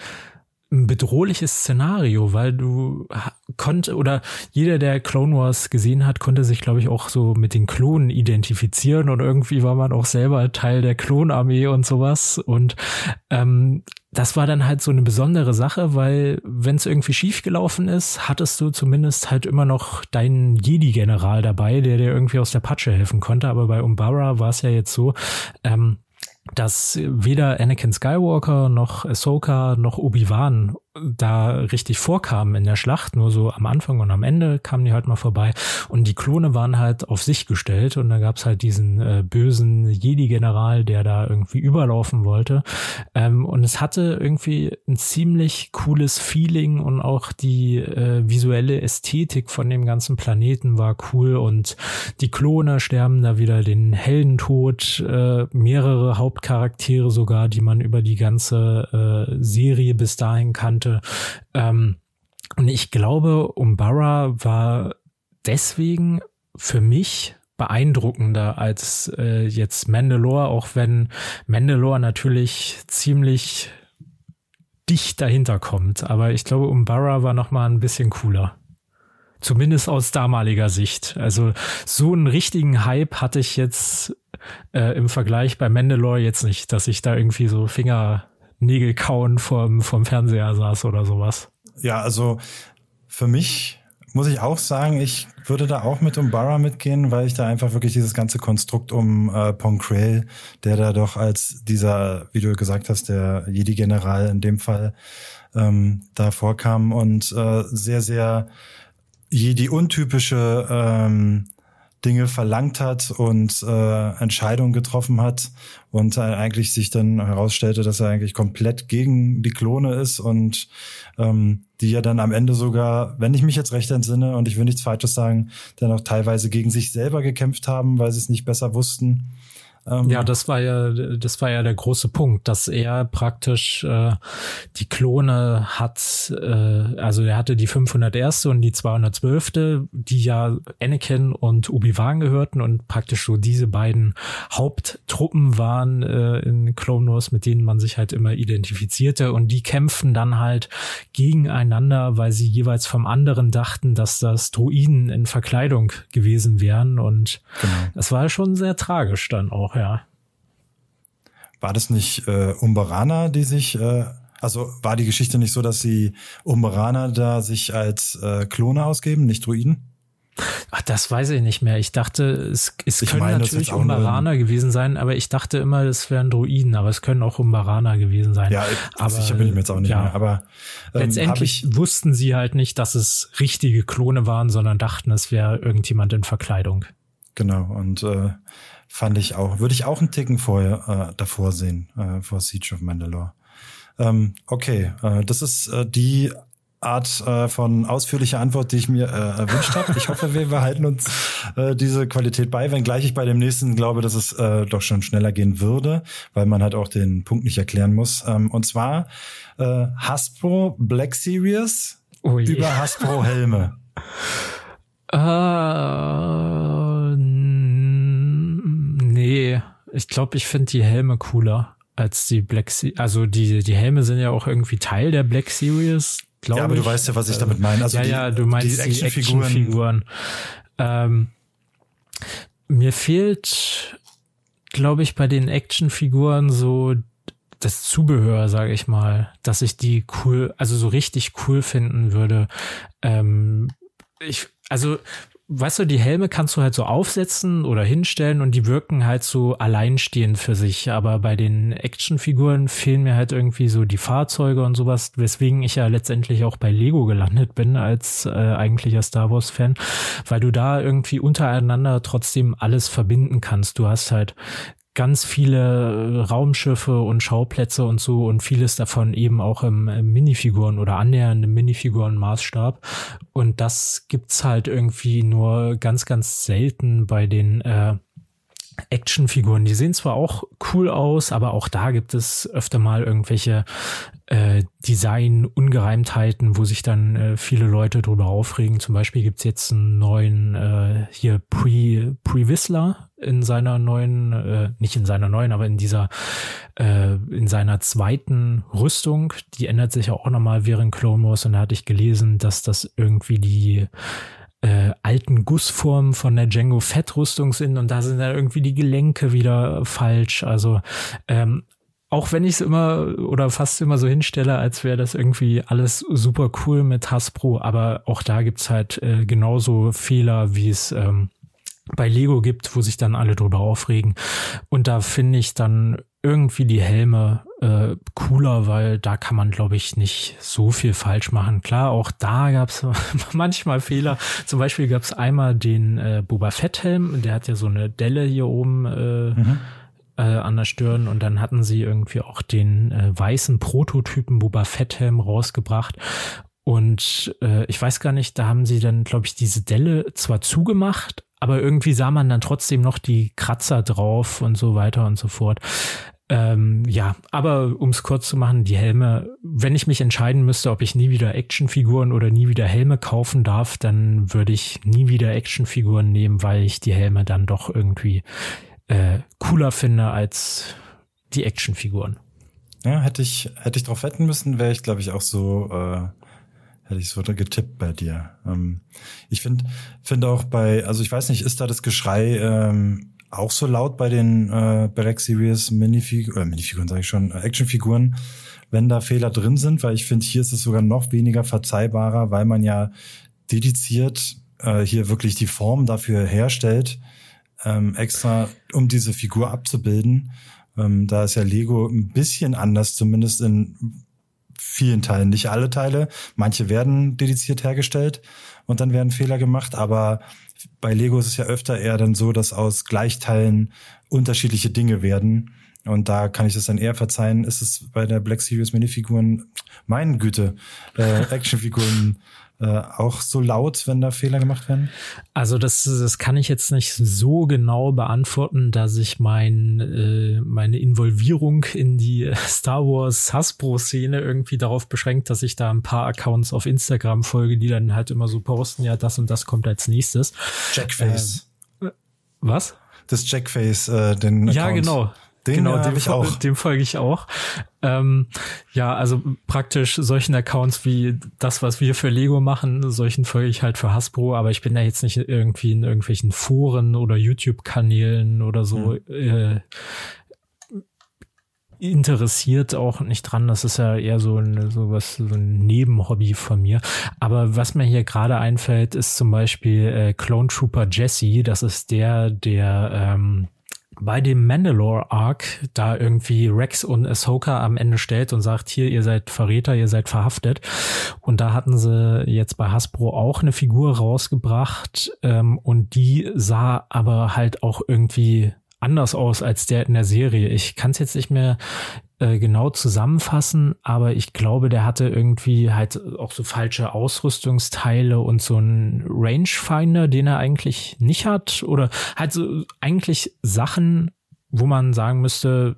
ein bedrohliches Szenario, weil du konnte oder jeder, der Clone Wars gesehen hat, konnte sich, glaube ich, auch so mit den Klonen identifizieren und irgendwie war man auch selber Teil der Klonarmee und sowas und ähm, das war dann halt so eine besondere Sache, weil wenn es irgendwie schief gelaufen ist, hattest du zumindest halt immer noch deinen Jedi-General dabei, der dir irgendwie aus der Patsche helfen konnte. Aber bei Umbara war es ja jetzt so, ähm, dass weder Anakin Skywalker noch Ahsoka noch Obi-Wan da richtig vorkamen in der Schlacht, nur so am Anfang und am Ende kamen die halt mal vorbei. Und die Klone waren halt auf sich gestellt und da gab's halt diesen äh, bösen Jedi-General, der da irgendwie überlaufen wollte. Ähm, und es hatte irgendwie ein ziemlich cooles Feeling und auch die äh, visuelle Ästhetik von dem ganzen Planeten war cool und die Klone sterben da wieder den Heldentod, äh, mehrere Hauptcharaktere sogar, die man über die ganze äh, Serie bis dahin kannte konnte. Ähm, und ich glaube, Umbara war deswegen für mich beeindruckender als äh, jetzt Mandalore, auch wenn Mandalore natürlich ziemlich dicht dahinter kommt. Aber ich glaube, Umbara war noch mal ein bisschen cooler. Zumindest aus damaliger Sicht. Also so einen richtigen Hype hatte ich jetzt äh, im Vergleich bei Mandalore jetzt nicht, dass ich da irgendwie so Finger Nägel kauen vom, vom Fernseher saß oder sowas. Ja, also für mich muss ich auch sagen, ich würde da auch mit Umbara mitgehen, weil ich da einfach wirklich dieses ganze Konstrukt um äh, Ponkrell, der da doch als dieser, wie du gesagt hast, der Jedi-General in dem Fall ähm, da vorkam und äh, sehr, sehr Jedi-untypische ähm, Dinge verlangt hat und äh, Entscheidungen getroffen hat und äh, eigentlich sich dann herausstellte, dass er eigentlich komplett gegen die Klone ist und ähm, die ja dann am Ende sogar, wenn ich mich jetzt recht entsinne und ich will nichts Falsches sagen, dann auch teilweise gegen sich selber gekämpft haben, weil sie es nicht besser wussten. Ähm, ja, das war ja, das war ja der große Punkt, dass er praktisch äh, die Klone hat, äh, also er hatte die 501. und die 212., die ja Anakin und Obi-Wan gehörten und praktisch so diese beiden Haupttruppen waren äh, in Clone Wars, mit denen man sich halt immer identifizierte und die kämpfen dann halt gegeneinander, weil sie jeweils vom anderen dachten, dass das Druiden in Verkleidung gewesen wären und genau. es war schon sehr tragisch dann auch auch, ja. War das nicht äh, Umberaner, die sich, äh, also war die Geschichte nicht so, dass sie Umberaner da sich als äh, Klone ausgeben, nicht Druiden? Ach, das weiß ich nicht mehr. Ich dachte, es, es können meine, natürlich Umbaraner gewesen sein, aber ich dachte immer, es wären Druiden, aber es können auch Umbaraner gewesen sein. Ja, aber, sicher bin ich mir jetzt auch nicht ja. mehr. Aber ähm, letztendlich wussten sie halt nicht, dass es richtige Klone waren, sondern dachten, es wäre irgendjemand in Verkleidung. Genau. Und äh, Fand ich auch. Würde ich auch einen Ticken vorher äh, davor sehen, äh, vor Siege of Mandalore. Ähm, okay, äh, das ist äh, die Art äh, von ausführlicher Antwort, die ich mir äh, erwünscht habe. Ich hoffe, wir behalten uns äh, diese Qualität bei, wenngleich ich bei dem nächsten glaube, dass es äh, doch schon schneller gehen würde, weil man halt auch den Punkt nicht erklären muss. Ähm, und zwar äh, Hasbro Black Series oh über Hasbro Helme. Uh, Nee, ich glaube, ich finde die Helme cooler als die Black Series. Also die, die Helme sind ja auch irgendwie Teil der Black Series, glaube ich. Ja, aber ich. du weißt ja, was ich damit meine. Also ja, die, ja, du meinst die Actionfiguren. Actionfiguren. Ähm, mir fehlt, glaube ich, bei den Actionfiguren so das Zubehör, sage ich mal, dass ich die cool, also so richtig cool finden würde. Ähm, ich, also weißt du, die Helme kannst du halt so aufsetzen oder hinstellen und die wirken halt so alleinstehend für sich. Aber bei den Actionfiguren fehlen mir halt irgendwie so die Fahrzeuge und sowas, weswegen ich ja letztendlich auch bei Lego gelandet bin als äh, eigentlicher Star Wars Fan, weil du da irgendwie untereinander trotzdem alles verbinden kannst. Du hast halt ganz viele äh, Raumschiffe und Schauplätze und so und vieles davon eben auch im, im Minifiguren oder annähernden Minifiguren-Maßstab. Und das gibt's halt irgendwie nur ganz, ganz selten bei den äh, Actionfiguren. Die sehen zwar auch cool aus, aber auch da gibt es öfter mal irgendwelche äh, Design-Ungereimtheiten, wo sich dann äh, viele Leute drüber aufregen. Zum Beispiel gibt's jetzt einen neuen äh, hier Pre Pre Whistler in seiner neuen, äh, nicht in seiner neuen, aber in dieser äh, in seiner zweiten Rüstung. Die ändert sich auch nochmal während Clone Wars und da hatte ich gelesen, dass das irgendwie die äh, alten Gussformen von der Django Fett Rüstung sind und da sind dann irgendwie die Gelenke wieder falsch. Also ähm, auch wenn ich es immer oder fast immer so hinstelle, als wäre das irgendwie alles super cool mit Hasbro, aber auch da gibt's halt äh, genauso Fehler, wie es ähm, bei Lego gibt, wo sich dann alle drüber aufregen. Und da finde ich dann irgendwie die Helme äh, cooler, weil da kann man, glaube ich, nicht so viel falsch machen. Klar, auch da gab es manchmal Fehler. Zum Beispiel gab es einmal den äh, Boba Fett Helm, der hat ja so eine Delle hier oben äh, mhm. Äh, an der Stirn und dann hatten sie irgendwie auch den äh, weißen Prototypen Boba Fett Helm rausgebracht. Und äh, ich weiß gar nicht, da haben sie dann, glaube ich, diese Delle zwar zugemacht, aber irgendwie sah man dann trotzdem noch die Kratzer drauf und so weiter und so fort. Ähm, ja, aber um es kurz zu machen, die Helme, wenn ich mich entscheiden müsste, ob ich nie wieder Actionfiguren oder nie wieder Helme kaufen darf, dann würde ich nie wieder Actionfiguren nehmen, weil ich die Helme dann doch irgendwie äh, cooler finde als die Actionfiguren. Ja, hätte ich, hätte ich drauf wetten müssen, wäre ich, glaube ich, auch so äh, hätte ich so getippt bei dir. Ähm, ich finde finde auch bei, also ich weiß nicht, ist da das Geschrei ähm, auch so laut bei den äh, Black Series Minifiguren, äh, Minifiguren sage ich schon, äh, Actionfiguren, wenn da Fehler drin sind, weil ich finde, hier ist es sogar noch weniger verzeihbarer, weil man ja dediziert äh, hier wirklich die Form dafür herstellt, ähm, extra um diese Figur abzubilden. Ähm, da ist ja Lego ein bisschen anders, zumindest in vielen Teilen, nicht alle Teile. Manche werden dediziert hergestellt und dann werden Fehler gemacht, aber bei Lego ist es ja öfter eher dann so, dass aus Gleichteilen unterschiedliche Dinge werden. Und da kann ich das dann eher verzeihen. Ist es bei der Black Series Minifiguren, meine Güte, äh, Actionfiguren äh, auch so laut, wenn da Fehler gemacht werden? Also das, das kann ich jetzt nicht so genau beantworten, da sich mein, äh, meine Involvierung in die Star Wars Hasbro-Szene irgendwie darauf beschränkt, dass ich da ein paar Accounts auf Instagram folge, die dann halt immer so posten, ja, das und das kommt als nächstes. Jackface. Äh, was? Das Jackface, äh, den Account. Ja, genau. Den genau, dem, ich auch. dem folge ich auch. Ähm, ja, also praktisch solchen Accounts wie das, was wir für Lego machen, solchen folge ich halt für Hasbro, aber ich bin da jetzt nicht irgendwie in irgendwelchen Foren oder YouTube-Kanälen oder so hm. äh, interessiert auch nicht dran. Das ist ja eher so ein, so was, so ein Nebenhobby von mir. Aber was mir hier gerade einfällt, ist zum Beispiel äh, Clone Trooper Jesse. Das ist der, der ähm, bei dem Mandalore Arc da irgendwie Rex und Ahsoka am Ende stellt und sagt, hier, ihr seid Verräter, ihr seid verhaftet. Und da hatten sie jetzt bei Hasbro auch eine Figur rausgebracht ähm, und die sah aber halt auch irgendwie anders aus als der in der Serie. Ich kann es jetzt nicht mehr äh, genau zusammenfassen, aber ich glaube, der hatte irgendwie halt auch so falsche Ausrüstungsteile und so einen Rangefinder, den er eigentlich nicht hat oder halt so eigentlich Sachen, wo man sagen müsste,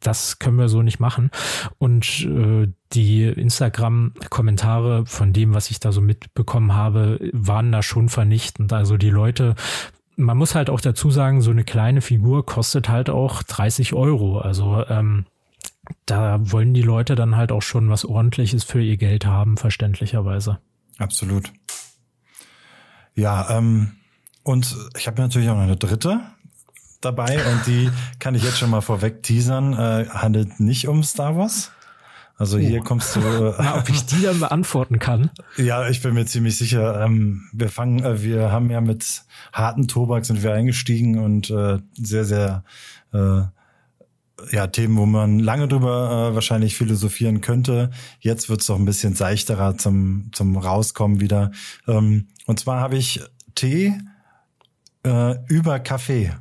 das können wir so nicht machen. Und äh, die Instagram-Kommentare von dem, was ich da so mitbekommen habe, waren da schon vernichtend. Also die Leute, man muss halt auch dazu sagen, so eine kleine Figur kostet halt auch 30 Euro. Also ähm, da wollen die Leute dann halt auch schon was ordentliches für ihr Geld haben, verständlicherweise. Absolut. Ja, ähm, und ich habe natürlich auch noch eine dritte dabei und die kann ich jetzt schon mal vorweg teasern, äh, handelt nicht um Star Wars. Also hier oh. kommst du. Äh, Na, ob ich die dann beantworten kann? Ja, ich bin mir ziemlich sicher. Ähm, wir fangen, äh, wir haben ja mit harten Tobak sind wir eingestiegen und äh, sehr, sehr äh, ja, Themen, wo man lange drüber äh, wahrscheinlich philosophieren könnte. Jetzt wird's doch ein bisschen seichterer zum, zum Rauskommen wieder. Ähm, und zwar habe ich Tee äh, über Kaffee.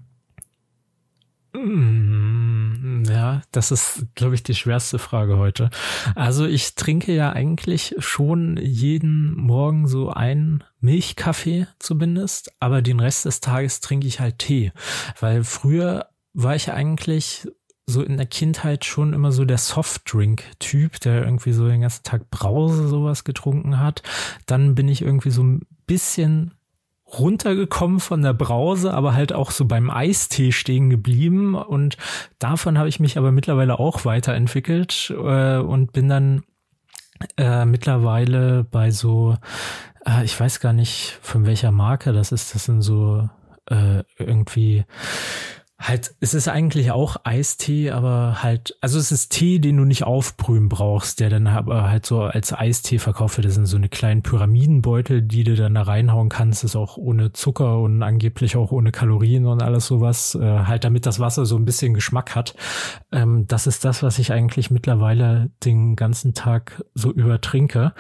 Mm, ja, das ist, glaube ich, die schwerste Frage heute. Also ich trinke ja eigentlich schon jeden Morgen so einen Milchkaffee zumindest, aber den Rest des Tages trinke ich halt Tee, weil früher war ich eigentlich so in der Kindheit schon immer so der Softdrink-Typ, der irgendwie so den ganzen Tag Brause sowas getrunken hat. Dann bin ich irgendwie so ein bisschen runtergekommen von der Brause, aber halt auch so beim Eistee stehen geblieben. Und davon habe ich mich aber mittlerweile auch weiterentwickelt äh, und bin dann äh, mittlerweile bei so, äh, ich weiß gar nicht von welcher Marke das ist, das sind so äh, irgendwie Halt, es ist eigentlich auch Eistee, aber halt, also es ist Tee, den du nicht aufbrühen brauchst, der dann aber halt so als Eistee verkauft wird. Das sind so eine kleinen Pyramidenbeutel, die du dann da reinhauen kannst. Das ist auch ohne Zucker und angeblich auch ohne Kalorien und alles sowas. Äh, halt, damit das Wasser so ein bisschen Geschmack hat. Ähm, das ist das, was ich eigentlich mittlerweile den ganzen Tag so übertrinke.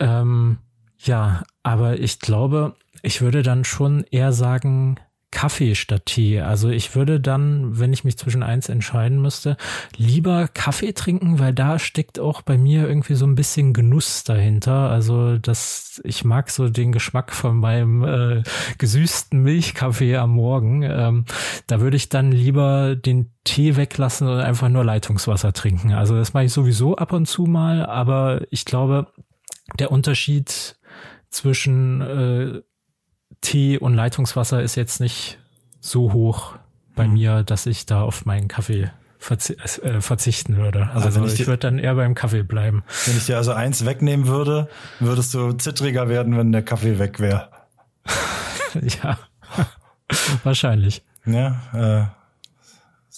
Ähm, ja, aber ich glaube, ich würde dann schon eher sagen, Kaffee statt Tee. Also ich würde dann, wenn ich mich zwischen eins entscheiden müsste, lieber Kaffee trinken, weil da steckt auch bei mir irgendwie so ein bisschen Genuss dahinter. Also das, ich mag so den Geschmack von meinem äh, gesüßten Milchkaffee am Morgen. Ähm, da würde ich dann lieber den Tee weglassen und einfach nur Leitungswasser trinken. Also das mache ich sowieso ab und zu mal, aber ich glaube, der Unterschied zwischen äh, Tee und Leitungswasser ist jetzt nicht so hoch bei mhm. mir, dass ich da auf meinen Kaffee verzi äh, verzichten würde. Also, also ich, ich würde dann eher beim Kaffee bleiben. Wenn ich dir also eins wegnehmen würde, würdest du zittriger werden, wenn der Kaffee weg wäre. ja, wahrscheinlich. Ja, äh,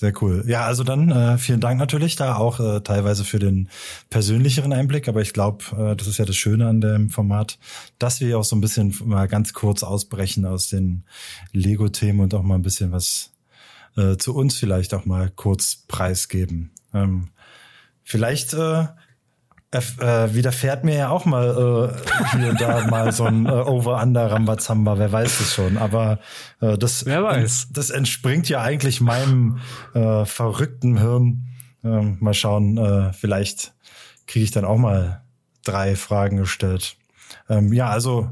sehr cool. Ja, also dann äh, vielen Dank natürlich da auch äh, teilweise für den persönlicheren Einblick, aber ich glaube, äh, das ist ja das Schöne an dem Format, dass wir auch so ein bisschen mal ganz kurz ausbrechen aus den Lego-Themen und auch mal ein bisschen was äh, zu uns vielleicht auch mal kurz preisgeben. Ähm, vielleicht äh, äh, widerfährt mir ja auch mal äh, hier und da mal so ein äh, Over-Under Rambazamba, wer weiß es schon. Aber äh, das, weiß. das entspringt ja eigentlich meinem äh, verrückten Hirn. Ähm, mal schauen, äh, vielleicht kriege ich dann auch mal drei Fragen gestellt. Ähm, ja, also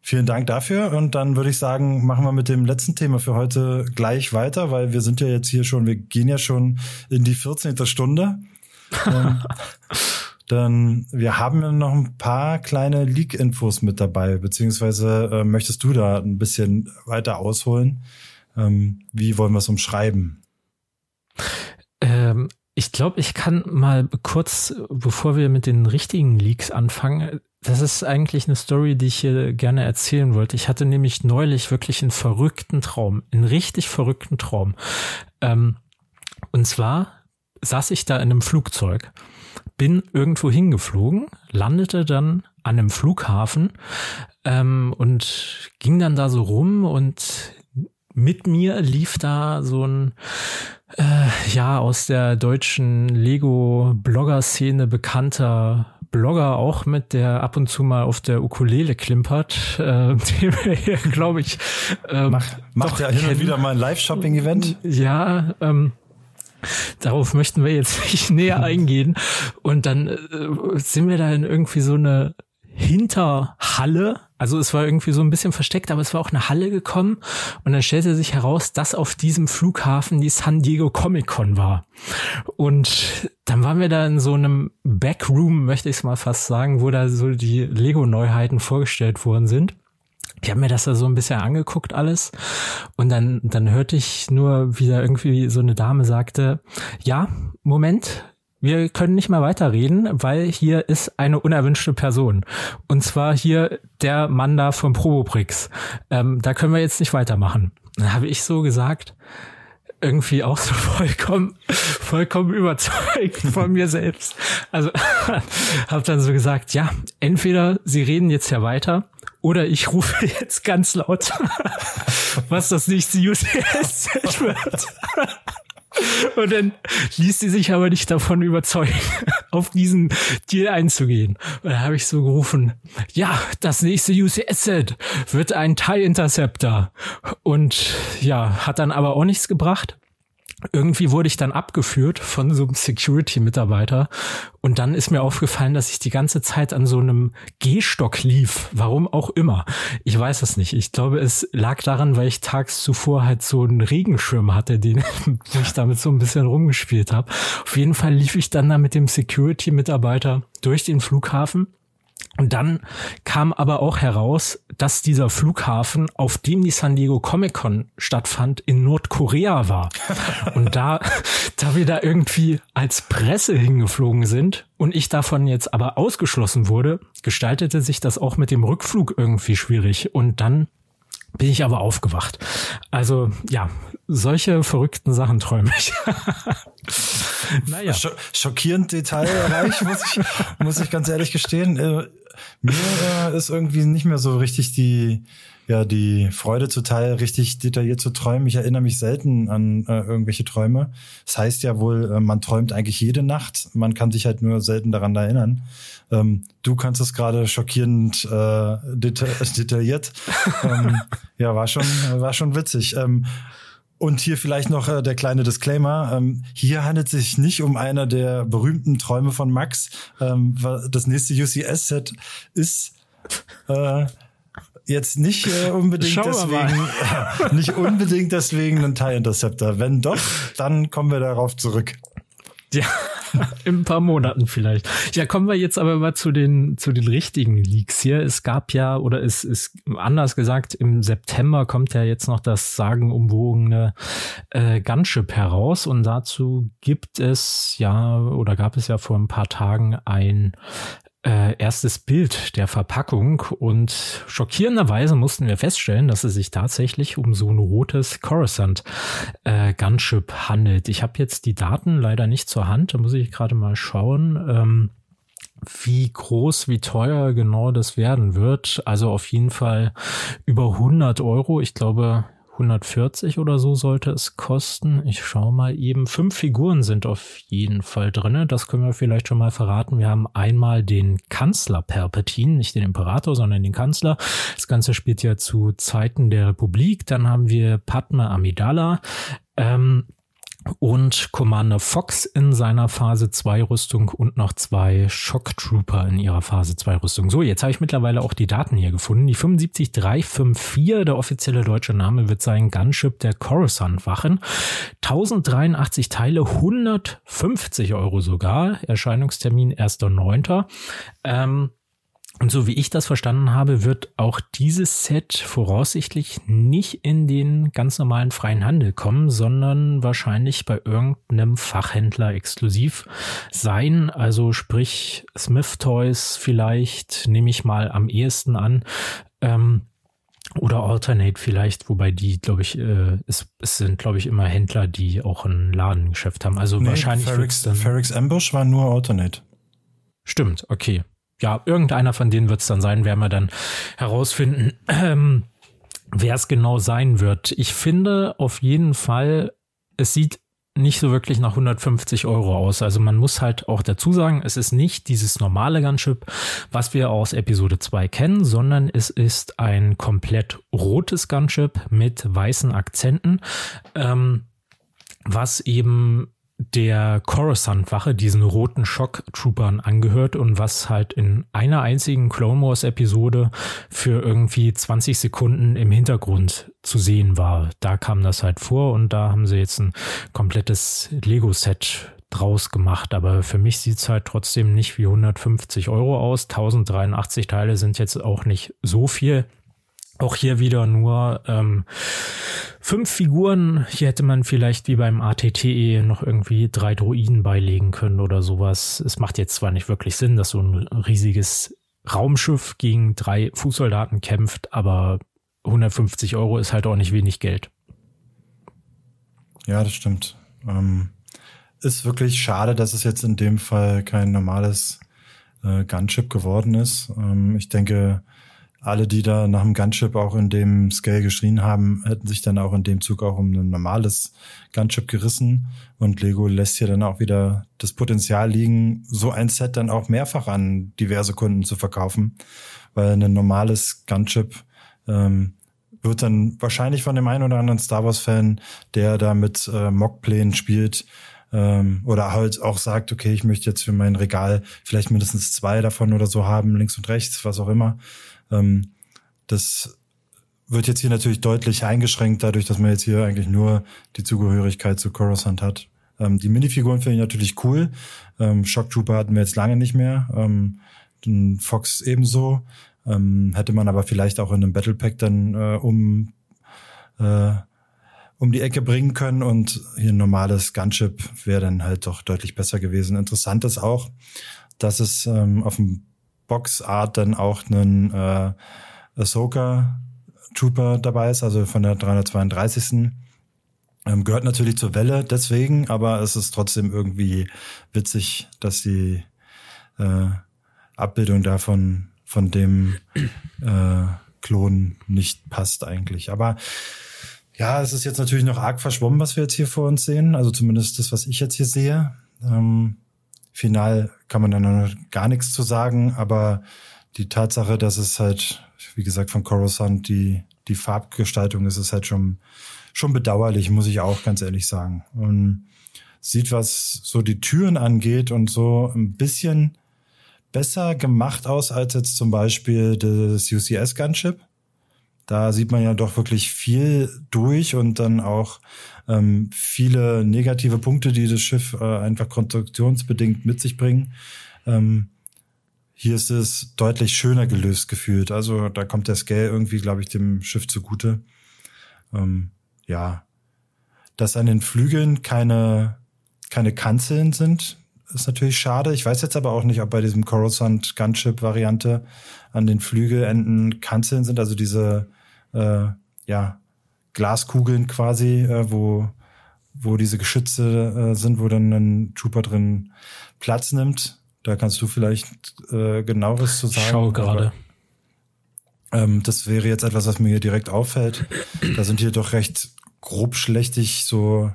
vielen Dank dafür. Und dann würde ich sagen, machen wir mit dem letzten Thema für heute gleich weiter, weil wir sind ja jetzt hier schon, wir gehen ja schon in die 14. Stunde. ähm, dann wir haben noch ein paar kleine Leak-Infos mit dabei, beziehungsweise äh, möchtest du da ein bisschen weiter ausholen? Ähm, wie wollen wir es umschreiben? Ähm, ich glaube, ich kann mal kurz, bevor wir mit den richtigen Leaks anfangen, das ist eigentlich eine Story, die ich hier gerne erzählen wollte. Ich hatte nämlich neulich wirklich einen verrückten Traum, einen richtig verrückten Traum. Ähm, und zwar saß ich da in einem Flugzeug, bin irgendwo hingeflogen, landete dann an einem Flughafen ähm, und ging dann da so rum und mit mir lief da so ein äh, ja aus der deutschen Lego-Blogger-Szene bekannter Blogger auch mit, der ab und zu mal auf der Ukulele klimpert, äh, den wir hier, glaube ich, ähm, macht, macht ja hin und wieder mal ein Live-Shopping-Event. Ja, ähm, Darauf möchten wir jetzt nicht näher eingehen. Und dann äh, sind wir da in irgendwie so eine Hinterhalle. Also es war irgendwie so ein bisschen versteckt, aber es war auch eine Halle gekommen. Und dann stellte sich heraus, dass auf diesem Flughafen die San Diego Comic Con war. Und dann waren wir da in so einem Backroom, möchte ich es mal fast sagen, wo da so die Lego-Neuheiten vorgestellt worden sind. Ich habe mir das da so ein bisschen angeguckt alles und dann dann hörte ich nur, wie da irgendwie so eine Dame sagte, ja, Moment, wir können nicht mehr weiterreden, weil hier ist eine unerwünschte Person. Und zwar hier der Mann da von Probobrix. Ähm, da können wir jetzt nicht weitermachen. Dann habe ich so gesagt, irgendwie auch so vollkommen, vollkommen überzeugt von mir selbst. Also habe dann so gesagt, ja, entweder Sie reden jetzt ja weiter oder ich rufe jetzt ganz laut, was das nächste UCS wird. Und dann ließ sie sich aber nicht davon überzeugen, auf diesen Deal einzugehen. Und da habe ich so gerufen, ja, das nächste UCS-Set wird ein TIE Interceptor. Und ja, hat dann aber auch nichts gebracht irgendwie wurde ich dann abgeführt von so einem Security-Mitarbeiter und dann ist mir aufgefallen, dass ich die ganze Zeit an so einem Gehstock lief. Warum auch immer. Ich weiß es nicht. Ich glaube, es lag daran, weil ich tags zuvor halt so einen Regenschirm hatte, den ich damit so ein bisschen rumgespielt habe. Auf jeden Fall lief ich dann da mit dem Security-Mitarbeiter durch den Flughafen und dann kam aber auch heraus, dass dieser Flughafen, auf dem die San Diego Comic Con stattfand, in Nordkorea war. Und da, da wir da irgendwie als Presse hingeflogen sind und ich davon jetzt aber ausgeschlossen wurde, gestaltete sich das auch mit dem Rückflug irgendwie schwierig. Und dann bin ich aber aufgewacht. Also ja, solche verrückten Sachen träume ich. naja. schockierend detailreich, muss ich, muss ich ganz ehrlich gestehen. Äh, mir äh, ist irgendwie nicht mehr so richtig die, ja, die Freude zuteil, richtig detailliert zu träumen. Ich erinnere mich selten an äh, irgendwelche Träume. Das heißt ja wohl, äh, man träumt eigentlich jede Nacht. Man kann sich halt nur selten daran erinnern. Ähm, du kannst es gerade schockierend äh, deta detailliert. ähm, ja, war schon, war schon witzig. Ähm, und hier vielleicht noch äh, der kleine Disclaimer. Ähm, hier handelt es sich nicht um einer der berühmten Träume von Max. Ähm, das nächste UCS-Set ist äh, jetzt nicht äh, unbedingt deswegen, äh, nicht unbedingt deswegen ein TIE Interceptor. Wenn doch, dann kommen wir darauf zurück. Ja, in ein paar Monaten vielleicht. Ja, kommen wir jetzt aber mal zu den, zu den richtigen Leaks hier. Es gab ja, oder es ist anders gesagt, im September kommt ja jetzt noch das sagenumwogene äh, Gunship heraus und dazu gibt es ja, oder gab es ja vor ein paar Tagen ein äh, erstes Bild der Verpackung und schockierenderweise mussten wir feststellen, dass es sich tatsächlich um so ein rotes Coruscant äh, Gunship handelt. Ich habe jetzt die Daten leider nicht zur Hand, da muss ich gerade mal schauen. Ähm, wie groß, wie teuer genau das werden wird. Also auf jeden Fall über 100 Euro. Ich glaube 140 oder so sollte es kosten. Ich schaue mal eben. Fünf Figuren sind auf jeden Fall drinne. Das können wir vielleicht schon mal verraten. Wir haben einmal den Kanzler Perpetin, nicht den Imperator, sondern den Kanzler. Das Ganze spielt ja zu Zeiten der Republik. Dann haben wir Padma Amidala. Ähm, und Commander Fox in seiner Phase 2 Rüstung und noch zwei Shock Trooper in ihrer Phase 2 Rüstung. So, jetzt habe ich mittlerweile auch die Daten hier gefunden. Die 75354, der offizielle deutsche Name wird sein Gunship der Coruscant Wachen. 1083 Teile, 150 Euro sogar. Erscheinungstermin 1.9. Ähm, und so wie ich das verstanden habe, wird auch dieses Set voraussichtlich nicht in den ganz normalen freien Handel kommen, sondern wahrscheinlich bei irgendeinem Fachhändler exklusiv sein. Also sprich Smith Toys vielleicht, nehme ich mal am ehesten an. Ähm, oder Alternate vielleicht, wobei die, glaube ich, äh, es, es sind, glaube ich, immer Händler, die auch ein Ladengeschäft haben. Also nee, wahrscheinlich. Ferrix, Ferrix Ambush war nur Alternate. Stimmt, okay ja, irgendeiner von denen wird es dann sein, werden wir dann herausfinden, ähm, wer es genau sein wird. Ich finde auf jeden Fall, es sieht nicht so wirklich nach 150 Euro aus. Also man muss halt auch dazu sagen, es ist nicht dieses normale Gunship, was wir aus Episode 2 kennen, sondern es ist ein komplett rotes Gunship mit weißen Akzenten, ähm, was eben der Coruscant-Wache, diesen roten Shock-Troopern angehört und was halt in einer einzigen Clone Wars-Episode für irgendwie 20 Sekunden im Hintergrund zu sehen war. Da kam das halt vor und da haben sie jetzt ein komplettes Lego-Set draus gemacht. Aber für mich sieht's halt trotzdem nicht wie 150 Euro aus. 1083 Teile sind jetzt auch nicht so viel. Auch hier wieder nur ähm, fünf Figuren. Hier hätte man vielleicht wie beim ATTE noch irgendwie drei Droiden beilegen können oder sowas. Es macht jetzt zwar nicht wirklich Sinn, dass so ein riesiges Raumschiff gegen drei Fußsoldaten kämpft, aber 150 Euro ist halt auch nicht wenig Geld. Ja, das stimmt. Ähm, ist wirklich schade, dass es jetzt in dem Fall kein normales äh, Gunship geworden ist. Ähm, ich denke, alle, die da nach dem Gunship auch in dem Scale geschrien haben, hätten sich dann auch in dem Zug auch um ein normales Gunship gerissen. Und Lego lässt hier dann auch wieder das Potenzial liegen, so ein Set dann auch mehrfach an diverse Kunden zu verkaufen. Weil ein normales Gunship ähm, wird dann wahrscheinlich von dem einen oder anderen Star Wars-Fan, der da mit äh, Mockplänen spielt, ähm, oder halt auch sagt, okay, ich möchte jetzt für mein Regal vielleicht mindestens zwei davon oder so haben, links und rechts, was auch immer. Ähm, das wird jetzt hier natürlich deutlich eingeschränkt, dadurch, dass man jetzt hier eigentlich nur die Zugehörigkeit zu Coruscant hat. Ähm, die Minifiguren finde ich natürlich cool. Ähm, Shock Trooper hatten wir jetzt lange nicht mehr. Ähm, Fox ebenso. Ähm, hätte man aber vielleicht auch in einem Battle Pack dann äh, um äh, um die Ecke bringen können und hier ein normales Gunship wäre dann halt doch deutlich besser gewesen. Interessant ist auch, dass es ähm, auf dem Boxart dann auch einen äh, Ahsoka Trooper dabei ist, also von der 332. Ähm, gehört natürlich zur Welle deswegen, aber es ist trotzdem irgendwie witzig, dass die äh, Abbildung davon von dem äh, Klon nicht passt eigentlich. Aber ja, es ist jetzt natürlich noch arg verschwommen, was wir jetzt hier vor uns sehen. Also zumindest das, was ich jetzt hier sehe. Ähm, Final kann man dann noch gar nichts zu sagen, aber die Tatsache, dass es halt, wie gesagt, von Coruscant die, die Farbgestaltung ist, ist halt schon, schon bedauerlich, muss ich auch ganz ehrlich sagen. Und sieht, was so die Türen angeht und so ein bisschen besser gemacht aus als jetzt zum Beispiel das UCS Gunship. Da sieht man ja doch wirklich viel durch und dann auch ähm, viele negative Punkte, die das Schiff äh, einfach konstruktionsbedingt mit sich bringen. Ähm, hier ist es deutlich schöner gelöst gefühlt. Also da kommt der Scale irgendwie, glaube ich, dem Schiff zugute. Ähm, ja, dass an den Flügeln keine, keine Kanzeln sind, ist natürlich schade. Ich weiß jetzt aber auch nicht, ob bei diesem Coruscant Gunship Variante an den Flügelenden Kanzeln sind, also diese äh, ja Glaskugeln quasi, äh, wo, wo diese Geschütze äh, sind, wo dann ein Trooper drin Platz nimmt. Da kannst du vielleicht äh, genaueres zu sagen. Schau gerade. Ähm, das wäre jetzt etwas, was mir direkt auffällt. Da sind hier doch recht grobschlächtig so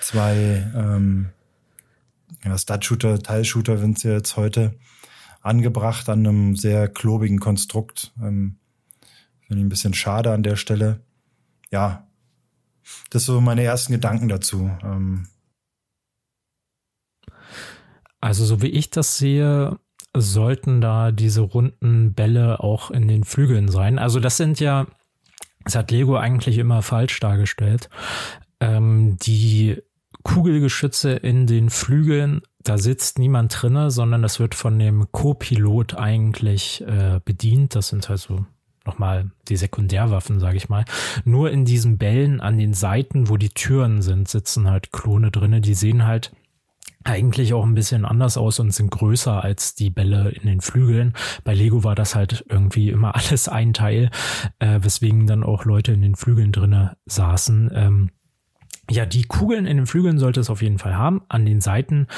zwei ähm, ja, Stud-Shooter, Teilshooter sind es jetzt heute angebracht an einem sehr klobigen Konstrukt. Ähm, Finde ich ein bisschen schade an der Stelle. Ja, das sind so meine ersten Gedanken dazu. Ähm, also so wie ich das sehe, sollten da diese runden Bälle auch in den Flügeln sein. Also das sind ja, das hat Lego eigentlich immer falsch dargestellt. Ähm, die Kugelgeschütze in den Flügeln, da sitzt niemand drinne, sondern das wird von dem Co-Pilot eigentlich äh, bedient. Das sind halt so nochmal die Sekundärwaffen, sage ich mal. Nur in diesen Bällen an den Seiten, wo die Türen sind, sitzen halt Klone drinne. Die sehen halt eigentlich auch ein bisschen anders aus und sind größer als die Bälle in den Flügeln. Bei Lego war das halt irgendwie immer alles ein Teil, äh, weswegen dann auch Leute in den Flügeln drinne saßen. Ähm, ja, die Kugeln in den Flügeln sollte es auf jeden Fall haben. An den Seiten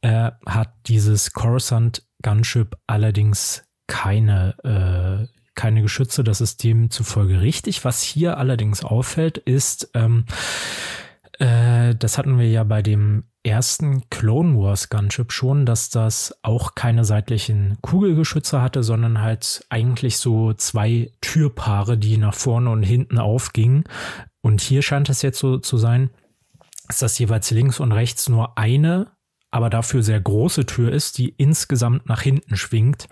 äh, hat dieses Coruscant Gunship allerdings keine äh, keine Geschütze. Das ist demzufolge richtig. Was hier allerdings auffällt, ist, ähm, äh, das hatten wir ja bei dem ersten Clone Wars Gunship schon, dass das auch keine seitlichen Kugelgeschütze hatte, sondern halt eigentlich so zwei Türpaare, die nach vorne und hinten aufgingen. Und hier scheint es jetzt so zu sein, dass das jeweils links und rechts nur eine, aber dafür sehr große Tür ist, die insgesamt nach hinten schwingt.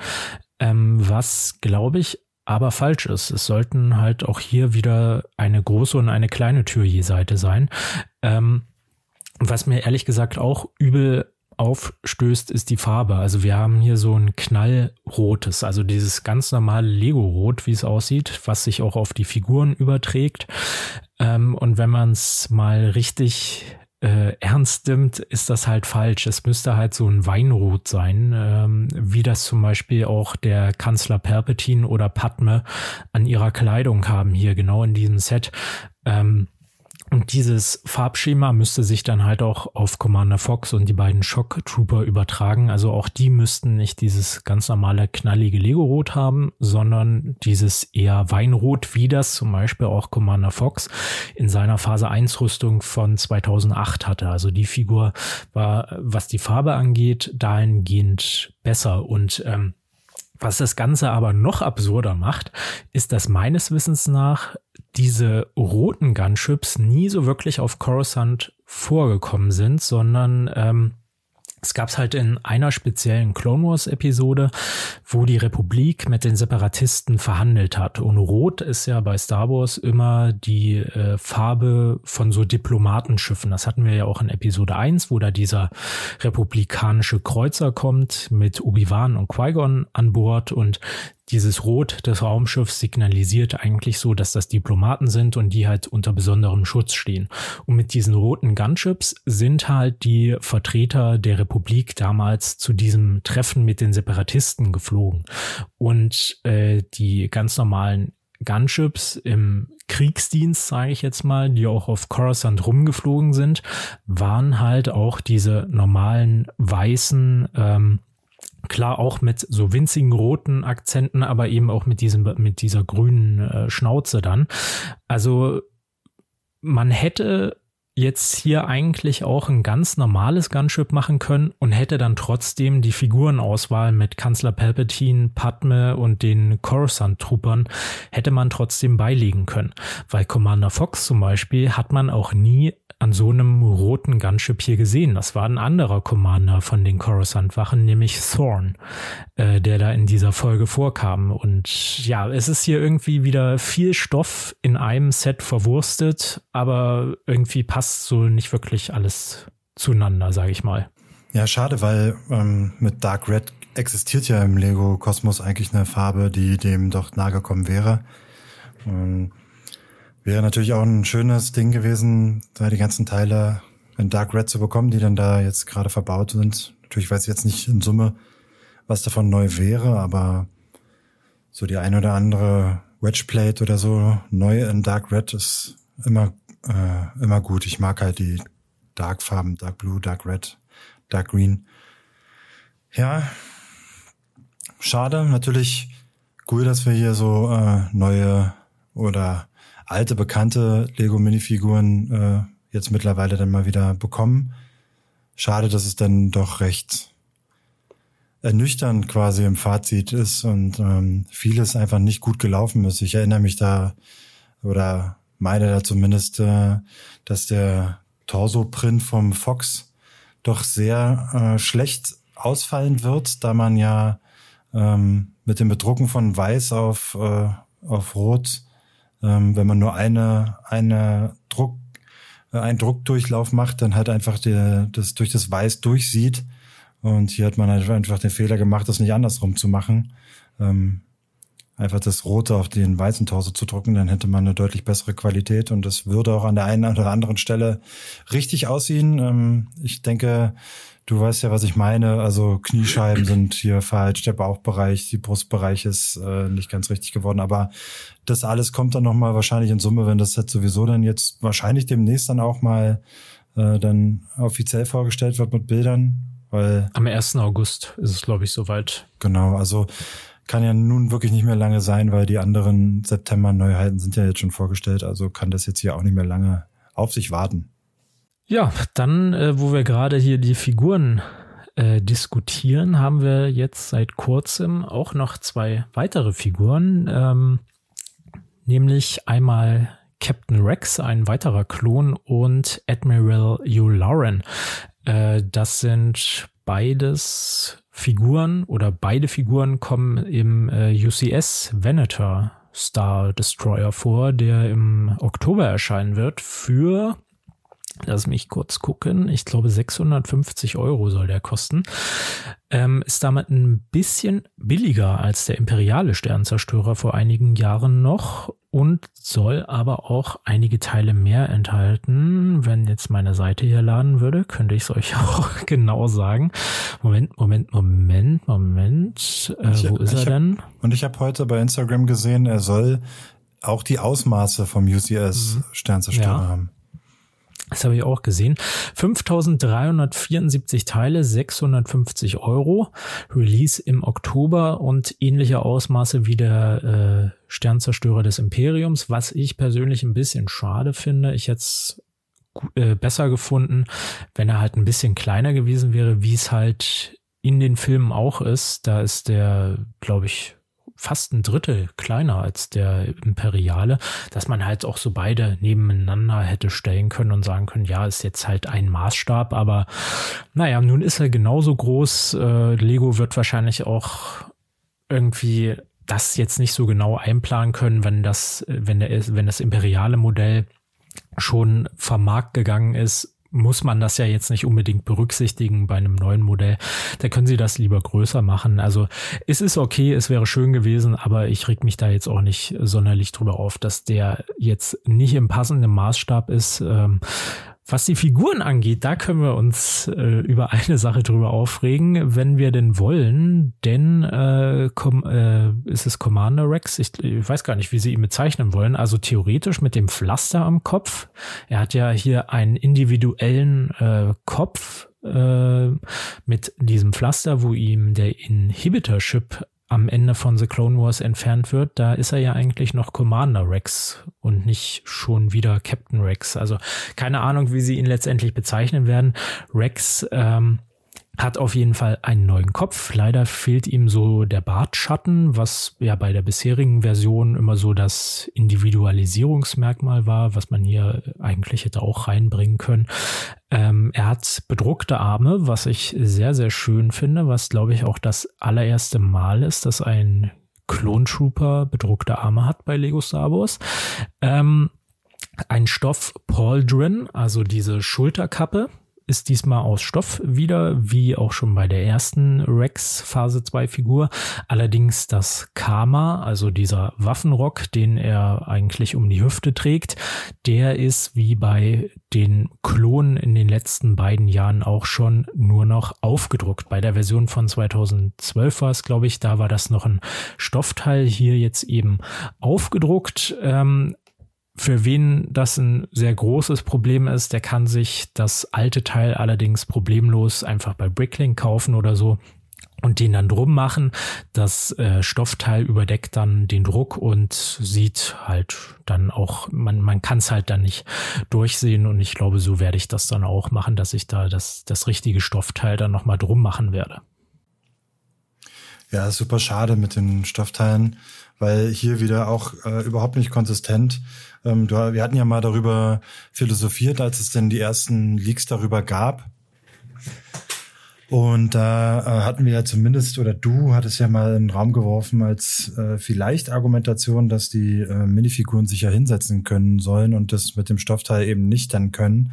Ähm, was, glaube ich, aber falsch ist. Es sollten halt auch hier wieder eine große und eine kleine Tür je Seite sein. Ähm, was mir ehrlich gesagt auch übel aufstößt, ist die Farbe. Also wir haben hier so ein knallrotes, also dieses ganz normale Lego-Rot, wie es aussieht, was sich auch auf die Figuren überträgt. Ähm, und wenn man es mal richtig äh, ernst nimmt, ist das halt falsch. Es müsste halt so ein Weinrot sein, ähm, wie das zum Beispiel auch der Kanzler Perpetin oder Padme an ihrer Kleidung haben hier genau in diesem Set. Ähm, und dieses Farbschema müsste sich dann halt auch auf Commander Fox und die beiden Shock Trooper übertragen. Also auch die müssten nicht dieses ganz normale knallige Lego-Rot haben, sondern dieses eher Weinrot, wie das zum Beispiel auch Commander Fox in seiner Phase 1 Rüstung von 2008 hatte. Also die Figur war, was die Farbe angeht, dahingehend besser und ähm, was das Ganze aber noch absurder macht, ist, dass meines Wissens nach diese roten Gunships nie so wirklich auf Coruscant vorgekommen sind, sondern ähm, es gab es halt in einer speziellen Clone Wars Episode, wo die Republik mit den Separatisten verhandelt hat. Und Rot ist ja bei Star Wars immer die äh, Farbe von so Diplomatenschiffen. Das hatten wir ja auch in Episode 1, wo da dieser republikanische Kreuzer kommt mit Obi-Wan und Qui-Gon an Bord und dieses Rot des Raumschiffs signalisiert eigentlich so, dass das Diplomaten sind und die halt unter besonderem Schutz stehen. Und mit diesen roten Gunships sind halt die Vertreter der Republik damals zu diesem Treffen mit den Separatisten geflogen. Und äh, die ganz normalen Gunships im Kriegsdienst, sage ich jetzt mal, die auch auf Coruscant rumgeflogen sind, waren halt auch diese normalen weißen ähm, Klar auch mit so winzigen roten Akzenten, aber eben auch mit diesem, mit dieser grünen äh, Schnauze dann. Also man hätte jetzt hier eigentlich auch ein ganz normales Gunship machen können und hätte dann trotzdem die Figurenauswahl mit Kanzler Palpatine, Padme und den Coruscant-Truppern hätte man trotzdem beilegen können. Weil Commander Fox zum Beispiel hat man auch nie an so einem roten Gunship hier gesehen. Das war ein anderer Commander von den Coruscant-Wachen, nämlich Thorn, äh, der da in dieser Folge vorkam. Und ja, es ist hier irgendwie wieder viel Stoff in einem Set verwurstet, aber irgendwie passt so nicht wirklich alles zueinander, sage ich mal. Ja, schade, weil ähm, mit Dark Red existiert ja im Lego-Kosmos eigentlich eine Farbe, die dem doch nahe gekommen wäre. Und Wäre natürlich auch ein schönes Ding gewesen, da die ganzen Teile in Dark Red zu bekommen, die dann da jetzt gerade verbaut sind. Natürlich weiß ich jetzt nicht in Summe, was davon neu wäre, aber so die ein oder andere Wedgeplate oder so neu in Dark Red ist immer äh, immer gut. Ich mag halt die Dark Farben, Dark Blue, Dark Red, Dark Green. Ja, schade. Natürlich cool, dass wir hier so äh, neue oder alte bekannte Lego Minifiguren äh, jetzt mittlerweile dann mal wieder bekommen. Schade, dass es dann doch recht ernüchternd quasi im Fazit ist und ähm, vieles einfach nicht gut gelaufen ist. Ich erinnere mich da oder meine da zumindest, äh, dass der Torso-Print vom Fox doch sehr äh, schlecht ausfallen wird, da man ja ähm, mit dem Bedrucken von Weiß auf, äh, auf Rot, ähm, wenn man nur eine, eine Druck, äh, einen Druckdurchlauf macht, dann halt einfach der, das durch das Weiß durchsieht. Und hier hat man halt einfach den Fehler gemacht, das nicht andersrum zu machen. Ähm, einfach das Rote auf den weißen Torso zu drucken, dann hätte man eine deutlich bessere Qualität und das würde auch an der einen oder anderen Stelle richtig aussehen. Ähm, ich denke, du weißt ja, was ich meine. Also Kniescheiben sind hier falsch, der Bauchbereich, die Brustbereich ist äh, nicht ganz richtig geworden, aber das alles kommt dann nochmal wahrscheinlich in Summe, wenn das Set sowieso dann jetzt wahrscheinlich demnächst dann auch mal äh, dann offiziell vorgestellt wird mit Bildern, weil am 1. August ist es glaube ich soweit. Genau, also kann ja nun wirklich nicht mehr lange sein, weil die anderen September-Neuheiten sind ja jetzt schon vorgestellt. Also kann das jetzt hier auch nicht mehr lange auf sich warten. Ja, dann, äh, wo wir gerade hier die Figuren äh, diskutieren, haben wir jetzt seit kurzem auch noch zwei weitere Figuren, ähm, nämlich einmal Captain Rex, ein weiterer Klon, und Admiral Hugh Lauren. Äh, das sind beides Figuren oder beide Figuren kommen im äh, UCS Venator Star Destroyer vor, der im Oktober erscheinen wird für Lass mich kurz gucken. Ich glaube, 650 Euro soll der kosten. Ähm, ist damit ein bisschen billiger als der imperiale Sternzerstörer vor einigen Jahren noch und soll aber auch einige Teile mehr enthalten. Wenn jetzt meine Seite hier laden würde, könnte ich es euch auch genau sagen. Moment, Moment, Moment, Moment. Äh, ich, wo ist er hab, denn? Und ich habe heute bei Instagram gesehen, er soll auch die Ausmaße vom UCS mhm. Sternzerstörer ja. haben. Das habe ich auch gesehen. 5374 Teile, 650 Euro. Release im Oktober und ähnliche Ausmaße wie der äh, Sternzerstörer des Imperiums, was ich persönlich ein bisschen schade finde. Ich hätte es äh, besser gefunden, wenn er halt ein bisschen kleiner gewesen wäre, wie es halt in den Filmen auch ist. Da ist der, glaube ich, fast ein Drittel kleiner als der Imperiale, dass man halt auch so beide nebeneinander hätte stellen können und sagen können, ja, ist jetzt halt ein Maßstab, aber naja, nun ist er genauso groß. Äh, Lego wird wahrscheinlich auch irgendwie das jetzt nicht so genau einplanen können, wenn das, wenn der, wenn das imperiale Modell schon vom Markt gegangen ist, muss man das ja jetzt nicht unbedingt berücksichtigen bei einem neuen Modell. Da können sie das lieber größer machen. Also es ist okay, es wäre schön gewesen, aber ich reg mich da jetzt auch nicht sonderlich drüber auf, dass der jetzt nicht im passenden Maßstab ist. Ähm, was die Figuren angeht, da können wir uns äh, über eine Sache drüber aufregen, wenn wir denn wollen, denn äh, com, äh, ist es Commander Rex? Ich, ich, weiß gar nicht, wie sie ihn bezeichnen wollen. Also theoretisch mit dem Pflaster am Kopf. Er hat ja hier einen individuellen äh, Kopf äh, mit diesem Pflaster, wo ihm der Inhibitor-Chip am Ende von The Clone Wars entfernt wird, da ist er ja eigentlich noch Commander Rex und nicht schon wieder Captain Rex. Also keine Ahnung, wie sie ihn letztendlich bezeichnen werden. Rex ähm, hat auf jeden Fall einen neuen Kopf. Leider fehlt ihm so der Bartschatten, was ja bei der bisherigen Version immer so das Individualisierungsmerkmal war, was man hier eigentlich hätte auch reinbringen können. Ähm, er hat bedruckte Arme, was ich sehr, sehr schön finde, was glaube ich auch das allererste Mal ist, dass ein Clone Trooper bedruckte Arme hat bei Lego Star Wars. Ähm, ein Stoff Pauldron, also diese Schulterkappe, ist diesmal aus Stoff wieder, wie auch schon bei der ersten Rex Phase 2 Figur. Allerdings das Karma, also dieser Waffenrock, den er eigentlich um die Hüfte trägt, der ist wie bei den Klonen in den letzten beiden Jahren auch schon nur noch aufgedruckt. Bei der Version von 2012 war es, glaube ich, da war das noch ein Stoffteil, hier jetzt eben aufgedruckt. Ähm, für wen das ein sehr großes Problem ist, der kann sich das alte Teil allerdings problemlos einfach bei Bricklink kaufen oder so und den dann drum machen. Das äh, Stoffteil überdeckt dann den Druck und sieht halt dann auch, man, man kann es halt dann nicht durchsehen und ich glaube, so werde ich das dann auch machen, dass ich da das, das richtige Stoffteil dann nochmal drum machen werde. Ja, super schade mit den Stoffteilen, weil hier wieder auch äh, überhaupt nicht konsistent. Ähm, du, wir hatten ja mal darüber philosophiert, als es denn die ersten Leaks darüber gab und da äh, hatten wir ja zumindest, oder du hattest ja mal in den Raum geworfen als äh, vielleicht Argumentation, dass die äh, Minifiguren sich ja hinsetzen können sollen und das mit dem Stoffteil eben nicht dann können.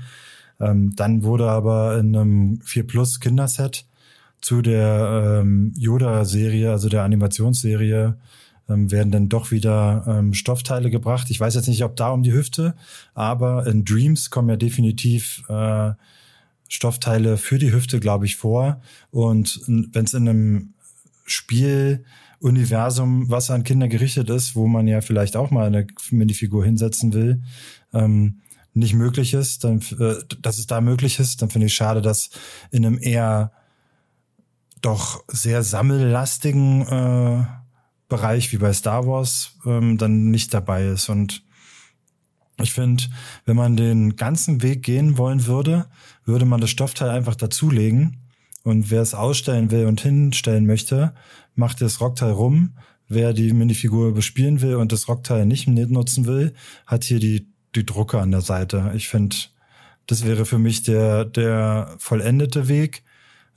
Ähm, dann wurde aber in einem 4 Plus Kinderset zu der ähm, Yoda-Serie, also der Animationsserie, ähm, werden dann doch wieder ähm, Stoffteile gebracht. Ich weiß jetzt nicht, ob da um die Hüfte, aber in Dreams kommen ja definitiv äh, Stoffteile für die Hüfte, glaube ich, vor. Und wenn es in einem Spieluniversum, was an Kinder gerichtet ist, wo man ja vielleicht auch mal eine Minifigur hinsetzen will, ähm, nicht möglich ist, dann, äh, dass es da möglich ist, dann finde ich schade, dass in einem eher doch sehr sammellastigen äh, Bereich wie bei Star Wars ähm, dann nicht dabei ist. Und ich finde, wenn man den ganzen Weg gehen wollen würde, würde man das Stoffteil einfach dazulegen. Und wer es ausstellen will und hinstellen möchte, macht das Rockteil rum. Wer die Minifigur bespielen will und das Rockteil nicht nutzen will, hat hier die, die Drucke an der Seite. Ich finde, das wäre für mich der, der vollendete Weg.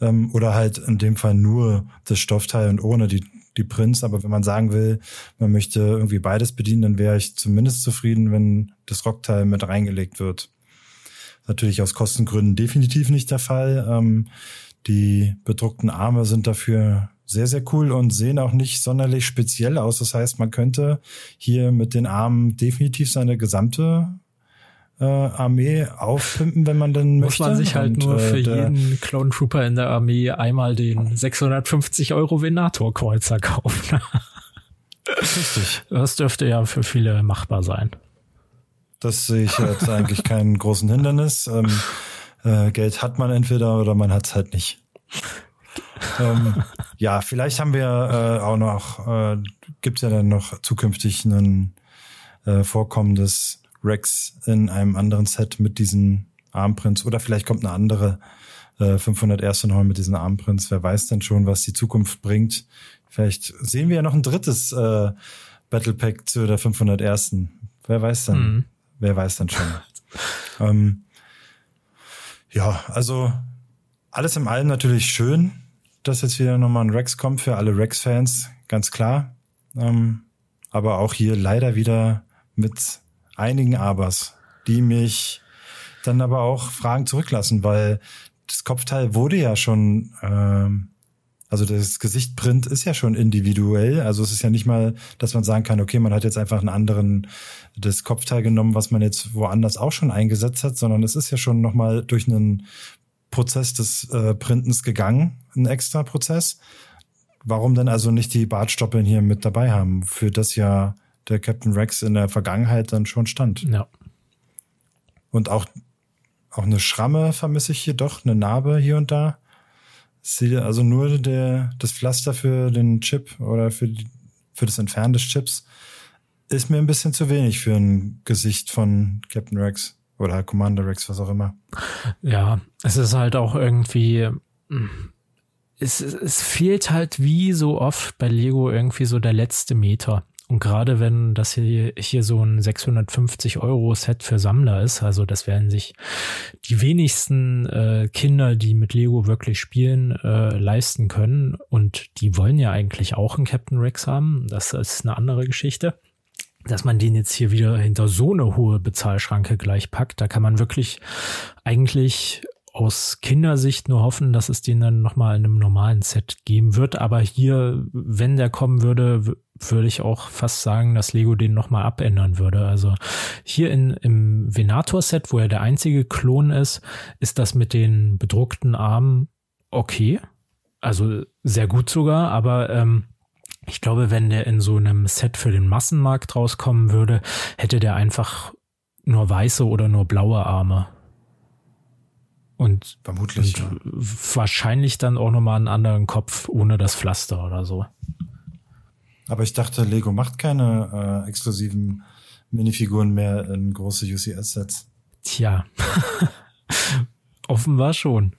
Ähm, oder halt in dem Fall nur das Stoffteil und ohne die die Prints, aber wenn man sagen will, man möchte irgendwie beides bedienen, dann wäre ich zumindest zufrieden, wenn das Rockteil mit reingelegt wird. Natürlich aus Kostengründen definitiv nicht der Fall. Ähm, die bedruckten Arme sind dafür sehr, sehr cool und sehen auch nicht sonderlich speziell aus. Das heißt, man könnte hier mit den Armen definitiv seine gesamte äh, Armee aufpimpen, wenn man Muss möchte. Muss man sich halt und, nur für äh, jeden Clone Trooper in der Armee einmal den 650 Euro Venator-Kreuzer kaufen. Richtig. Das dürfte ja für viele machbar sein. Das sehe ich jetzt eigentlich keinen großen Hindernis. Ähm, äh, Geld hat man entweder oder man hat es halt nicht. ähm, ja, vielleicht haben wir äh, auch noch, äh, gibt es ja dann noch zukünftig ein äh, vorkommendes Rex in einem anderen Set mit diesen Armprints oder vielleicht kommt eine andere äh, 501. noch mit diesen Armprints. Wer weiß denn schon, was die Zukunft bringt. Vielleicht sehen wir ja noch ein drittes äh, Battle Pack zu der 501. Wer weiß denn? Mhm. Wer weiß denn schon? ähm, ja, also alles im Allem natürlich schön, dass jetzt wieder nochmal ein Rex kommt für alle Rex-Fans, ganz klar. Ähm, aber auch hier leider wieder mit einigen Abers, die mich dann aber auch Fragen zurücklassen, weil das Kopfteil wurde ja schon, ähm, also das Gesichtprint ist ja schon individuell. Also es ist ja nicht mal, dass man sagen kann, okay, man hat jetzt einfach einen anderen das Kopfteil genommen, was man jetzt woanders auch schon eingesetzt hat, sondern es ist ja schon nochmal durch einen Prozess des äh, Printens gegangen, ein extra Prozess. Warum denn also nicht die Bartstoppeln hier mit dabei haben, für das ja der Captain Rex in der Vergangenheit dann schon stand. Ja. Und auch, auch eine Schramme vermisse ich hier doch, eine Narbe hier und da. Also nur der, das Pflaster für den Chip oder für, die, für das Entfernen des Chips ist mir ein bisschen zu wenig für ein Gesicht von Captain Rex oder Commander Rex, was auch immer. Ja, es ist halt auch irgendwie, hm, es, es fehlt halt wie so oft bei Lego irgendwie so der letzte Meter. Und gerade wenn das hier, hier so ein 650 Euro Set für Sammler ist, also das werden sich die wenigsten äh, Kinder, die mit Lego wirklich spielen, äh, leisten können. Und die wollen ja eigentlich auch einen Captain Rex haben. Das ist eine andere Geschichte dass man den jetzt hier wieder hinter so eine hohe Bezahlschranke gleich packt. Da kann man wirklich eigentlich aus Kindersicht nur hoffen, dass es den dann nochmal in einem normalen Set geben wird. Aber hier, wenn der kommen würde, würde ich auch fast sagen, dass Lego den nochmal abändern würde. Also hier in, im Venator-Set, wo er der einzige Klon ist, ist das mit den bedruckten Armen okay. Also sehr gut sogar, aber ähm, ich glaube, wenn der in so einem Set für den Massenmarkt rauskommen würde, hätte der einfach nur weiße oder nur blaue Arme. Und, Vermutlich, und wahrscheinlich dann auch nochmal einen anderen Kopf ohne das Pflaster oder so. Aber ich dachte, Lego macht keine äh, exklusiven Minifiguren mehr in große UCS-Sets. Tja, offenbar schon.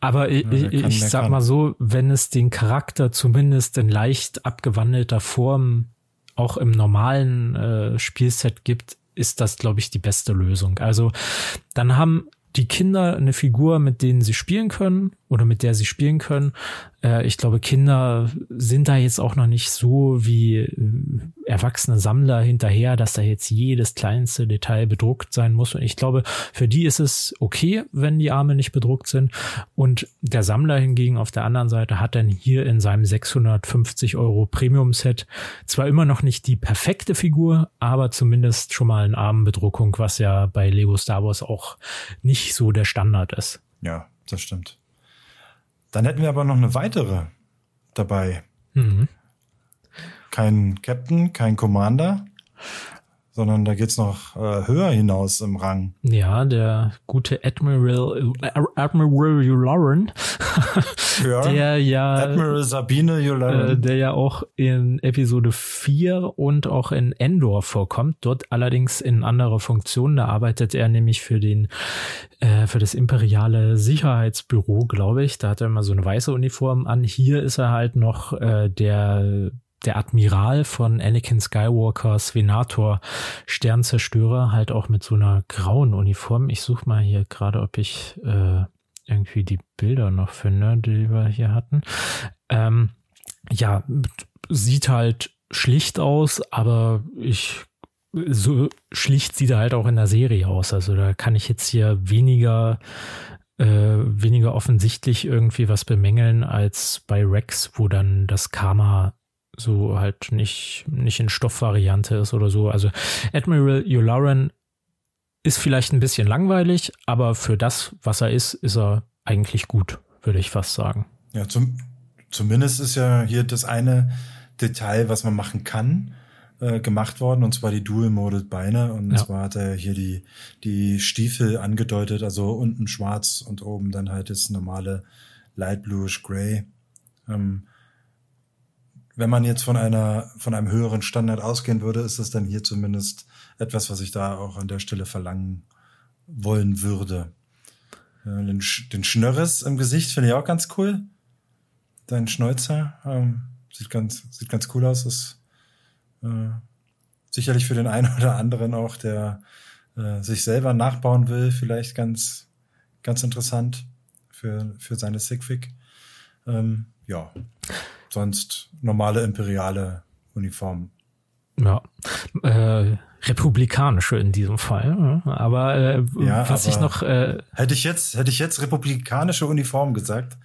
Aber ich, Ja, ich der sag kann. mal so, wenn es den Charakter zumindest in leicht abgewandelter Form auch im normalen äh, Spielset gibt, ist das, glaube ich, die beste Lösung. Also dann haben die Kinder eine Figur, mit denen sie spielen können oder mit der sie spielen können. Äh, ich glaube, Kinder sind da jetzt auch noch nicht so wie äh, erwachsene Sammler hinterher, dass da jetzt jedes kleinste Detail bedruckt sein muss. Und ich glaube, für die ist es okay, wenn die Arme nicht bedruckt sind. Und der Sammler hingegen auf der anderen Seite hat dann hier in seinem 650 Euro Premium-Set zwar immer noch nicht die perfekte Figur, aber zumindest schon mal eine Armenbedruckung, was ja bei Lego Star Wars auch nicht so der Standard ist. Ja, das stimmt. Dann hätten wir aber noch eine weitere dabei. Mhm. Kein Captain, kein Commander, sondern da geht's noch äh, höher hinaus im Rang. Ja, der gute Admiral, äh, Admiral Ja. der ja Admiral Sabine äh, Yularen. der ja auch in Episode 4 und auch in Endor vorkommt, dort allerdings in anderer Funktion. Da arbeitet er nämlich für den äh, für das imperiale Sicherheitsbüro, glaube ich. Da hat er immer so eine weiße Uniform an. Hier ist er halt noch äh, der der Admiral von Anakin Skywalkers Venator Sternzerstörer, halt auch mit so einer grauen Uniform. Ich suche mal hier gerade, ob ich äh, irgendwie die Bilder noch finde, die wir hier hatten. Ähm, ja, sieht halt schlicht aus, aber ich so schlicht sieht er halt auch in der Serie aus. Also da kann ich jetzt hier weniger äh, weniger offensichtlich irgendwie was bemängeln als bei Rex, wo dann das Karma so halt nicht, nicht in Stoffvariante ist oder so. Also Admiral Yularen ist vielleicht ein bisschen langweilig, aber für das, was er ist, ist er eigentlich gut, würde ich fast sagen. Ja, zum, zumindest ist ja hier das eine Detail, was man machen kann, äh, gemacht worden, und zwar die Dual-Moded Beine. Und Ja. zwar hat er hier die, die Stiefel angedeutet, also unten schwarz und oben dann halt das normale Light Bluish Gray. Ähm, wenn man jetzt von einer, von einem höheren Standard ausgehen würde, ist das dann hier zumindest etwas, was ich da auch an der Stelle verlangen wollen würde. Den, Sch- den Schnörres im Gesicht finde ich auch ganz cool. Dein Schnäuzer ähm, sieht ganz sieht ganz cool aus. Ist äh, sicherlich für den einen oder anderen auch, der äh, sich selber nachbauen will, vielleicht ganz ganz interessant für für seine Sigfig. Ähm, ja, sonst normale imperiale Uniform. Ja. Äh, republikanische in diesem Fall. Aber äh, Ja, was ich aber- noch äh, Hätte ich jetzt hätte ich jetzt republikanische Uniform gesagt,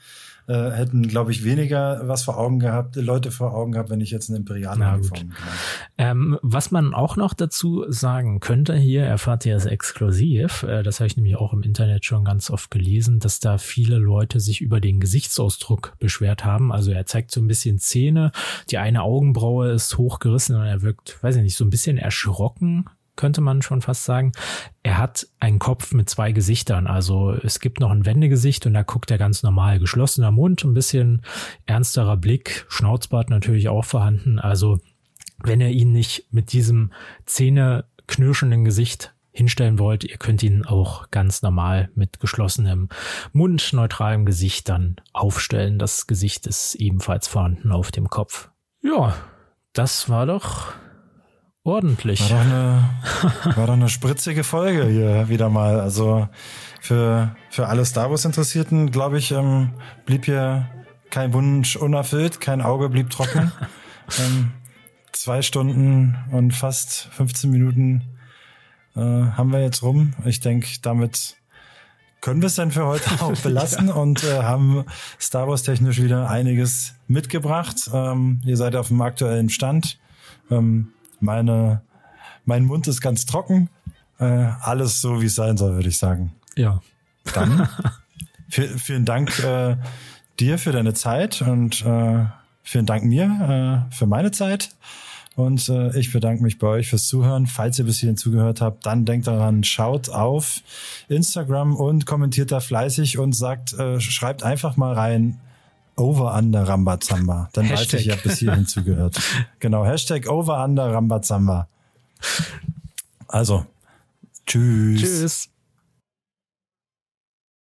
äh, hätten glaube ich weniger was vor Augen gehabt, Leute vor Augen gehabt, wenn ich jetzt eine imperiale Na gut. Uniform genannt Ähm, was man auch noch dazu sagen könnte, hier erfahrt ihr es exklusiv, äh, das habe ich nämlich auch im Internet schon ganz oft gelesen, dass da viele Leute sich über den Gesichtsausdruck beschwert haben. Also er zeigt so ein bisschen Zähne, die eine Augenbraue ist hochgerissen und er wirkt, weiß ich nicht, so ein bisschen erschrocken, könnte man schon fast sagen. Er hat einen Kopf mit zwei Gesichtern. Also es gibt noch ein Wendegesicht und da guckt er ganz normal. Geschlossener Mund, ein bisschen ernsterer Blick, Schnauzbart natürlich auch vorhanden. Also wenn ihr ihn nicht mit diesem zähneknirschenden Gesicht hinstellen wollt, ihr könnt ihn auch ganz normal mit geschlossenem Mund, neutralem Gesicht dann aufstellen. Das Gesicht ist ebenfalls vorhanden auf dem Kopf. Ja, das war doch ordentlich. War doch eine, war doch eine spritzige Folge hier wieder mal. Also für, für alle Star Wars Interessierten, glaube ich, ähm, blieb hier kein Wunsch unerfüllt, kein Auge blieb trocken. ähm, zwei Stunden und fast 15 Minuten äh, haben wir jetzt rum. Ich denke, damit können wir es dann für heute auch belassen und äh, haben Star Wars technisch wieder einiges mitgebracht. Ähm, ihr seid auf dem aktuellen Stand. Ähm, meine, mein Mund ist ganz trocken. Äh, alles so, wie es sein soll, würde ich sagen. Ja, Dann vi- vielen Dank äh, dir für deine Zeit und äh, vielen Dank mir äh, für meine Zeit. Und äh, ich bedanke mich bei euch fürs Zuhören. Falls ihr bis hierhin zugehört habt, dann denkt daran, schaut auf Instagram und kommentiert da fleißig und sagt, äh, schreibt einfach mal rein, Over Under Rambazamba. Dann Hashtag. weiß ich, habt bis hierhin zugehört. Genau, Hashtag Over Under Rambazamba. Also, tschüss. Tschüss.